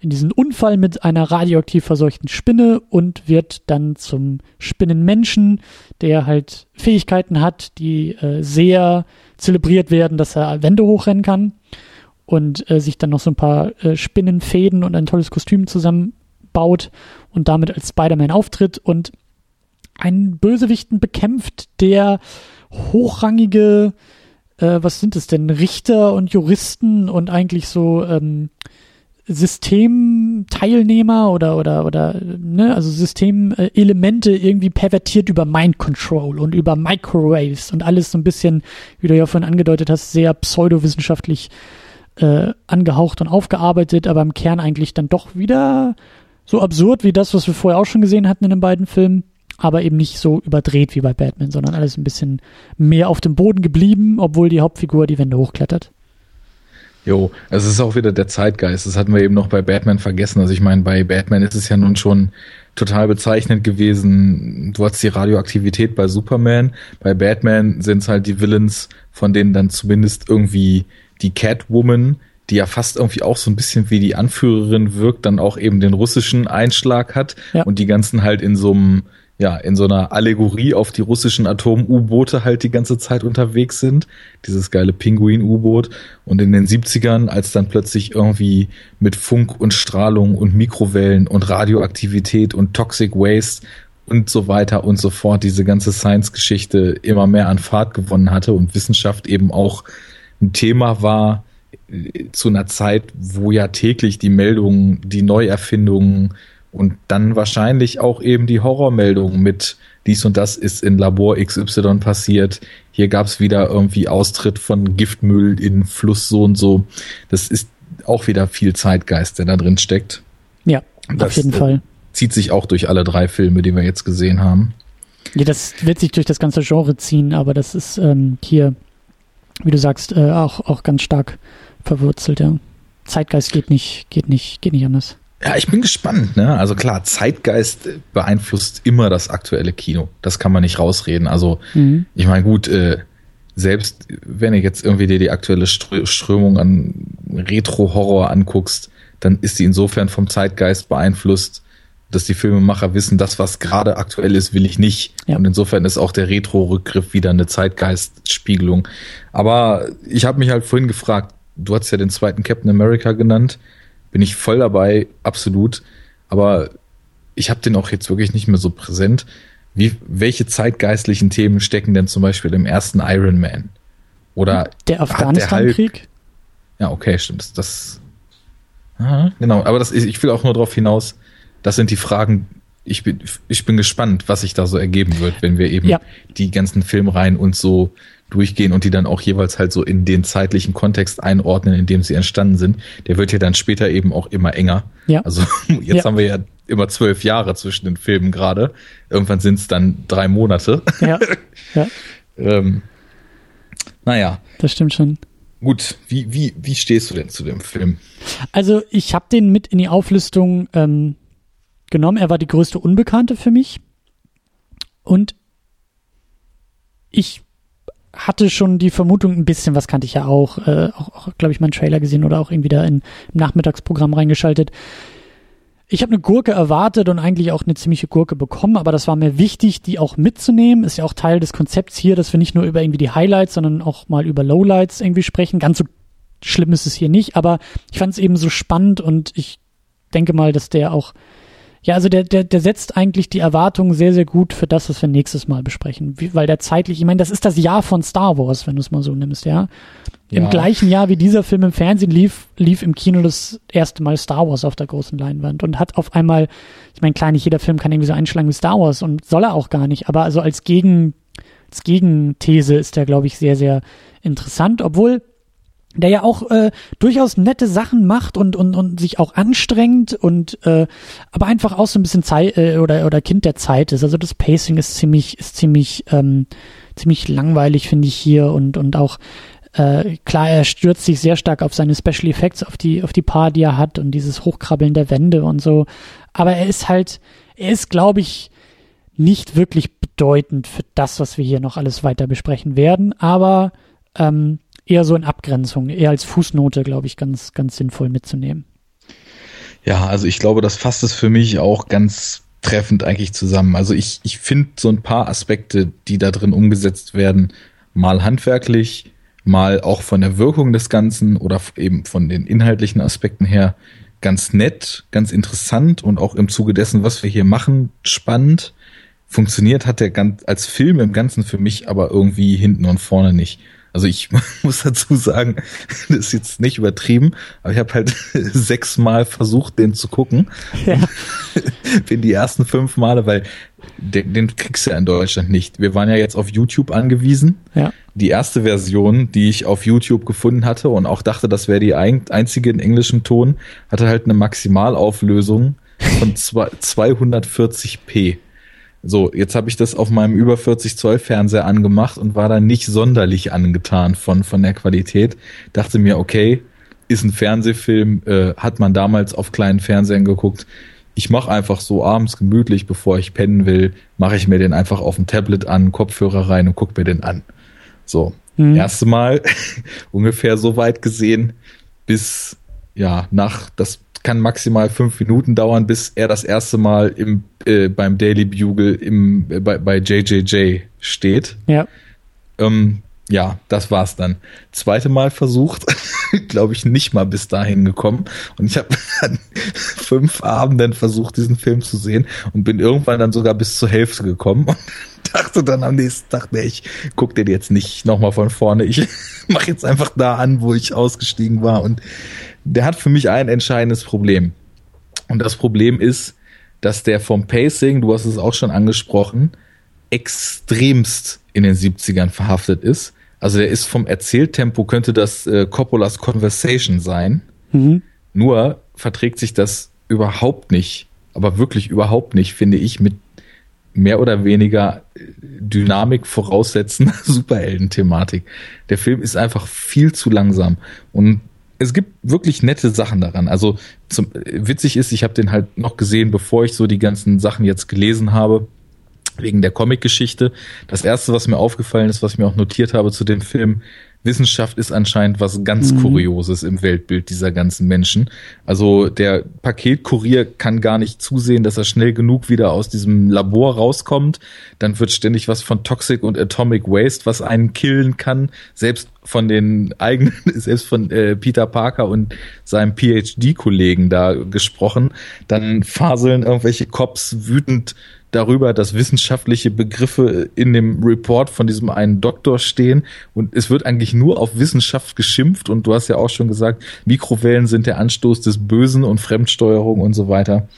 in diesen Unfall mit einer radioaktiv verseuchten Spinne und wird dann zum Spinnenmenschen, der halt Fähigkeiten hat, die äh, sehr zelebriert werden, dass er Wände hochrennen kann und äh, sich dann noch so ein paar äh, Spinnenfäden und ein tolles Kostüm zusammenbaut und damit als Spider-Man auftritt und einen Bösewichten bekämpft, der hochrangige, äh, was sind es denn, Richter und Juristen und eigentlich so ähm, Systemteilnehmer oder oder oder ne, also Systemelemente irgendwie pervertiert über Mind Control und über Microwaves und alles so ein bisschen, wie du ja vorhin angedeutet hast, sehr pseudowissenschaftlich äh, angehaucht und aufgearbeitet, aber im Kern eigentlich dann doch wieder so absurd wie das, was wir vorher auch schon gesehen hatten in den beiden Filmen aber eben nicht so überdreht wie bei Batman, sondern alles ein bisschen mehr auf dem Boden geblieben, obwohl die Hauptfigur die Wände hochklettert. Jo, es ist auch wieder der Zeitgeist. Das hatten wir eben noch bei Batman vergessen. Also ich meine, bei Batman ist es ja nun schon total bezeichnend gewesen. Du hast die Radioaktivität bei Superman. Bei Batman sind es halt die Villains, von denen dann zumindest irgendwie die Catwoman, die ja fast irgendwie auch so ein bisschen wie die Anführerin wirkt, dann auch eben den russischen Einschlag hat ja. und die ganzen halt in so einem ja, in so einer Allegorie auf die russischen Atom-U-Boote halt die ganze Zeit unterwegs sind. Dieses geile Pinguin-U-Boot. Und in den 70ern, als dann plötzlich irgendwie mit Funk und Strahlung und Mikrowellen und Radioaktivität und Toxic Waste und so weiter und so fort diese ganze Science-Geschichte immer mehr an Fahrt gewonnen hatte und Wissenschaft eben auch ein Thema war äh, zu einer Zeit, wo ja täglich die Meldungen, die Neuerfindungen, und dann wahrscheinlich auch eben die Horrormeldung mit dies und das ist in Labor XY passiert. Hier gab es wieder irgendwie Austritt von Giftmüll in Fluss so und so. Das ist auch wieder viel Zeitgeist, der da drin steckt. Ja, das, auf jeden Fall. Zieht sich auch durch alle drei Filme, die wir jetzt gesehen haben. Ja, das wird sich durch das ganze Genre ziehen, aber das ist ähm, hier, wie du sagst, äh, auch, auch ganz stark verwurzelt, ja. Zeitgeist geht nicht, geht nicht, geht nicht anders. Ja, ich bin gespannt, ne? Also klar, Zeitgeist beeinflusst immer das aktuelle Kino. Das kann man nicht rausreden. Also, mhm. ich meine, gut, äh, selbst wenn du jetzt irgendwie dir die aktuelle Strömung an Retro-Horror anguckst, dann ist die insofern vom Zeitgeist beeinflusst, dass die Filmemacher wissen, das, was gerade aktuell ist, will ich nicht. Ja. Und insofern ist auch der Retro-Rückgriff wieder eine Zeitgeistspiegelung. Aber ich habe mich halt vorhin gefragt, du hast ja den zweiten Captain America genannt bin ich voll dabei, absolut. Aber ich habe den auch jetzt wirklich nicht mehr so präsent. Wie, welche zeitgeistlichen Themen stecken denn zum Beispiel im ersten Iron Man? Oder der Afghanistan-Krieg? Ja, okay, stimmt. Das, aha, genau. Aber das, ich will auch nur darauf hinaus. Das sind die Fragen. Ich bin, ich bin gespannt, was sich da so ergeben wird, wenn wir eben ja. die ganzen Filmreihen und so durchgehen und die dann auch jeweils halt so in den zeitlichen Kontext einordnen, in dem sie entstanden sind. Der wird ja dann später eben auch immer enger. Ja. Also <laughs> jetzt ja. haben wir ja immer zwölf Jahre zwischen den Filmen gerade. Irgendwann sind es dann drei Monate. Ja. <laughs> ja. ähm, naja. Das stimmt schon. Gut, wie, wie, wie stehst du denn zu dem Film? Also ich habe den mit in die Auflistung ähm, genommen. Er war die größte Unbekannte für mich. Und ich hatte schon die Vermutung, ein bisschen was kannte ich ja auch, äh, auch, auch glaube ich, meinen Trailer gesehen oder auch irgendwie da in, im Nachmittagsprogramm reingeschaltet. Ich habe eine Gurke erwartet und eigentlich auch eine ziemliche Gurke bekommen, aber das war mir wichtig, die auch mitzunehmen. Ist ja auch Teil des Konzepts hier, dass wir nicht nur über irgendwie die Highlights, sondern auch mal über Lowlights irgendwie sprechen. Ganz so schlimm ist es hier nicht, aber ich fand es eben so spannend und ich denke mal, dass der auch ja, also der, der, der setzt eigentlich die Erwartungen sehr, sehr gut für das, was wir nächstes Mal besprechen. Wie, weil der zeitlich, ich meine, das ist das Jahr von Star Wars, wenn du es mal so nimmst, ja. Im ja. gleichen Jahr, wie dieser Film im Fernsehen lief, lief im Kino das erste Mal Star Wars auf der großen Leinwand und hat auf einmal, ich meine, klar, nicht jeder Film kann irgendwie so einschlagen wie Star Wars und soll er auch gar nicht, aber also als Gegen, als Gegenthese ist der, glaube ich, sehr, sehr interessant, obwohl der ja auch äh, durchaus nette Sachen macht und, und, und sich auch anstrengt und äh, aber einfach auch so ein bisschen Zeit äh, oder oder Kind der Zeit ist. Also das Pacing ist ziemlich ist ziemlich ähm, ziemlich langweilig finde ich hier und und auch äh, klar er stürzt sich sehr stark auf seine Special Effects auf die auf die paar die er hat und dieses Hochkrabbeln der Wände und so. Aber er ist halt er ist glaube ich nicht wirklich bedeutend für das was wir hier noch alles weiter besprechen werden. Aber ähm, eher so in Abgrenzung, eher als Fußnote, glaube ich, ganz, ganz sinnvoll mitzunehmen. Ja, also ich glaube, das fasst es für mich auch ganz treffend eigentlich zusammen. Also ich, ich finde so ein paar Aspekte, die da drin umgesetzt werden, mal handwerklich, mal auch von der Wirkung des Ganzen oder eben von den inhaltlichen Aspekten her ganz nett, ganz interessant und auch im Zuge dessen, was wir hier machen, spannend. Funktioniert hat der ganz, als Film im Ganzen für mich aber irgendwie hinten und vorne nicht. Also ich <laughs> muss dazu sagen, <laughs> das ist jetzt nicht übertrieben, aber ich habe halt <laughs> sechsmal versucht, den zu gucken. Ja. Bin die ersten fünf Male, weil den, den kriegst du ja in Deutschland nicht. Wir waren ja jetzt auf YouTube angewiesen. Ja. Die erste Version, die ich auf YouTube gefunden hatte und auch dachte, das wäre die einzige in englischem Ton, hatte halt eine Maximalauflösung von 240p. So, jetzt habe ich das auf meinem über 40 Zoll Fernseher angemacht und war da nicht sonderlich angetan von, von der Qualität. Dachte mir, okay, ist ein Fernsehfilm, äh, hat man damals auf kleinen Fernsehern geguckt. Ich mache einfach so abends gemütlich, bevor ich pennen will, mache ich mir den einfach auf dem Tablet an, Kopfhörer rein und guck mir den an. So, mhm. erste Mal <laughs> ungefähr so weit gesehen, bis ja nach das kann maximal fünf Minuten dauern, bis er das erste Mal im, äh, beim Daily Bugle im, äh, bei, bei JJJ steht. Ja. Ähm, ja, das war's dann. Zweite Mal versucht, <laughs> glaube ich, nicht mal bis dahin gekommen. Und ich habe <laughs> fünf Abenden versucht, diesen Film zu sehen und bin irgendwann dann sogar bis zur Hälfte gekommen und <laughs> dachte dann am nächsten Tag, nee, ich guck den jetzt nicht nochmal von vorne. Ich mache jetzt einfach da an, wo ich ausgestiegen war. Und der hat für mich ein entscheidendes Problem. Und das Problem ist, dass der vom Pacing, du hast es auch schon angesprochen, extremst in den 70ern verhaftet ist. Also der ist vom Erzähltempo, könnte das äh, Coppolas Conversation sein. Mhm. Nur verträgt sich das überhaupt nicht, aber wirklich überhaupt nicht, finde ich, mit mehr oder weniger äh, Dynamik voraussetzender <laughs> Superhelden-Thematik. Der Film ist einfach viel zu langsam. Und es gibt wirklich nette Sachen daran. Also zum, witzig ist, ich habe den halt noch gesehen, bevor ich so die ganzen Sachen jetzt gelesen habe, wegen der Comic-Geschichte. Das erste, was mir aufgefallen ist, was ich mir auch notiert habe zu dem Film, Wissenschaft ist anscheinend was ganz mhm. Kurioses im Weltbild dieser ganzen Menschen. Also der Paketkurier kann gar nicht zusehen, dass er schnell genug wieder aus diesem Labor rauskommt. Dann wird ständig was von Toxic und Atomic Waste, was einen killen kann. Selbst von den eigenen, <laughs> selbst von äh, Peter Parker und seinem PhD-Kollegen da gesprochen. Dann faseln irgendwelche Cops wütend darüber, dass wissenschaftliche Begriffe in dem Report von diesem einen Doktor stehen und es wird eigentlich nur auf Wissenschaft geschimpft und du hast ja auch schon gesagt, Mikrowellen sind der Anstoß des Bösen und Fremdsteuerung und so weiter.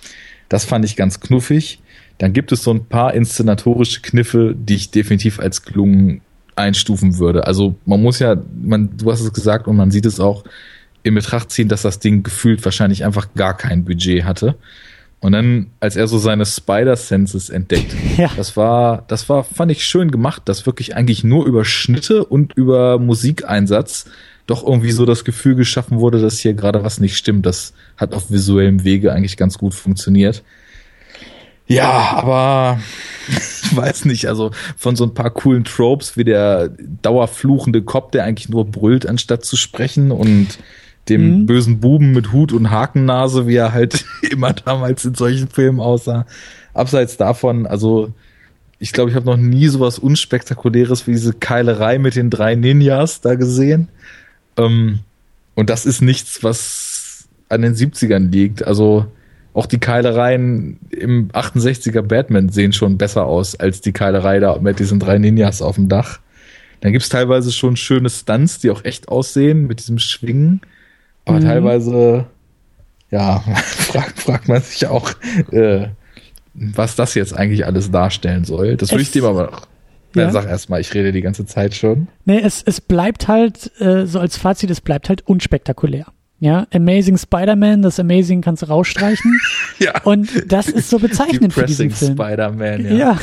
Das fand ich ganz knuffig. Dann gibt es so ein paar inszenatorische Kniffe, die ich definitiv als gelungen einstufen würde. Also man muss ja, man, du hast es gesagt und man sieht es auch in Betracht ziehen, dass das Ding gefühlt wahrscheinlich einfach gar kein Budget hatte. Und dann, als er so seine Spider-Senses entdeckt, <laughs> ja. das war, das war, fand ich schön gemacht, dass wirklich eigentlich nur über Schnitte und über Musikeinsatz doch irgendwie so das Gefühl geschaffen wurde, dass hier gerade was nicht stimmt. Das hat auf visuellem Wege eigentlich ganz gut funktioniert. Ja, aber ich <laughs> weiß nicht, also von so ein paar coolen Tropes wie der dauerfluchende Cop, der eigentlich nur brüllt, anstatt zu sprechen und dem mhm. bösen Buben mit Hut und Hakennase, wie er halt <laughs> immer damals in solchen Filmen aussah. Abseits davon, also ich glaube, ich habe noch nie sowas unspektakuläres wie diese Keilerei mit den drei Ninjas da gesehen. Ähm, und das ist nichts, was an den 70ern liegt. Also auch die Keilereien im 68er Batman sehen schon besser aus als die Keilerei da mit diesen drei Ninjas auf dem Dach. Dann gibt's teilweise schon schöne Stunts, die auch echt aussehen mit diesem Schwingen. Aber mhm. teilweise, ja, <laughs> fragt, fragt man sich auch, äh, was das jetzt eigentlich alles darstellen soll. Das würde ich dir aber noch. Ja. Sag erstmal, ich rede die ganze Zeit schon. Nee, es, es bleibt halt, äh, so als Fazit, es bleibt halt unspektakulär. Ja, Amazing Spider-Man, das Amazing kannst du rausstreichen. <laughs> ja. Und das ist so bezeichnend für diesen Film. Spider-Man, ja. ja.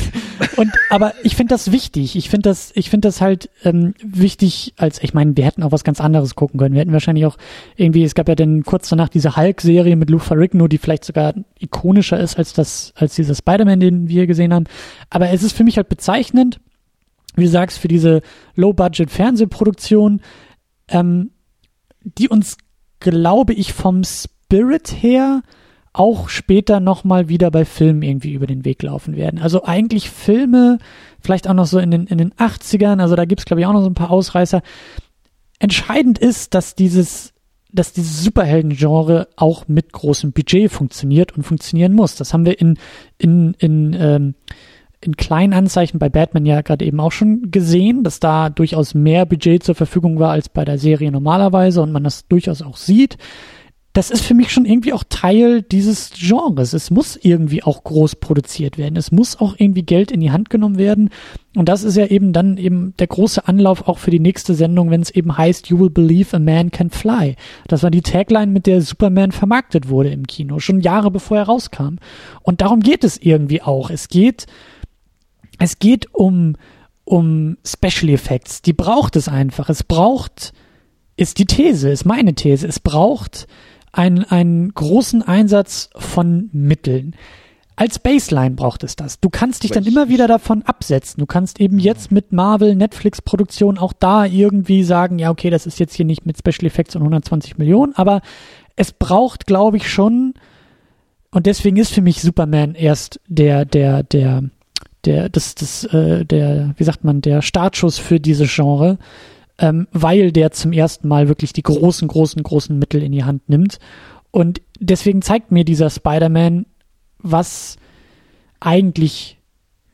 Und aber ich finde das wichtig. Ich finde das, ich finde das halt ähm, wichtig, als ich meine, wir hätten auch was ganz anderes gucken können. Wir hätten wahrscheinlich auch irgendwie, es gab ja dann kurz danach diese Hulk-Serie mit Lou Ferrigno, die vielleicht sogar ikonischer ist als das, als dieser Spider-Man, den wir gesehen haben. Aber es ist für mich halt bezeichnend, wie du sagst, für diese Low-Budget-Fernsehproduktion, ähm, die uns glaube ich, vom Spirit her auch später nochmal wieder bei Filmen irgendwie über den Weg laufen werden. Also eigentlich Filme, vielleicht auch noch so in den, in den 80ern, also da gibt's glaube ich auch noch so ein paar Ausreißer. Entscheidend ist, dass dieses, dass dieses Superhelden-Genre auch mit großem Budget funktioniert und funktionieren muss. Das haben wir in, in, in ähm, in kleinen Anzeichen bei Batman ja gerade eben auch schon gesehen, dass da durchaus mehr Budget zur Verfügung war als bei der Serie normalerweise und man das durchaus auch sieht. Das ist für mich schon irgendwie auch Teil dieses Genres. Es muss irgendwie auch groß produziert werden. Es muss auch irgendwie Geld in die Hand genommen werden. Und das ist ja eben dann eben der große Anlauf auch für die nächste Sendung, wenn es eben heißt, You will believe a man can fly. Das war die Tagline, mit der Superman vermarktet wurde im Kino, schon Jahre bevor er rauskam. Und darum geht es irgendwie auch. Es geht es geht um, um Special Effects. Die braucht es einfach. Es braucht, ist die These, ist meine These. Es braucht einen, einen großen Einsatz von Mitteln. Als Baseline braucht es das. Du kannst dich dann immer wieder davon absetzen. Du kannst eben jetzt mit Marvel, Netflix-Produktion auch da irgendwie sagen, ja, okay, das ist jetzt hier nicht mit Special Effects und 120 Millionen, aber es braucht, glaube ich, schon, und deswegen ist für mich Superman erst der, der, der, der, das, das, äh, der, wie sagt man, der Startschuss für dieses Genre, ähm, weil der zum ersten Mal wirklich die großen, großen, großen Mittel in die Hand nimmt. Und deswegen zeigt mir dieser Spider-Man, was eigentlich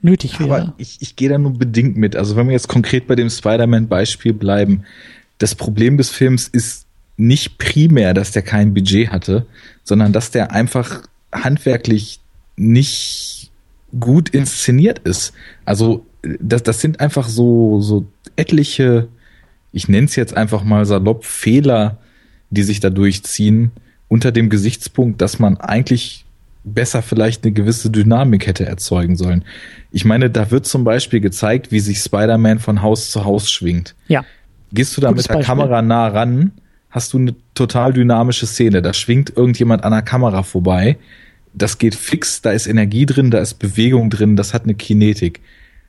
nötig wäre. Aber ich, ich gehe da nur bedingt mit. Also wenn wir jetzt konkret bei dem Spider-Man-Beispiel bleiben, das Problem des Films ist nicht primär, dass der kein Budget hatte, sondern dass der einfach handwerklich nicht gut inszeniert ist. Also das, das sind einfach so, so etliche, ich nenne es jetzt einfach mal salopp, Fehler, die sich da durchziehen, unter dem Gesichtspunkt, dass man eigentlich besser vielleicht eine gewisse Dynamik hätte erzeugen sollen. Ich meine, da wird zum Beispiel gezeigt, wie sich Spider-Man von Haus zu Haus schwingt. Ja. Gehst du da Gutes mit der Beispiel. Kamera nah ran, hast du eine total dynamische Szene. Da schwingt irgendjemand an der Kamera vorbei das geht fix, da ist Energie drin, da ist Bewegung drin, das hat eine Kinetik.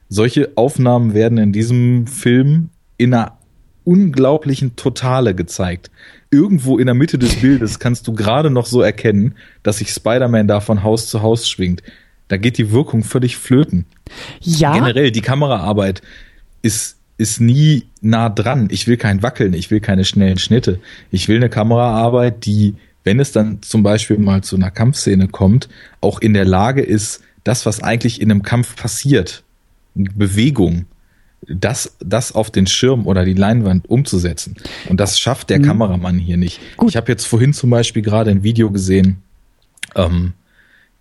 Solche Aufnahmen werden in diesem Film in einer unglaublichen Totale gezeigt. Irgendwo in der Mitte des <laughs> Bildes kannst du gerade noch so erkennen, dass sich Spider-Man da von Haus zu Haus schwingt. Da geht die Wirkung völlig flöten. Ja. Generell, die Kameraarbeit ist, ist nie nah dran. Ich will kein Wackeln, ich will keine schnellen Schnitte. Ich will eine Kameraarbeit, die, wenn es dann zum Beispiel mal zu einer Kampfszene kommt, auch in der Lage ist, das, was eigentlich in einem Kampf passiert, Bewegung, das, das auf den Schirm oder die Leinwand umzusetzen. Und das schafft der mhm. Kameramann hier nicht. Gut. Ich habe jetzt vorhin zum Beispiel gerade ein Video gesehen, ähm,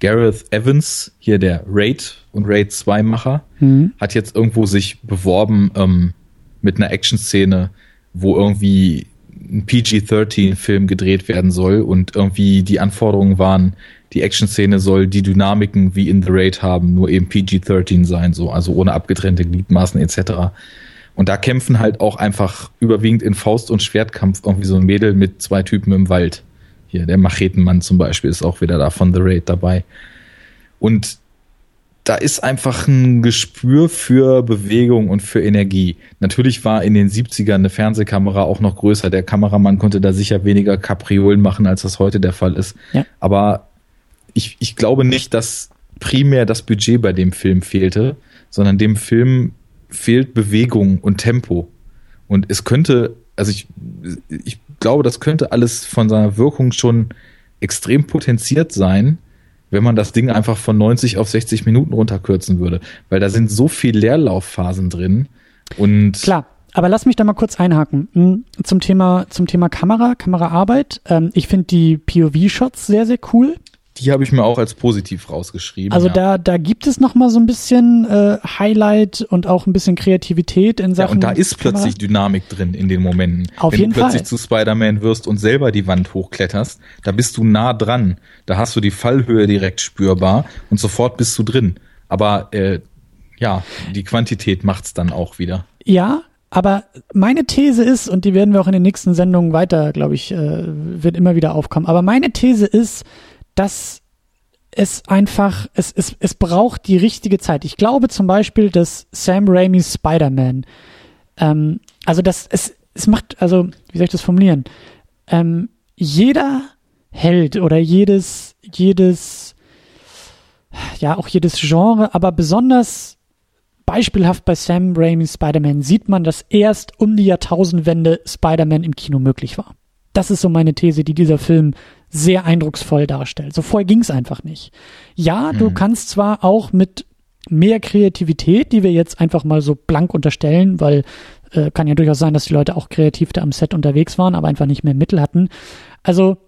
Gareth Evans, hier der Raid und Raid 2 Macher, mhm. hat jetzt irgendwo sich beworben ähm, mit einer Action-Szene, wo irgendwie ein PG-13-Film gedreht werden soll und irgendwie die Anforderungen waren, die Action-Szene soll die Dynamiken wie in The Raid haben, nur eben PG-13 sein, so, also ohne abgetrennte Gliedmaßen etc. Und da kämpfen halt auch einfach überwiegend in Faust- und Schwertkampf irgendwie so ein Mädel mit zwei Typen im Wald. Hier, der Machetenmann zum Beispiel ist auch wieder da von The Raid dabei. Und da ist einfach ein Gespür für Bewegung und für Energie. Natürlich war in den 70ern eine Fernsehkamera auch noch größer. Der Kameramann konnte da sicher weniger Kapriolen machen, als das heute der Fall ist. Ja. Aber ich, ich glaube nicht, dass primär das Budget bei dem Film fehlte, sondern dem Film fehlt Bewegung und Tempo. Und es könnte, also ich, ich glaube, das könnte alles von seiner Wirkung schon extrem potenziert sein, wenn man das Ding einfach von 90 auf 60 Minuten runterkürzen würde. Weil da sind so viel Leerlaufphasen drin. Und Klar. Aber lass mich da mal kurz einhaken. Hm, zum Thema, zum Thema Kamera, Kameraarbeit. Ähm, ich finde die POV-Shots sehr, sehr cool. Die habe ich mir auch als positiv rausgeschrieben. Also ja. da, da gibt es noch mal so ein bisschen äh, Highlight und auch ein bisschen Kreativität in Sachen. Ja, und da ist Kamera. plötzlich Dynamik drin in den Momenten. Auf Wenn jeden du plötzlich Fall. zu Spider-Man wirst und selber die Wand hochkletterst, da bist du nah dran. Da hast du die Fallhöhe direkt spürbar und sofort bist du drin. Aber äh, ja, die Quantität macht's dann auch wieder. Ja, aber meine These ist, und die werden wir auch in den nächsten Sendungen weiter, glaube ich, äh, wird immer wieder aufkommen. Aber meine These ist, dass es einfach, es, es, es braucht die richtige Zeit. Ich glaube zum Beispiel, dass Sam Raimis Spider-Man, ähm, also das, es, es macht, also, wie soll ich das formulieren? Ähm, jeder Held oder jedes, jedes, ja, auch jedes Genre, aber besonders beispielhaft bei Sam Raimis Spider-Man sieht man, dass erst um die Jahrtausendwende Spider-Man im Kino möglich war. Das ist so meine These, die dieser Film sehr eindrucksvoll darstellt. So vorher ging es einfach nicht. Ja, mhm. du kannst zwar auch mit mehr Kreativität, die wir jetzt einfach mal so blank unterstellen, weil äh, kann ja durchaus sein, dass die Leute auch kreativ da am Set unterwegs waren, aber einfach nicht mehr Mittel hatten. Also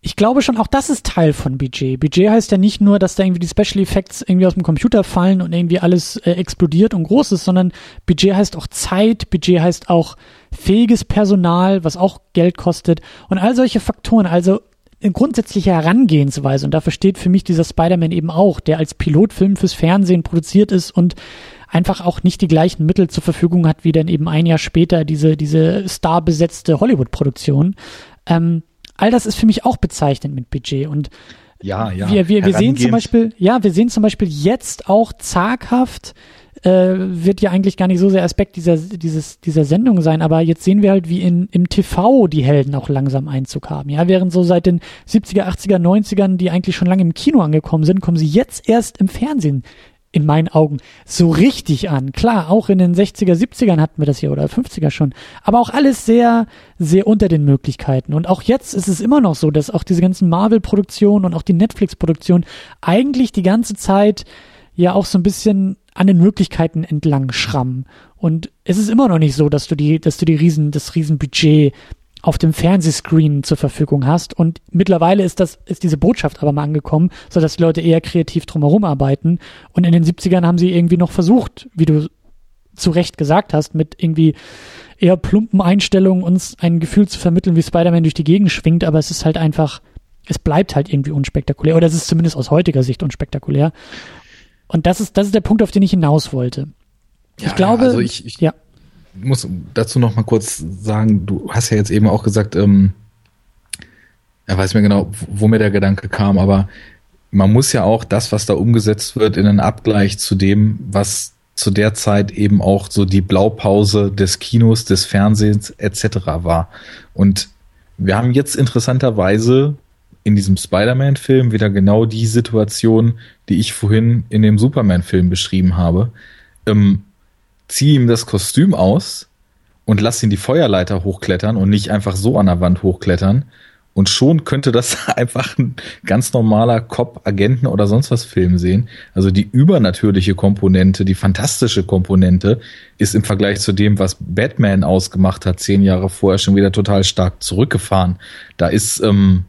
ich glaube schon, auch das ist Teil von Budget. Budget heißt ja nicht nur, dass da irgendwie die Special Effects irgendwie aus dem Computer fallen und irgendwie alles äh, explodiert und groß ist, sondern Budget heißt auch Zeit, Budget heißt auch fähiges Personal, was auch Geld kostet und all solche Faktoren. Also eine grundsätzliche Herangehensweise und dafür steht für mich dieser Spider-Man eben auch, der als Pilotfilm fürs Fernsehen produziert ist und einfach auch nicht die gleichen Mittel zur Verfügung hat, wie dann eben ein Jahr später diese, diese starbesetzte Hollywood-Produktion. Ähm, all das ist für mich auch bezeichnend mit Budget und ja, ja. Wir, wir, wir sehen zum Beispiel, ja, wir sehen zum Beispiel jetzt auch zaghaft, äh, wird ja eigentlich gar nicht so sehr Aspekt dieser, dieses, dieser Sendung sein, aber jetzt sehen wir halt, wie in, im TV die Helden auch langsam Einzug haben. Ja, während so seit den 70er, 80er, 90ern, die eigentlich schon lange im Kino angekommen sind, kommen sie jetzt erst im Fernsehen in meinen Augen so richtig an. Klar, auch in den 60er, 70ern hatten wir das hier oder 50er schon, aber auch alles sehr, sehr unter den Möglichkeiten. Und auch jetzt ist es immer noch so, dass auch diese ganzen Marvel-Produktionen und auch die Netflix-Produktionen eigentlich die ganze Zeit ja auch so ein bisschen an den Möglichkeiten entlang schrammen. Und es ist immer noch nicht so, dass du die, dass du die Riesen, das Riesenbudget auf dem Fernsehscreen zur Verfügung hast. Und mittlerweile ist das, ist diese Botschaft aber mal angekommen, so dass die Leute eher kreativ drumherum arbeiten. Und in den 70ern haben sie irgendwie noch versucht, wie du zu Recht gesagt hast, mit irgendwie eher plumpen Einstellungen uns ein Gefühl zu vermitteln, wie Spider-Man durch die Gegend schwingt, aber es ist halt einfach, es bleibt halt irgendwie unspektakulär. Oder es ist zumindest aus heutiger Sicht unspektakulär. Und das ist, das ist der Punkt, auf den ich hinaus wollte. Ja, ich glaube, also ich, ich, ja muss dazu noch mal kurz sagen, du hast ja jetzt eben auch gesagt, ähm, er weiß mir genau, wo mir der Gedanke kam, aber man muss ja auch das, was da umgesetzt wird, in einen Abgleich zu dem, was zu der Zeit eben auch so die Blaupause des Kinos, des Fernsehens etc. war. Und wir haben jetzt interessanterweise in diesem Spider-Man-Film wieder genau die Situation, die ich vorhin in dem Superman-Film beschrieben habe. Ähm, zieh ihm das Kostüm aus und lass ihn die Feuerleiter hochklettern und nicht einfach so an der Wand hochklettern. Und schon könnte das <laughs> einfach ein ganz normaler Cop, Agenten oder sonst was Film sehen. Also die übernatürliche Komponente, die fantastische Komponente ist im Vergleich zu dem, was Batman ausgemacht hat, zehn Jahre vorher schon wieder total stark zurückgefahren. Da ist, ähm,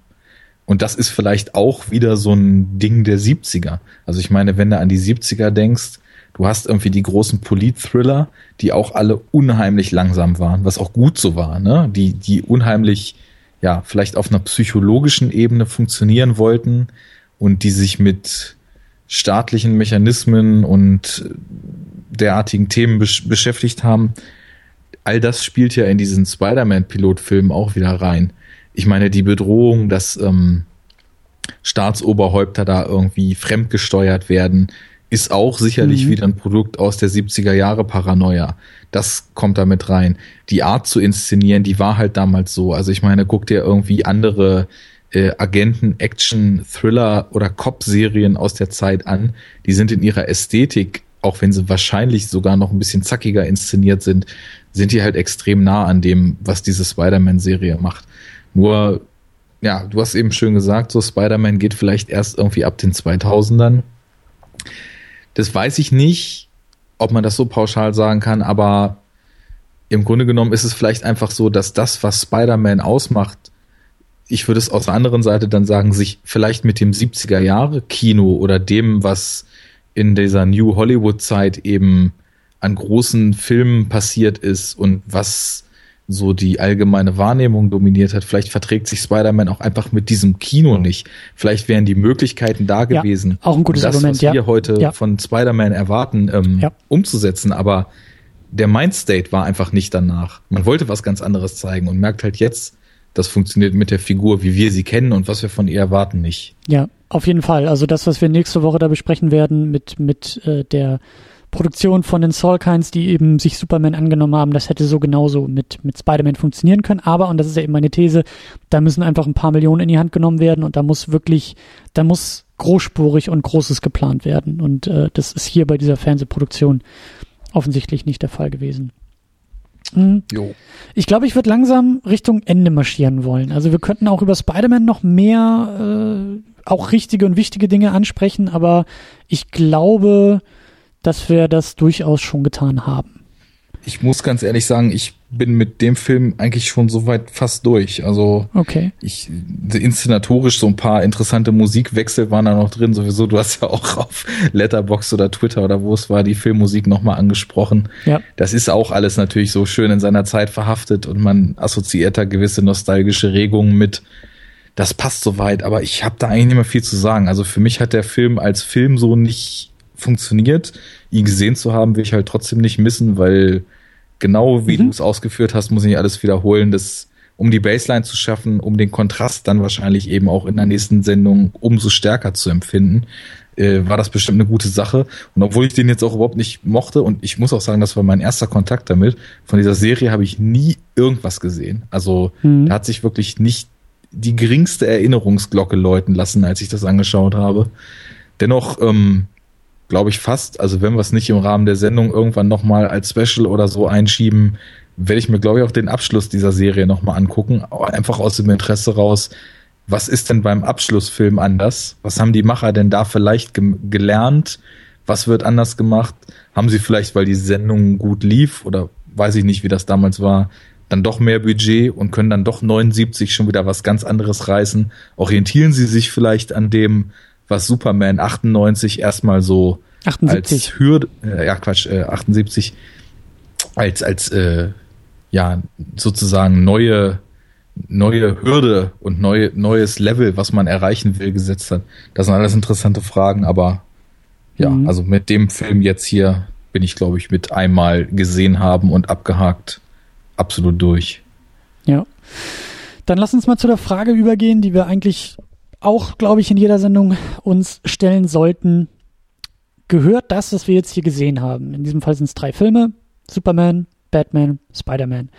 und das ist vielleicht auch wieder so ein Ding der 70er. Also ich meine, wenn du an die 70er denkst, du hast irgendwie die großen Polit-Thriller, die auch alle unheimlich langsam waren, was auch gut so war, ne? Die, die unheimlich, ja, vielleicht auf einer psychologischen Ebene funktionieren wollten und die sich mit staatlichen Mechanismen und derartigen Themen besch beschäftigt haben. All das spielt ja in diesen Spider-Man-Pilotfilmen auch wieder rein. Ich meine, die Bedrohung, dass ähm, Staatsoberhäupter da irgendwie fremdgesteuert werden, ist auch sicherlich mhm. wieder ein Produkt aus der 70er Jahre Paranoia. Das kommt da mit rein. Die Art zu inszenieren, die war halt damals so. Also ich meine, guck dir irgendwie andere äh, Agenten, Action, Thriller oder Cop-Serien aus der Zeit an. Die sind in ihrer Ästhetik, auch wenn sie wahrscheinlich sogar noch ein bisschen zackiger inszeniert sind, sind die halt extrem nah an dem, was diese Spider-Man-Serie macht. Nur, ja, du hast eben schön gesagt, so Spider-Man geht vielleicht erst irgendwie ab den 2000ern das weiß ich nicht, ob man das so pauschal sagen kann, aber im Grunde genommen ist es vielleicht einfach so, dass das, was Spider-Man ausmacht, ich würde es aus der anderen Seite dann sagen, sich vielleicht mit dem 70er Jahre Kino oder dem, was in dieser New Hollywood Zeit eben an großen Filmen passiert ist und was so die allgemeine Wahrnehmung dominiert hat. Vielleicht verträgt sich Spider-Man auch einfach mit diesem Kino nicht. Vielleicht wären die Möglichkeiten da gewesen, ja, auch ein gutes das, Argument, was wir ja. heute ja. von Spider-Man erwarten, ähm, umzusetzen. Aber der Mindstate war einfach nicht danach. Man wollte was ganz anderes zeigen und merkt halt jetzt, das funktioniert mit der Figur, wie wir sie kennen und was wir von ihr erwarten, nicht. Ja, auf jeden Fall. Also das, was wir nächste Woche da besprechen werden mit, mit äh, der Produktion von den Salkinds, die eben sich Superman angenommen haben, das hätte so genauso mit, mit Spider-Man funktionieren können. Aber, und das ist ja eben meine These, da müssen einfach ein paar Millionen in die Hand genommen werden und da muss wirklich, da muss großspurig und Großes geplant werden. Und äh, das ist hier bei dieser Fernsehproduktion offensichtlich nicht der Fall gewesen. Mhm. Jo. Ich glaube, ich würde langsam Richtung Ende marschieren wollen. Also wir könnten auch über Spider-Man noch mehr, äh, auch richtige und wichtige Dinge ansprechen, aber ich glaube, dass wir das durchaus schon getan haben. Ich muss ganz ehrlich sagen, ich bin mit dem Film eigentlich schon soweit fast durch. Also okay. ich inszenatorisch so ein paar interessante Musikwechsel waren da noch drin. Sowieso, du hast ja auch auf Letterbox oder Twitter oder wo es war die Filmmusik nochmal angesprochen. Ja. Das ist auch alles natürlich so schön in seiner Zeit verhaftet und man assoziiert da gewisse nostalgische Regungen mit. Das passt soweit, aber ich habe da eigentlich nicht mehr viel zu sagen. Also für mich hat der Film als Film so nicht funktioniert. Ihn gesehen zu haben, will ich halt trotzdem nicht missen, weil genau wie mhm. du es ausgeführt hast, muss ich alles wiederholen, das, um die Baseline zu schaffen, um den Kontrast dann wahrscheinlich eben auch in der nächsten Sendung umso stärker zu empfinden, äh, war das bestimmt eine gute Sache. Und obwohl ich den jetzt auch überhaupt nicht mochte, und ich muss auch sagen, das war mein erster Kontakt damit, von dieser Serie habe ich nie irgendwas gesehen. Also mhm. da hat sich wirklich nicht die geringste Erinnerungsglocke läuten lassen, als ich das angeschaut habe. Dennoch ähm, glaube ich fast, also wenn wir es nicht im Rahmen der Sendung irgendwann nochmal als Special oder so einschieben, werde ich mir, glaube ich, auch den Abschluss dieser Serie nochmal angucken. Einfach aus dem Interesse raus, was ist denn beim Abschlussfilm anders? Was haben die Macher denn da vielleicht ge gelernt? Was wird anders gemacht? Haben sie vielleicht, weil die Sendung gut lief oder weiß ich nicht, wie das damals war, dann doch mehr Budget und können dann doch 79 schon wieder was ganz anderes reißen? Orientieren sie sich vielleicht an dem, was Superman 98 erstmal so 78. als Hürde, äh, ja Quatsch, äh, 78 als als äh, ja sozusagen neue neue Hürde und neue neues Level, was man erreichen will, gesetzt hat. Das sind alles interessante Fragen, aber ja, mhm. also mit dem Film jetzt hier bin ich glaube ich mit einmal gesehen haben und abgehakt absolut durch. Ja. Dann lass uns mal zu der Frage übergehen, die wir eigentlich auch, glaube ich, in jeder Sendung uns stellen sollten. gehört das, was wir jetzt hier gesehen haben, in diesem Fall sind es drei Filme, Superman, Batman, Spider-Man,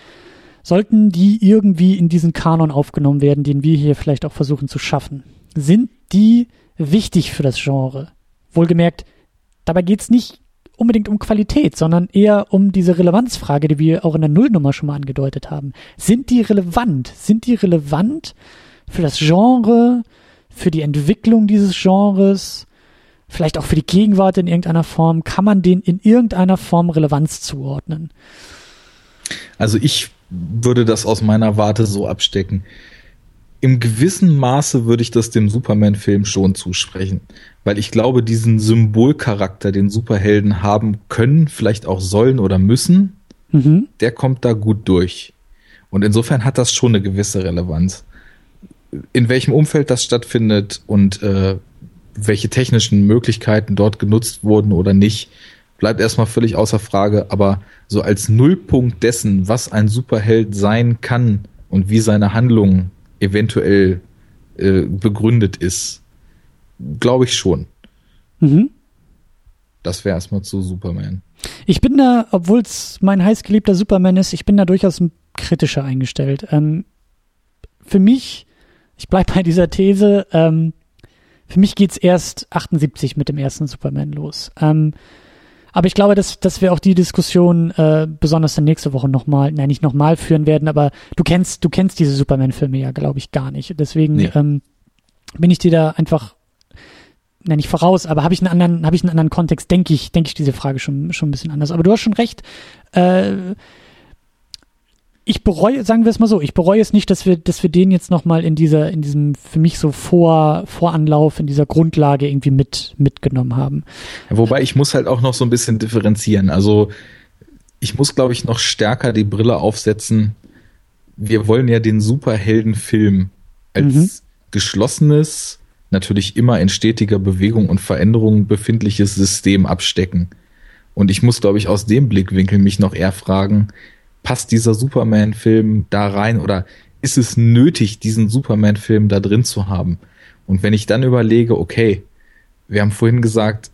sollten die irgendwie in diesen Kanon aufgenommen werden, den wir hier vielleicht auch versuchen zu schaffen? Sind die wichtig für das Genre? Wohlgemerkt, dabei geht es nicht unbedingt um Qualität, sondern eher um diese Relevanzfrage, die wir auch in der Nullnummer schon mal angedeutet haben. Sind die relevant? Sind die relevant für das Genre, für die Entwicklung dieses Genres, vielleicht auch für die Gegenwart in irgendeiner Form? Kann man den in irgendeiner Form Relevanz zuordnen? Also ich würde das aus meiner Warte so abstecken. Im gewissen Maße würde ich das dem Superman-Film schon zusprechen, weil ich glaube, diesen Symbolcharakter, den Superhelden haben können, vielleicht auch sollen oder müssen, mhm. der kommt da gut durch. Und insofern hat das schon eine gewisse Relevanz. In welchem Umfeld das stattfindet und äh, welche technischen Möglichkeiten dort genutzt wurden oder nicht, bleibt erstmal völlig außer Frage, aber so als Nullpunkt dessen, was ein Superheld sein kann und wie seine Handlungen eventuell äh, begründet ist, glaube ich schon. Mhm. Das wäre erstmal zu Superman. Ich bin da, obwohl es mein heißgeliebter Superman ist, ich bin da durchaus kritischer eingestellt. Ähm, für mich, ich bleibe bei dieser These, ähm, für mich geht's erst 78 mit dem ersten Superman los. Ähm, aber ich glaube, dass, dass wir auch die Diskussion äh, besonders dann nächste Woche nochmal, nein, nicht nochmal führen werden, aber du kennst, du kennst diese Superman-Filme ja, glaube ich, gar nicht. Deswegen nee. ähm, bin ich dir da einfach, nein, nicht voraus, aber habe ich einen anderen, habe ich einen anderen Kontext, denke ich, denke ich diese Frage schon, schon ein bisschen anders. Aber du hast schon recht, äh, ich bereue, sagen wir es mal so, ich bereue es nicht, dass wir, dass wir den jetzt nochmal in dieser, in diesem für mich so Vor, Voranlauf, in dieser Grundlage irgendwie mit, mitgenommen haben. Wobei ich muss halt auch noch so ein bisschen differenzieren. Also ich muss, glaube ich, noch stärker die Brille aufsetzen. Wir wollen ja den Superheldenfilm als mhm. geschlossenes, natürlich immer in stetiger Bewegung und Veränderung befindliches System abstecken. Und ich muss, glaube ich, aus dem Blickwinkel mich noch eher fragen, passt dieser Superman-Film da rein oder ist es nötig, diesen Superman-Film da drin zu haben? Und wenn ich dann überlege, okay, wir haben vorhin gesagt,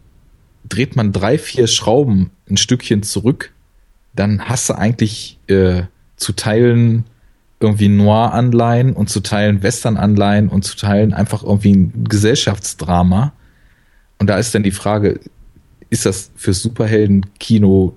dreht man drei, vier Schrauben ein Stückchen zurück, dann hast du eigentlich äh, zu teilen irgendwie Noir-Anleihen und zu teilen Western-Anleihen und zu teilen einfach irgendwie ein Gesellschaftsdrama. Und da ist dann die Frage, ist das für Superhelden-Kino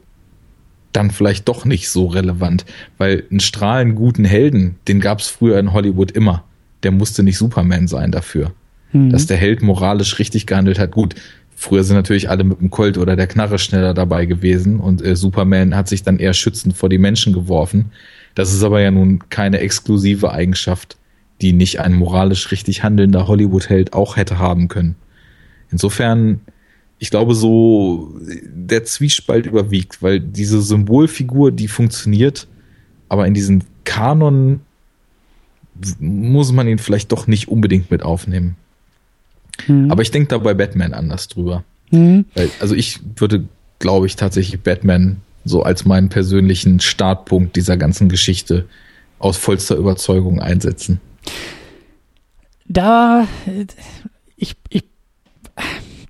dann vielleicht doch nicht so relevant, weil einen strahlend guten Helden, den gab es früher in Hollywood immer. Der musste nicht Superman sein dafür. Mhm. Dass der Held moralisch richtig gehandelt hat. Gut, früher sind natürlich alle mit dem Colt oder der Knarre schneller dabei gewesen und äh, Superman hat sich dann eher schützend vor die Menschen geworfen. Das ist aber ja nun keine exklusive Eigenschaft, die nicht ein moralisch richtig handelnder Hollywood-Held auch hätte haben können. Insofern ich glaube, so der Zwiespalt überwiegt, weil diese Symbolfigur, die funktioniert, aber in diesen Kanon muss man ihn vielleicht doch nicht unbedingt mit aufnehmen. Mhm. Aber ich denke da bei Batman anders drüber. Mhm. Weil, also ich würde, glaube ich, tatsächlich Batman so als meinen persönlichen Startpunkt dieser ganzen Geschichte aus vollster Überzeugung einsetzen. Da, ich, ich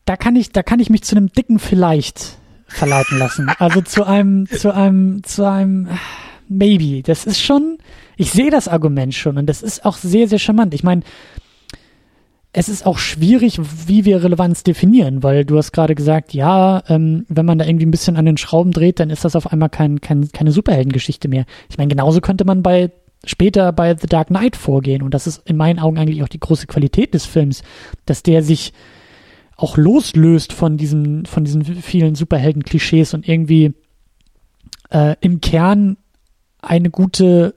da kann ich, da kann ich mich zu einem dicken vielleicht verleiten lassen. <laughs> Also zu einem, zu einem, zu einem Maybe. Das ist schon, ich sehe das Argument schon und das ist auch sehr, sehr charmant. Ich meine, es ist auch schwierig, wie wir Relevanz definieren, weil du hast gerade gesagt, ja, ähm, wenn man da irgendwie ein bisschen an den Schrauben dreht, dann ist das auf einmal kein, kein, keine Superheldengeschichte mehr. Ich meine, genauso könnte man bei später bei The Dark Knight vorgehen und das ist in meinen Augen eigentlich auch die große Qualität des Films, dass der sich auch loslöst von diesen, von diesen vielen Superhelden-Klischees und irgendwie äh, im Kern eine gute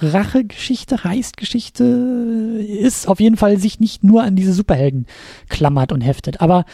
Rachegeschichte, Heistgeschichte ist, auf jeden Fall sich nicht nur an diese Superhelden klammert und heftet. Aber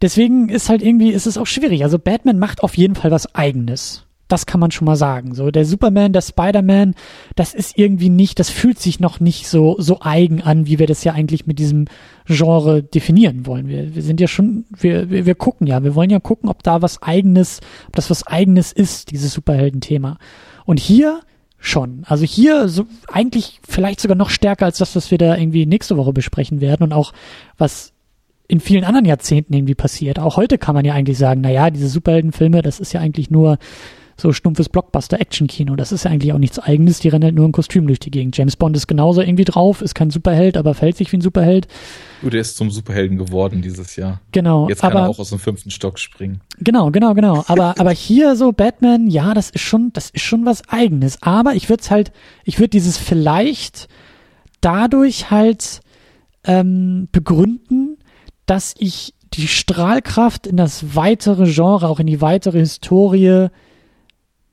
deswegen ist halt irgendwie, ist es auch schwierig. Also Batman macht auf jeden Fall was eigenes. Das kann man schon mal sagen. So, der Superman, der Spider-Man, das ist irgendwie nicht, das fühlt sich noch nicht so, so eigen an, wie wir das ja eigentlich mit diesem Genre definieren wollen. Wir, wir sind ja schon, wir, wir, wir gucken ja, wir wollen ja gucken, ob da was eigenes, ob das was eigenes ist, dieses Superhelden-Thema. Und hier schon. Also hier so eigentlich vielleicht sogar noch stärker als das, was wir da irgendwie nächste Woche besprechen werden und auch was in vielen anderen Jahrzehnten irgendwie passiert. Auch heute kann man ja eigentlich sagen, na ja, diese Superheldenfilme, das ist ja eigentlich nur so stumpfes Blockbuster-Action-Kino. Das ist ja eigentlich auch nichts Eigenes. Die rennen halt nur im Kostüm durch die Gegend. James Bond ist genauso irgendwie drauf, ist kein Superheld, aber verhält sich wie ein Superheld. Gut, er ist zum Superhelden geworden dieses Jahr. Genau. Jetzt kann aber, er auch aus dem fünften Stock springen. Genau, genau, genau. Aber, aber hier so Batman, ja, das ist schon, das ist schon was Eigenes. Aber ich würde es halt, ich würde dieses vielleicht dadurch halt ähm, begründen, dass ich die Strahlkraft in das weitere Genre, auch in die weitere Historie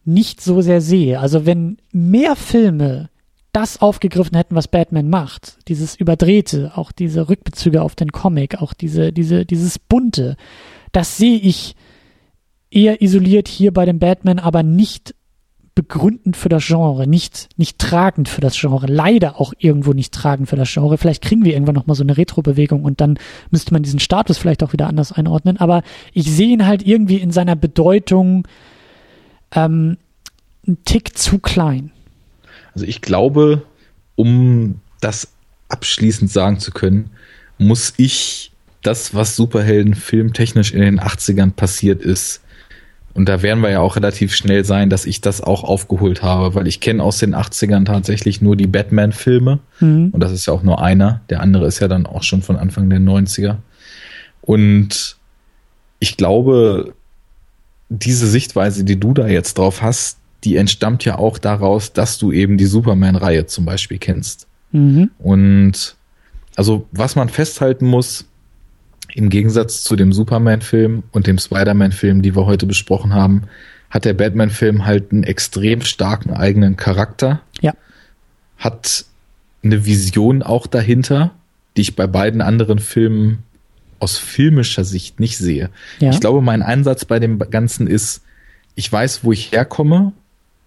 nicht so sehr sehe. Also wenn mehr Filme das aufgegriffen hätten, was Batman macht, dieses Überdrehte, auch diese Rückbezüge auf den Comic, auch diese, diese, dieses Bunte, das sehe ich eher isoliert hier bei dem Batman, aber nicht begründend für das Genre, nicht, nicht tragend für das Genre, leider auch irgendwo nicht tragend für das Genre. Vielleicht kriegen wir irgendwann nochmal so eine Retro-Bewegung und dann müsste man diesen Status vielleicht auch wieder anders einordnen, aber ich sehe ihn halt irgendwie in seiner Bedeutung ähm, ein Tick zu klein. Also ich glaube, um das abschließend sagen zu können, muss ich das, was Superhelden filmtechnisch in den 80ern passiert ist, und da werden wir ja auch relativ schnell sein, dass ich das auch aufgeholt habe, weil ich kenne aus den 80ern tatsächlich nur die Batman-Filme. Mhm. Und das ist ja auch nur einer. Der andere ist ja dann auch schon von Anfang der 90er. Und ich glaube, diese Sichtweise, die du da jetzt drauf hast, die entstammt ja auch daraus, dass du eben die Superman-Reihe zum Beispiel kennst. Mhm. Und also was man festhalten muss, im Gegensatz zu dem Superman-Film und dem Spider-Man-Film, die wir heute besprochen haben, hat der Batman-Film halt einen extrem starken eigenen Charakter. Ja. Hat eine Vision auch dahinter, die ich bei beiden anderen Filmen aus filmischer Sicht nicht sehe. Ja. Ich glaube, mein Einsatz bei dem Ganzen ist, ich weiß, wo ich herkomme.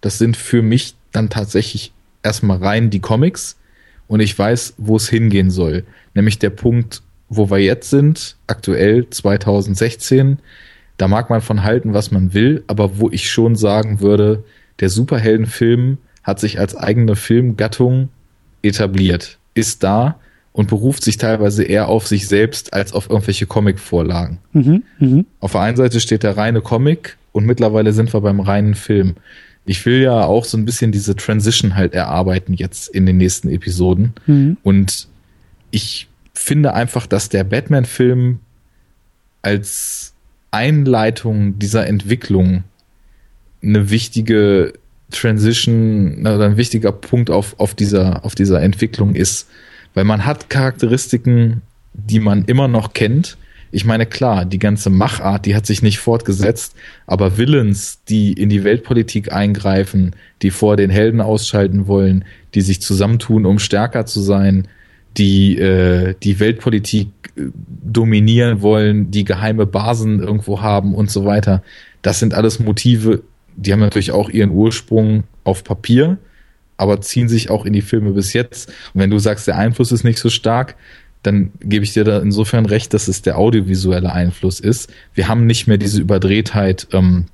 Das sind für mich dann tatsächlich erstmal rein die Comics und ich weiß, wo es hingehen soll. Nämlich der Punkt, wo wir jetzt sind, aktuell 2016. Da mag man von halten, was man will, aber wo ich schon sagen würde, der Superheldenfilm hat sich als eigene Filmgattung etabliert, ist da und beruft sich teilweise eher auf sich selbst als auf irgendwelche Comic-Vorlagen. Mhm, mh. Auf der einen Seite steht der reine Comic und mittlerweile sind wir beim reinen Film. Ich will ja auch so ein bisschen diese Transition halt erarbeiten jetzt in den nächsten Episoden. Mhm. Und ich finde einfach, dass der Batman-Film als Einleitung dieser Entwicklung eine wichtige Transition oder ein wichtiger Punkt auf, auf, dieser, auf dieser Entwicklung ist. Weil man hat Charakteristiken, die man immer noch kennt. Ich meine, klar, die ganze Machart, die hat sich nicht fortgesetzt, aber Villains, die in die Weltpolitik eingreifen, die vor den Helden ausschalten wollen, die sich zusammentun, um stärker zu sein, die äh, die Weltpolitik äh, dominieren wollen, die geheime Basen irgendwo haben und so weiter. Das sind alles Motive, die haben natürlich auch ihren Ursprung auf Papier, aber ziehen sich auch in die Filme bis jetzt. Und wenn du sagst, der Einfluss ist nicht so stark, dann gebe ich dir da insofern recht, dass es der audiovisuelle Einfluss ist. Wir haben nicht mehr diese Überdrehtheit. Ähm,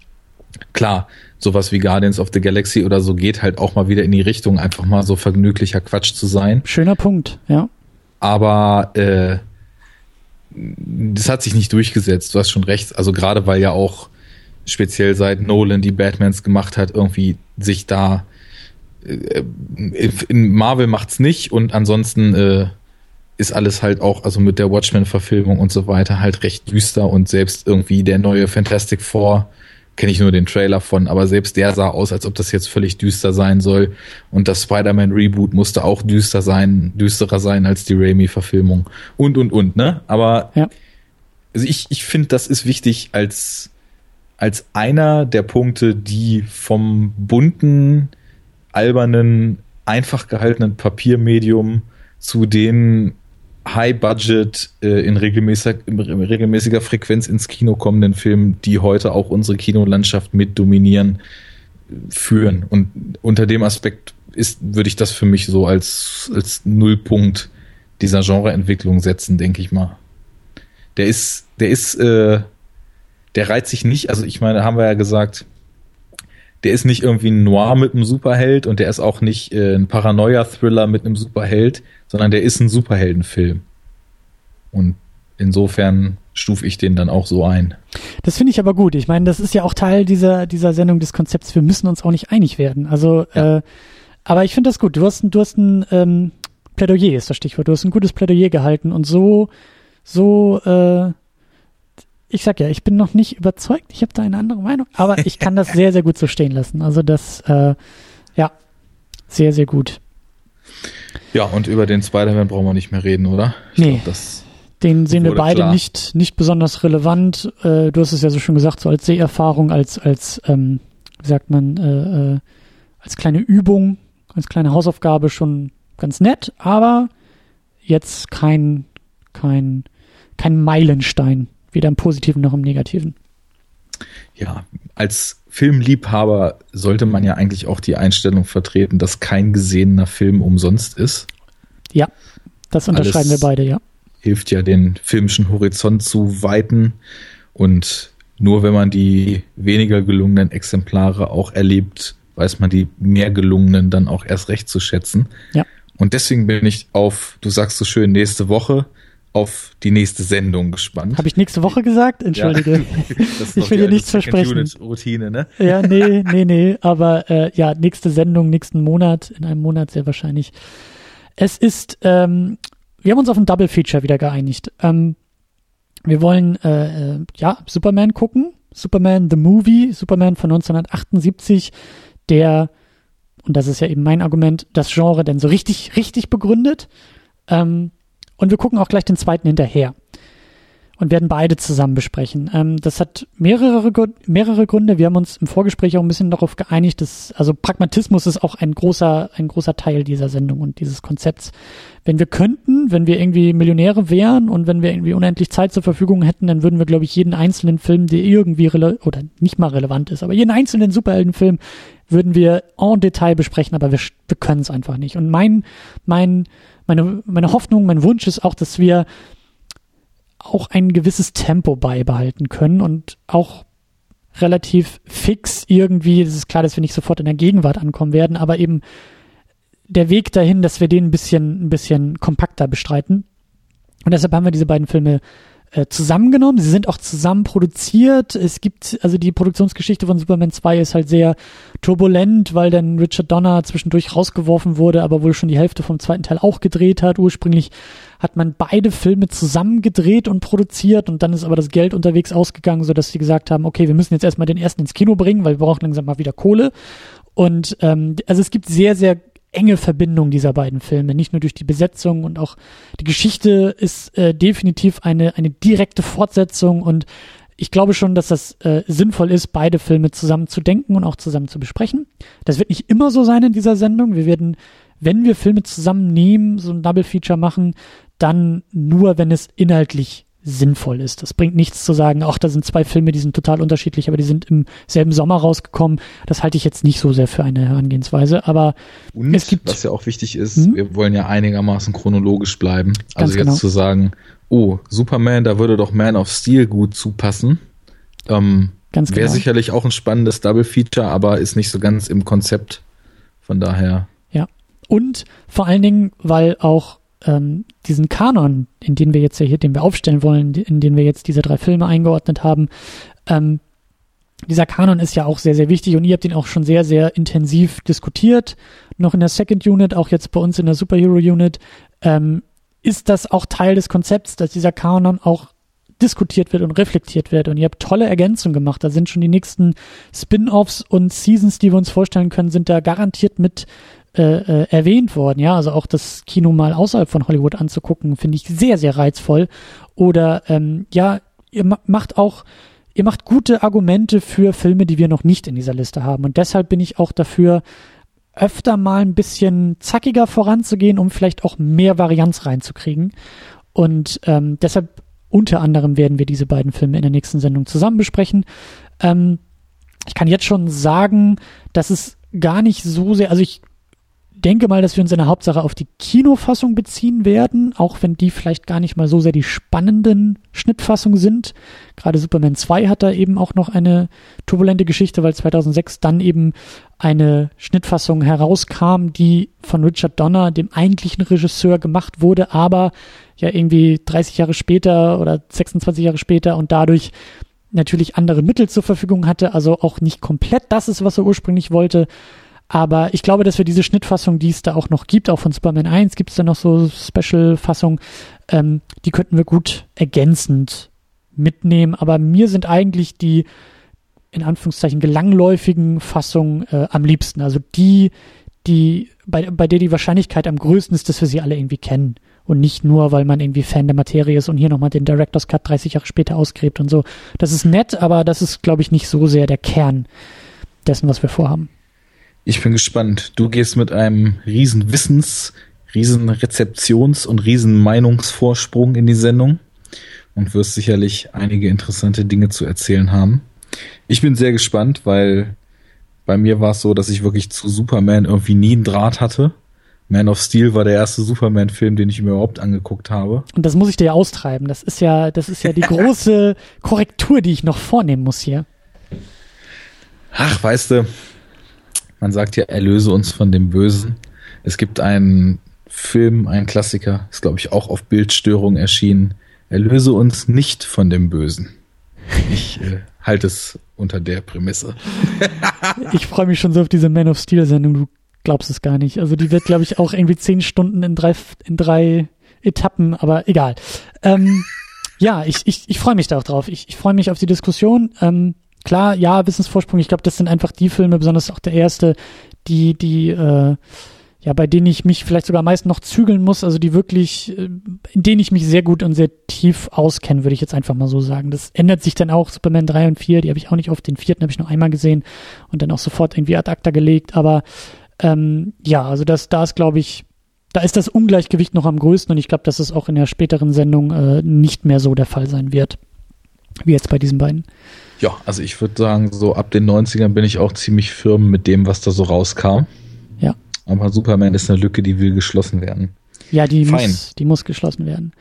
klar, sowas wie Guardians of the Galaxy oder so geht halt auch mal wieder in die Richtung, einfach mal so vergnüglicher Quatsch zu sein. Schöner Punkt, ja. Aber äh, das hat sich nicht durchgesetzt. Du hast schon recht. Also gerade weil ja auch speziell seit Nolan die Batmans gemacht hat, irgendwie sich da in Marvel macht's nicht und ansonsten äh, ist alles halt auch, also mit der Watchmen-Verfilmung und so weiter, halt recht düster und selbst irgendwie der neue Fantastic Four, kenne ich nur den Trailer von, aber selbst der sah aus, als ob das jetzt völlig düster sein soll. Und das Spider-Man-Reboot musste auch düster sein, düsterer sein als die Raimi-Verfilmung. Und, und, und, ne? Aber ja. also ich, ich finde, das ist wichtig als, als einer der Punkte, die vom bunten, albernen, einfach gehaltenen Papiermedium zu den High-Budget äh, in, regelmäßiger, in regelmäßiger Frequenz ins Kino kommenden Filmen, die heute auch unsere Kinolandschaft mit dominieren, führen. Und unter dem Aspekt ist, würde ich das für mich so als, als Nullpunkt dieser Genreentwicklung setzen, denke ich mal. Der ist, der ist, äh, der reizt sich nicht, also ich meine, haben wir ja gesagt, der ist nicht irgendwie ein Noir mit einem Superheld und der ist auch nicht äh, ein Paranoia-Thriller mit einem Superheld, sondern der ist ein Superheldenfilm. Und insofern stufe ich den dann auch so ein. Das finde ich aber gut. Ich meine, das ist ja auch Teil dieser, dieser Sendung des Konzepts. Wir müssen uns auch nicht einig werden. Also, ja. äh, aber ich finde das gut. Du hast, du hast ein ähm, Plädoyer, ist das Stichwort. Du hast ein gutes Plädoyer gehalten und so, so, äh, ich sag ja, ich bin noch nicht überzeugt. Ich habe da eine andere Meinung, aber ich kann das sehr, sehr gut so stehen lassen. Also das, äh, ja, sehr, sehr gut. Ja, und über den Spider-Man brauchen wir nicht mehr reden, oder? Ich nee. Glaub, das den sehen wir beide nicht, nicht besonders relevant. Äh, du hast es ja so schon gesagt, so als Seherfahrung, als, als ähm, wie sagt man, äh, äh, als kleine Übung, als kleine Hausaufgabe schon ganz nett, aber jetzt kein, kein, kein Meilenstein, weder im Positiven noch im Negativen. Ja, als Filmliebhaber sollte man ja eigentlich auch die Einstellung vertreten, dass kein gesehener Film umsonst ist. Ja, das unterschreiben Alles, wir beide, ja hilft ja, den filmischen Horizont zu weiten. Und nur wenn man die weniger gelungenen Exemplare auch erlebt, weiß man die mehr gelungenen dann auch erst recht zu schätzen. Ja. Und deswegen bin ich auf, du sagst so schön, nächste Woche auf die nächste Sendung gespannt. Habe ich nächste Woche gesagt? Entschuldige. <laughs> Ja. ich will dir nichts versprechen. Routine, ne? Ja, nee, <laughs> nee, nee. Aber äh, ja, nächste Sendung, nächsten Monat, in einem Monat sehr wahrscheinlich. Es ist ähm, wir haben uns auf ein Double Feature wieder geeinigt. Ähm, wir wollen äh, äh, ja Superman gucken, Superman the Movie, Superman von 1978, der und das ist ja eben mein Argument, das Genre denn so richtig richtig begründet. Ähm, und wir gucken auch gleich den zweiten hinterher und werden beide zusammen besprechen. Ähm, das hat mehrere, mehrere Gründe. Wir haben uns im Vorgespräch auch ein bisschen darauf geeinigt, dass, also Pragmatismus ist auch ein großer, ein großer Teil dieser Sendung und dieses Konzepts. Wenn wir könnten, wenn wir irgendwie Millionäre wären und wenn wir irgendwie unendlich Zeit zur Verfügung hätten, dann würden wir, glaube ich, jeden einzelnen Film, der irgendwie oder nicht mal relevant ist, aber jeden einzelnen Superheldenfilm würden wir en Detail besprechen, aber wir, wir können es einfach nicht. Und mein, mein, meine, meine Hoffnung, mein Wunsch ist auch, dass wir auch ein gewisses Tempo beibehalten können und auch relativ fix irgendwie, es ist klar, dass wir nicht sofort in der Gegenwart ankommen werden, aber eben der Weg dahin, dass wir den ein bisschen, ein bisschen kompakter bestreiten. Und deshalb haben wir diese beiden Filme äh, zusammengenommen. Sie sind auch zusammen produziert. Es gibt, also die Produktionsgeschichte von Superman 2 ist halt sehr turbulent, weil dann Richard Donner zwischendurch rausgeworfen wurde, aber wohl schon die Hälfte vom zweiten Teil auch gedreht hat. Ursprünglich hat man beide Filme zusammen gedreht und produziert und dann ist aber das Geld unterwegs ausgegangen, sodass sie gesagt haben, okay, wir müssen jetzt erstmal den ersten ins Kino bringen, weil wir brauchen langsam mal wieder Kohle. Und ähm, also es gibt sehr, sehr enge Verbindung dieser beiden Filme, nicht nur durch die Besetzung und auch die Geschichte ist äh, definitiv eine, eine direkte Fortsetzung und ich glaube schon, dass das äh, sinnvoll ist, beide Filme zusammen zu denken und auch zusammen zu besprechen. Das wird nicht immer so sein in dieser Sendung. Wir werden, wenn wir Filme zusammennehmen, so ein Double Feature machen, dann nur, wenn es inhaltlich sinnvoll ist. Das bringt nichts zu sagen, auch da sind zwei Filme, die sind total unterschiedlich, aber die sind im selben Sommer rausgekommen. Das halte ich jetzt nicht so sehr für eine Herangehensweise, aber Und, es gibt. Was ja auch wichtig ist, hm? wir wollen ja einigermaßen chronologisch bleiben. Also jetzt genau. zu sagen, oh, Superman, da würde doch Man of Steel gut zupassen. Ähm, Wäre genau. sicherlich auch ein spannendes Double Feature, aber ist nicht so ganz im Konzept. Von daher. Ja. Und vor allen Dingen, weil auch ähm, diesen Kanon, in den wir jetzt hier, den wir aufstellen wollen, in den wir jetzt diese drei Filme eingeordnet haben, ähm, dieser Kanon ist ja auch sehr, sehr wichtig und ihr habt ihn auch schon sehr, sehr intensiv diskutiert. Noch in der Second Unit, auch jetzt bei uns in der Superhero Unit, ähm, ist das auch Teil des Konzepts, dass dieser Kanon auch diskutiert wird und reflektiert wird. Und ihr habt tolle Ergänzungen gemacht. Da sind schon die nächsten Spin-offs und Seasons, die wir uns vorstellen können, sind da garantiert mit äh, äh, erwähnt worden. Ja, also auch das Kino mal außerhalb von Hollywood anzugucken, finde ich sehr, sehr reizvoll. Oder ähm, ja, ihr macht auch ihr macht gute Argumente für Filme, die wir noch nicht in dieser Liste haben. Und deshalb bin ich auch dafür, öfter mal ein bisschen zackiger voranzugehen, um vielleicht auch mehr Varianz reinzukriegen. Und ähm, deshalb unter anderem werden wir diese beiden Filme in der nächsten Sendung zusammen besprechen. Ähm, ich kann jetzt schon sagen, dass es gar nicht so sehr, also ich denke mal, dass wir uns in der Hauptsache auf die Kinofassung beziehen werden, auch wenn die vielleicht gar nicht mal so sehr die spannenden Schnittfassungen sind. Gerade Superman 2 hat da eben auch noch eine turbulente Geschichte, weil 2006 dann eben eine Schnittfassung herauskam, die von Richard Donner, dem eigentlichen Regisseur, gemacht wurde, aber ja irgendwie 30 Jahre später oder 26 Jahre später und dadurch natürlich andere Mittel zur Verfügung hatte, also auch nicht komplett das ist, was er ursprünglich wollte. Aber ich glaube, dass wir diese Schnittfassung, die es da auch noch gibt, auch von Superman 1 gibt es da noch so Special-Fassungen, ähm, die könnten wir gut ergänzend mitnehmen. Aber mir sind eigentlich die, in Anführungszeichen, gelangläufigen Fassungen äh, am liebsten. Also die, die, bei, bei der die Wahrscheinlichkeit am größten ist, dass wir sie alle irgendwie kennen. Und nicht nur, weil man irgendwie Fan der Materie ist und hier nochmal den Director's Cut 30 Jahre später ausgräbt und so. Das ist nett, aber das ist, glaube ich, nicht so sehr der Kern dessen, was wir vorhaben. Ich bin gespannt. Du gehst mit einem riesen Wissens, riesen Rezeptions- und riesen Meinungsvorsprung in die Sendung und wirst sicherlich einige interessante Dinge zu erzählen haben. Ich bin sehr gespannt, weil bei mir war es so, dass ich wirklich zu Superman irgendwie nie einen Draht hatte. Man of Steel war der erste Superman-Film, den ich mir überhaupt angeguckt habe. Und das muss ich dir ja austreiben. Das ist ja, das ist ja die große <laughs> Korrektur, die ich noch vornehmen muss hier. Ach, weißt du, man sagt ja, erlöse uns von dem Bösen. Es gibt einen Film, einen Klassiker, ist glaube ich auch auf Bildstörung erschienen. Erlöse uns nicht von dem Bösen. Ich äh, halte es unter der Prämisse. <laughs> ich freue mich schon so auf diese Man of Steel Sendung. Du glaubst es gar nicht. Also die wird, glaube ich, auch irgendwie zehn Stunden in drei, in drei Etappen, aber egal. Ähm, ja, ich, ich, ich freue mich da auch drauf. Ich, ich freue mich auf die Diskussion. Ähm, klar, ja, Wissensvorsprung, ich glaube, das sind einfach die Filme, besonders auch der erste, die, die, äh, ja, bei denen ich mich vielleicht sogar am meisten noch zügeln muss, also die wirklich, äh, in denen ich mich sehr gut und sehr tief auskenne, würde ich jetzt einfach mal so sagen. Das ändert sich dann auch, Superman 3 und 4, die habe ich auch nicht oft, den vierten habe ich noch einmal gesehen und dann auch sofort irgendwie ad acta gelegt, aber ähm, ja, also das, da ist, glaube ich, da ist das Ungleichgewicht noch am größten und ich glaube, dass es auch in der späteren Sendung äh, nicht mehr so der Fall sein wird, wie jetzt bei diesen beiden. Ja, also ich würde sagen, so ab den 90ern bin ich auch ziemlich firm mit dem, was da so rauskam. Ja. Aber Superman ist eine Lücke, die will geschlossen werden. Ja, die, muss, die muss geschlossen werden.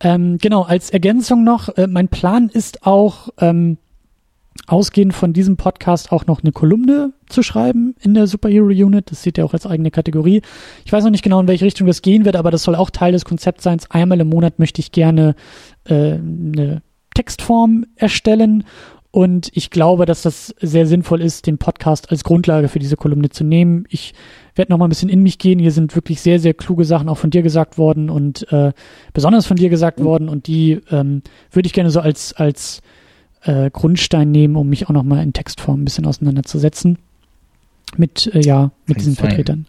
Ähm, genau, als Ergänzung noch, äh, mein Plan ist auch, ähm, ausgehend von diesem Podcast auch noch eine Kolumne zu schreiben in der Superhero Unit. Das sieht ja auch als eigene Kategorie. Ich weiß noch nicht genau, in welche Richtung das gehen wird, aber das soll auch Teil des Konzepts sein. Einmal im Monat möchte ich gerne äh, eine Textform erstellen und ich glaube, dass das sehr sinnvoll ist, den Podcast als Grundlage für diese Kolumne zu nehmen. Ich werde noch mal ein bisschen in mich gehen. Hier sind wirklich sehr, sehr kluge Sachen auch von dir gesagt worden und äh, besonders von dir gesagt mhm. worden. Und die ähm, würde ich gerne so als, als äh, Grundstein nehmen, um mich auch noch mal in Textform ein bisschen auseinanderzusetzen. Mit, äh, ja, mit diesen fein. Vertretern.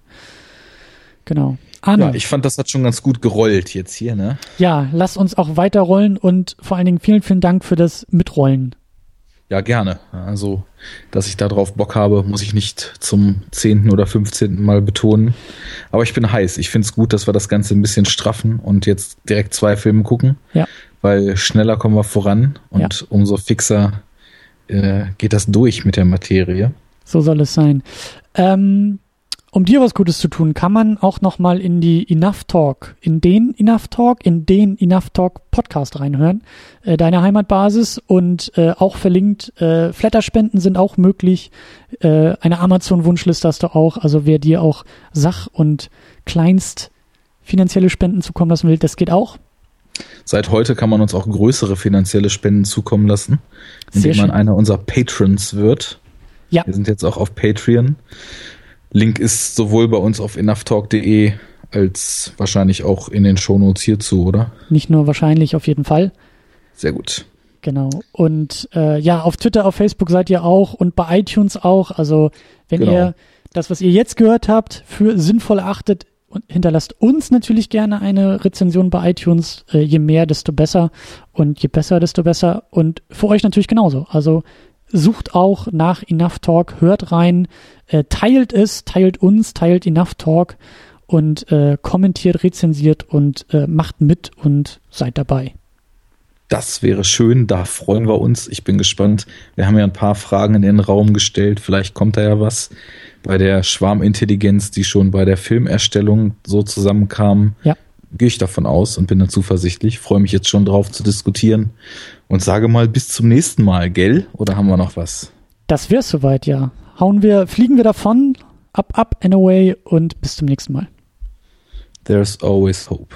Genau. Arne. Ja, ich fand, das hat schon ganz gut gerollt jetzt hier, ne? Ja, lass uns auch weiter rollen und vor allen Dingen vielen, vielen Dank für das Mitrollen. Ja, gerne. Also, dass ich da drauf Bock habe, muss ich nicht zum zehnten oder fünfzehnten Mal betonen. Aber ich bin heiß. Ich finde es gut, dass wir das Ganze ein bisschen straffen und jetzt direkt zwei Filme gucken. Ja. Weil schneller kommen wir voran und ja. umso fixer äh, geht das durch mit der Materie. So soll es sein. Ähm, um dir was Gutes zu tun, kann man auch nochmal in die Enough Talk, in den Enough Talk, in den Enough Talk Podcast reinhören, äh, deine Heimatbasis und äh, auch verlinkt, äh, Flatterspenden sind auch möglich, äh, eine Amazon-Wunschliste hast du auch, also wer dir auch Sach- und Kleinst finanzielle Spenden zukommen lassen will, das geht auch. Seit heute kann man uns auch größere finanzielle Spenden zukommen lassen, indem man einer unserer Patrons wird. Ja. Wir sind jetzt auch auf Patreon. Link ist sowohl bei uns auf enoughtalk.de als wahrscheinlich auch in den Shownotes hierzu, oder? Nicht nur wahrscheinlich, auf jeden Fall. Sehr gut. Genau. Und äh, ja, auf Twitter, auf Facebook seid ihr auch und bei iTunes auch. Also wenn genau. ihr das, was ihr jetzt gehört habt, für sinnvoll achtet, hinterlasst uns natürlich gerne eine Rezension bei iTunes. Äh, je mehr, desto besser. Und je besser, desto besser. Und für euch natürlich genauso. Also sucht auch nach Enough Talk, hört rein, äh, teilt es, teilt uns, teilt Enough Talk und äh, kommentiert, rezensiert und äh, macht mit und seid dabei. Das wäre schön, da freuen wir uns. Ich bin gespannt. Wir haben ja ein paar Fragen in den Raum gestellt. Vielleicht kommt da ja was bei der Schwarmintelligenz, die schon bei der Filmerstellung so zusammenkam. Ja. Gehe ich davon aus und bin da zuversichtlich. Freue mich jetzt schon drauf zu diskutieren und sage mal bis zum nächsten Mal, gell? Oder haben wir noch was? Das wär's soweit, ja. Hauen wir, fliegen wir davon, up, up and away und bis zum nächsten Mal. There's always hope.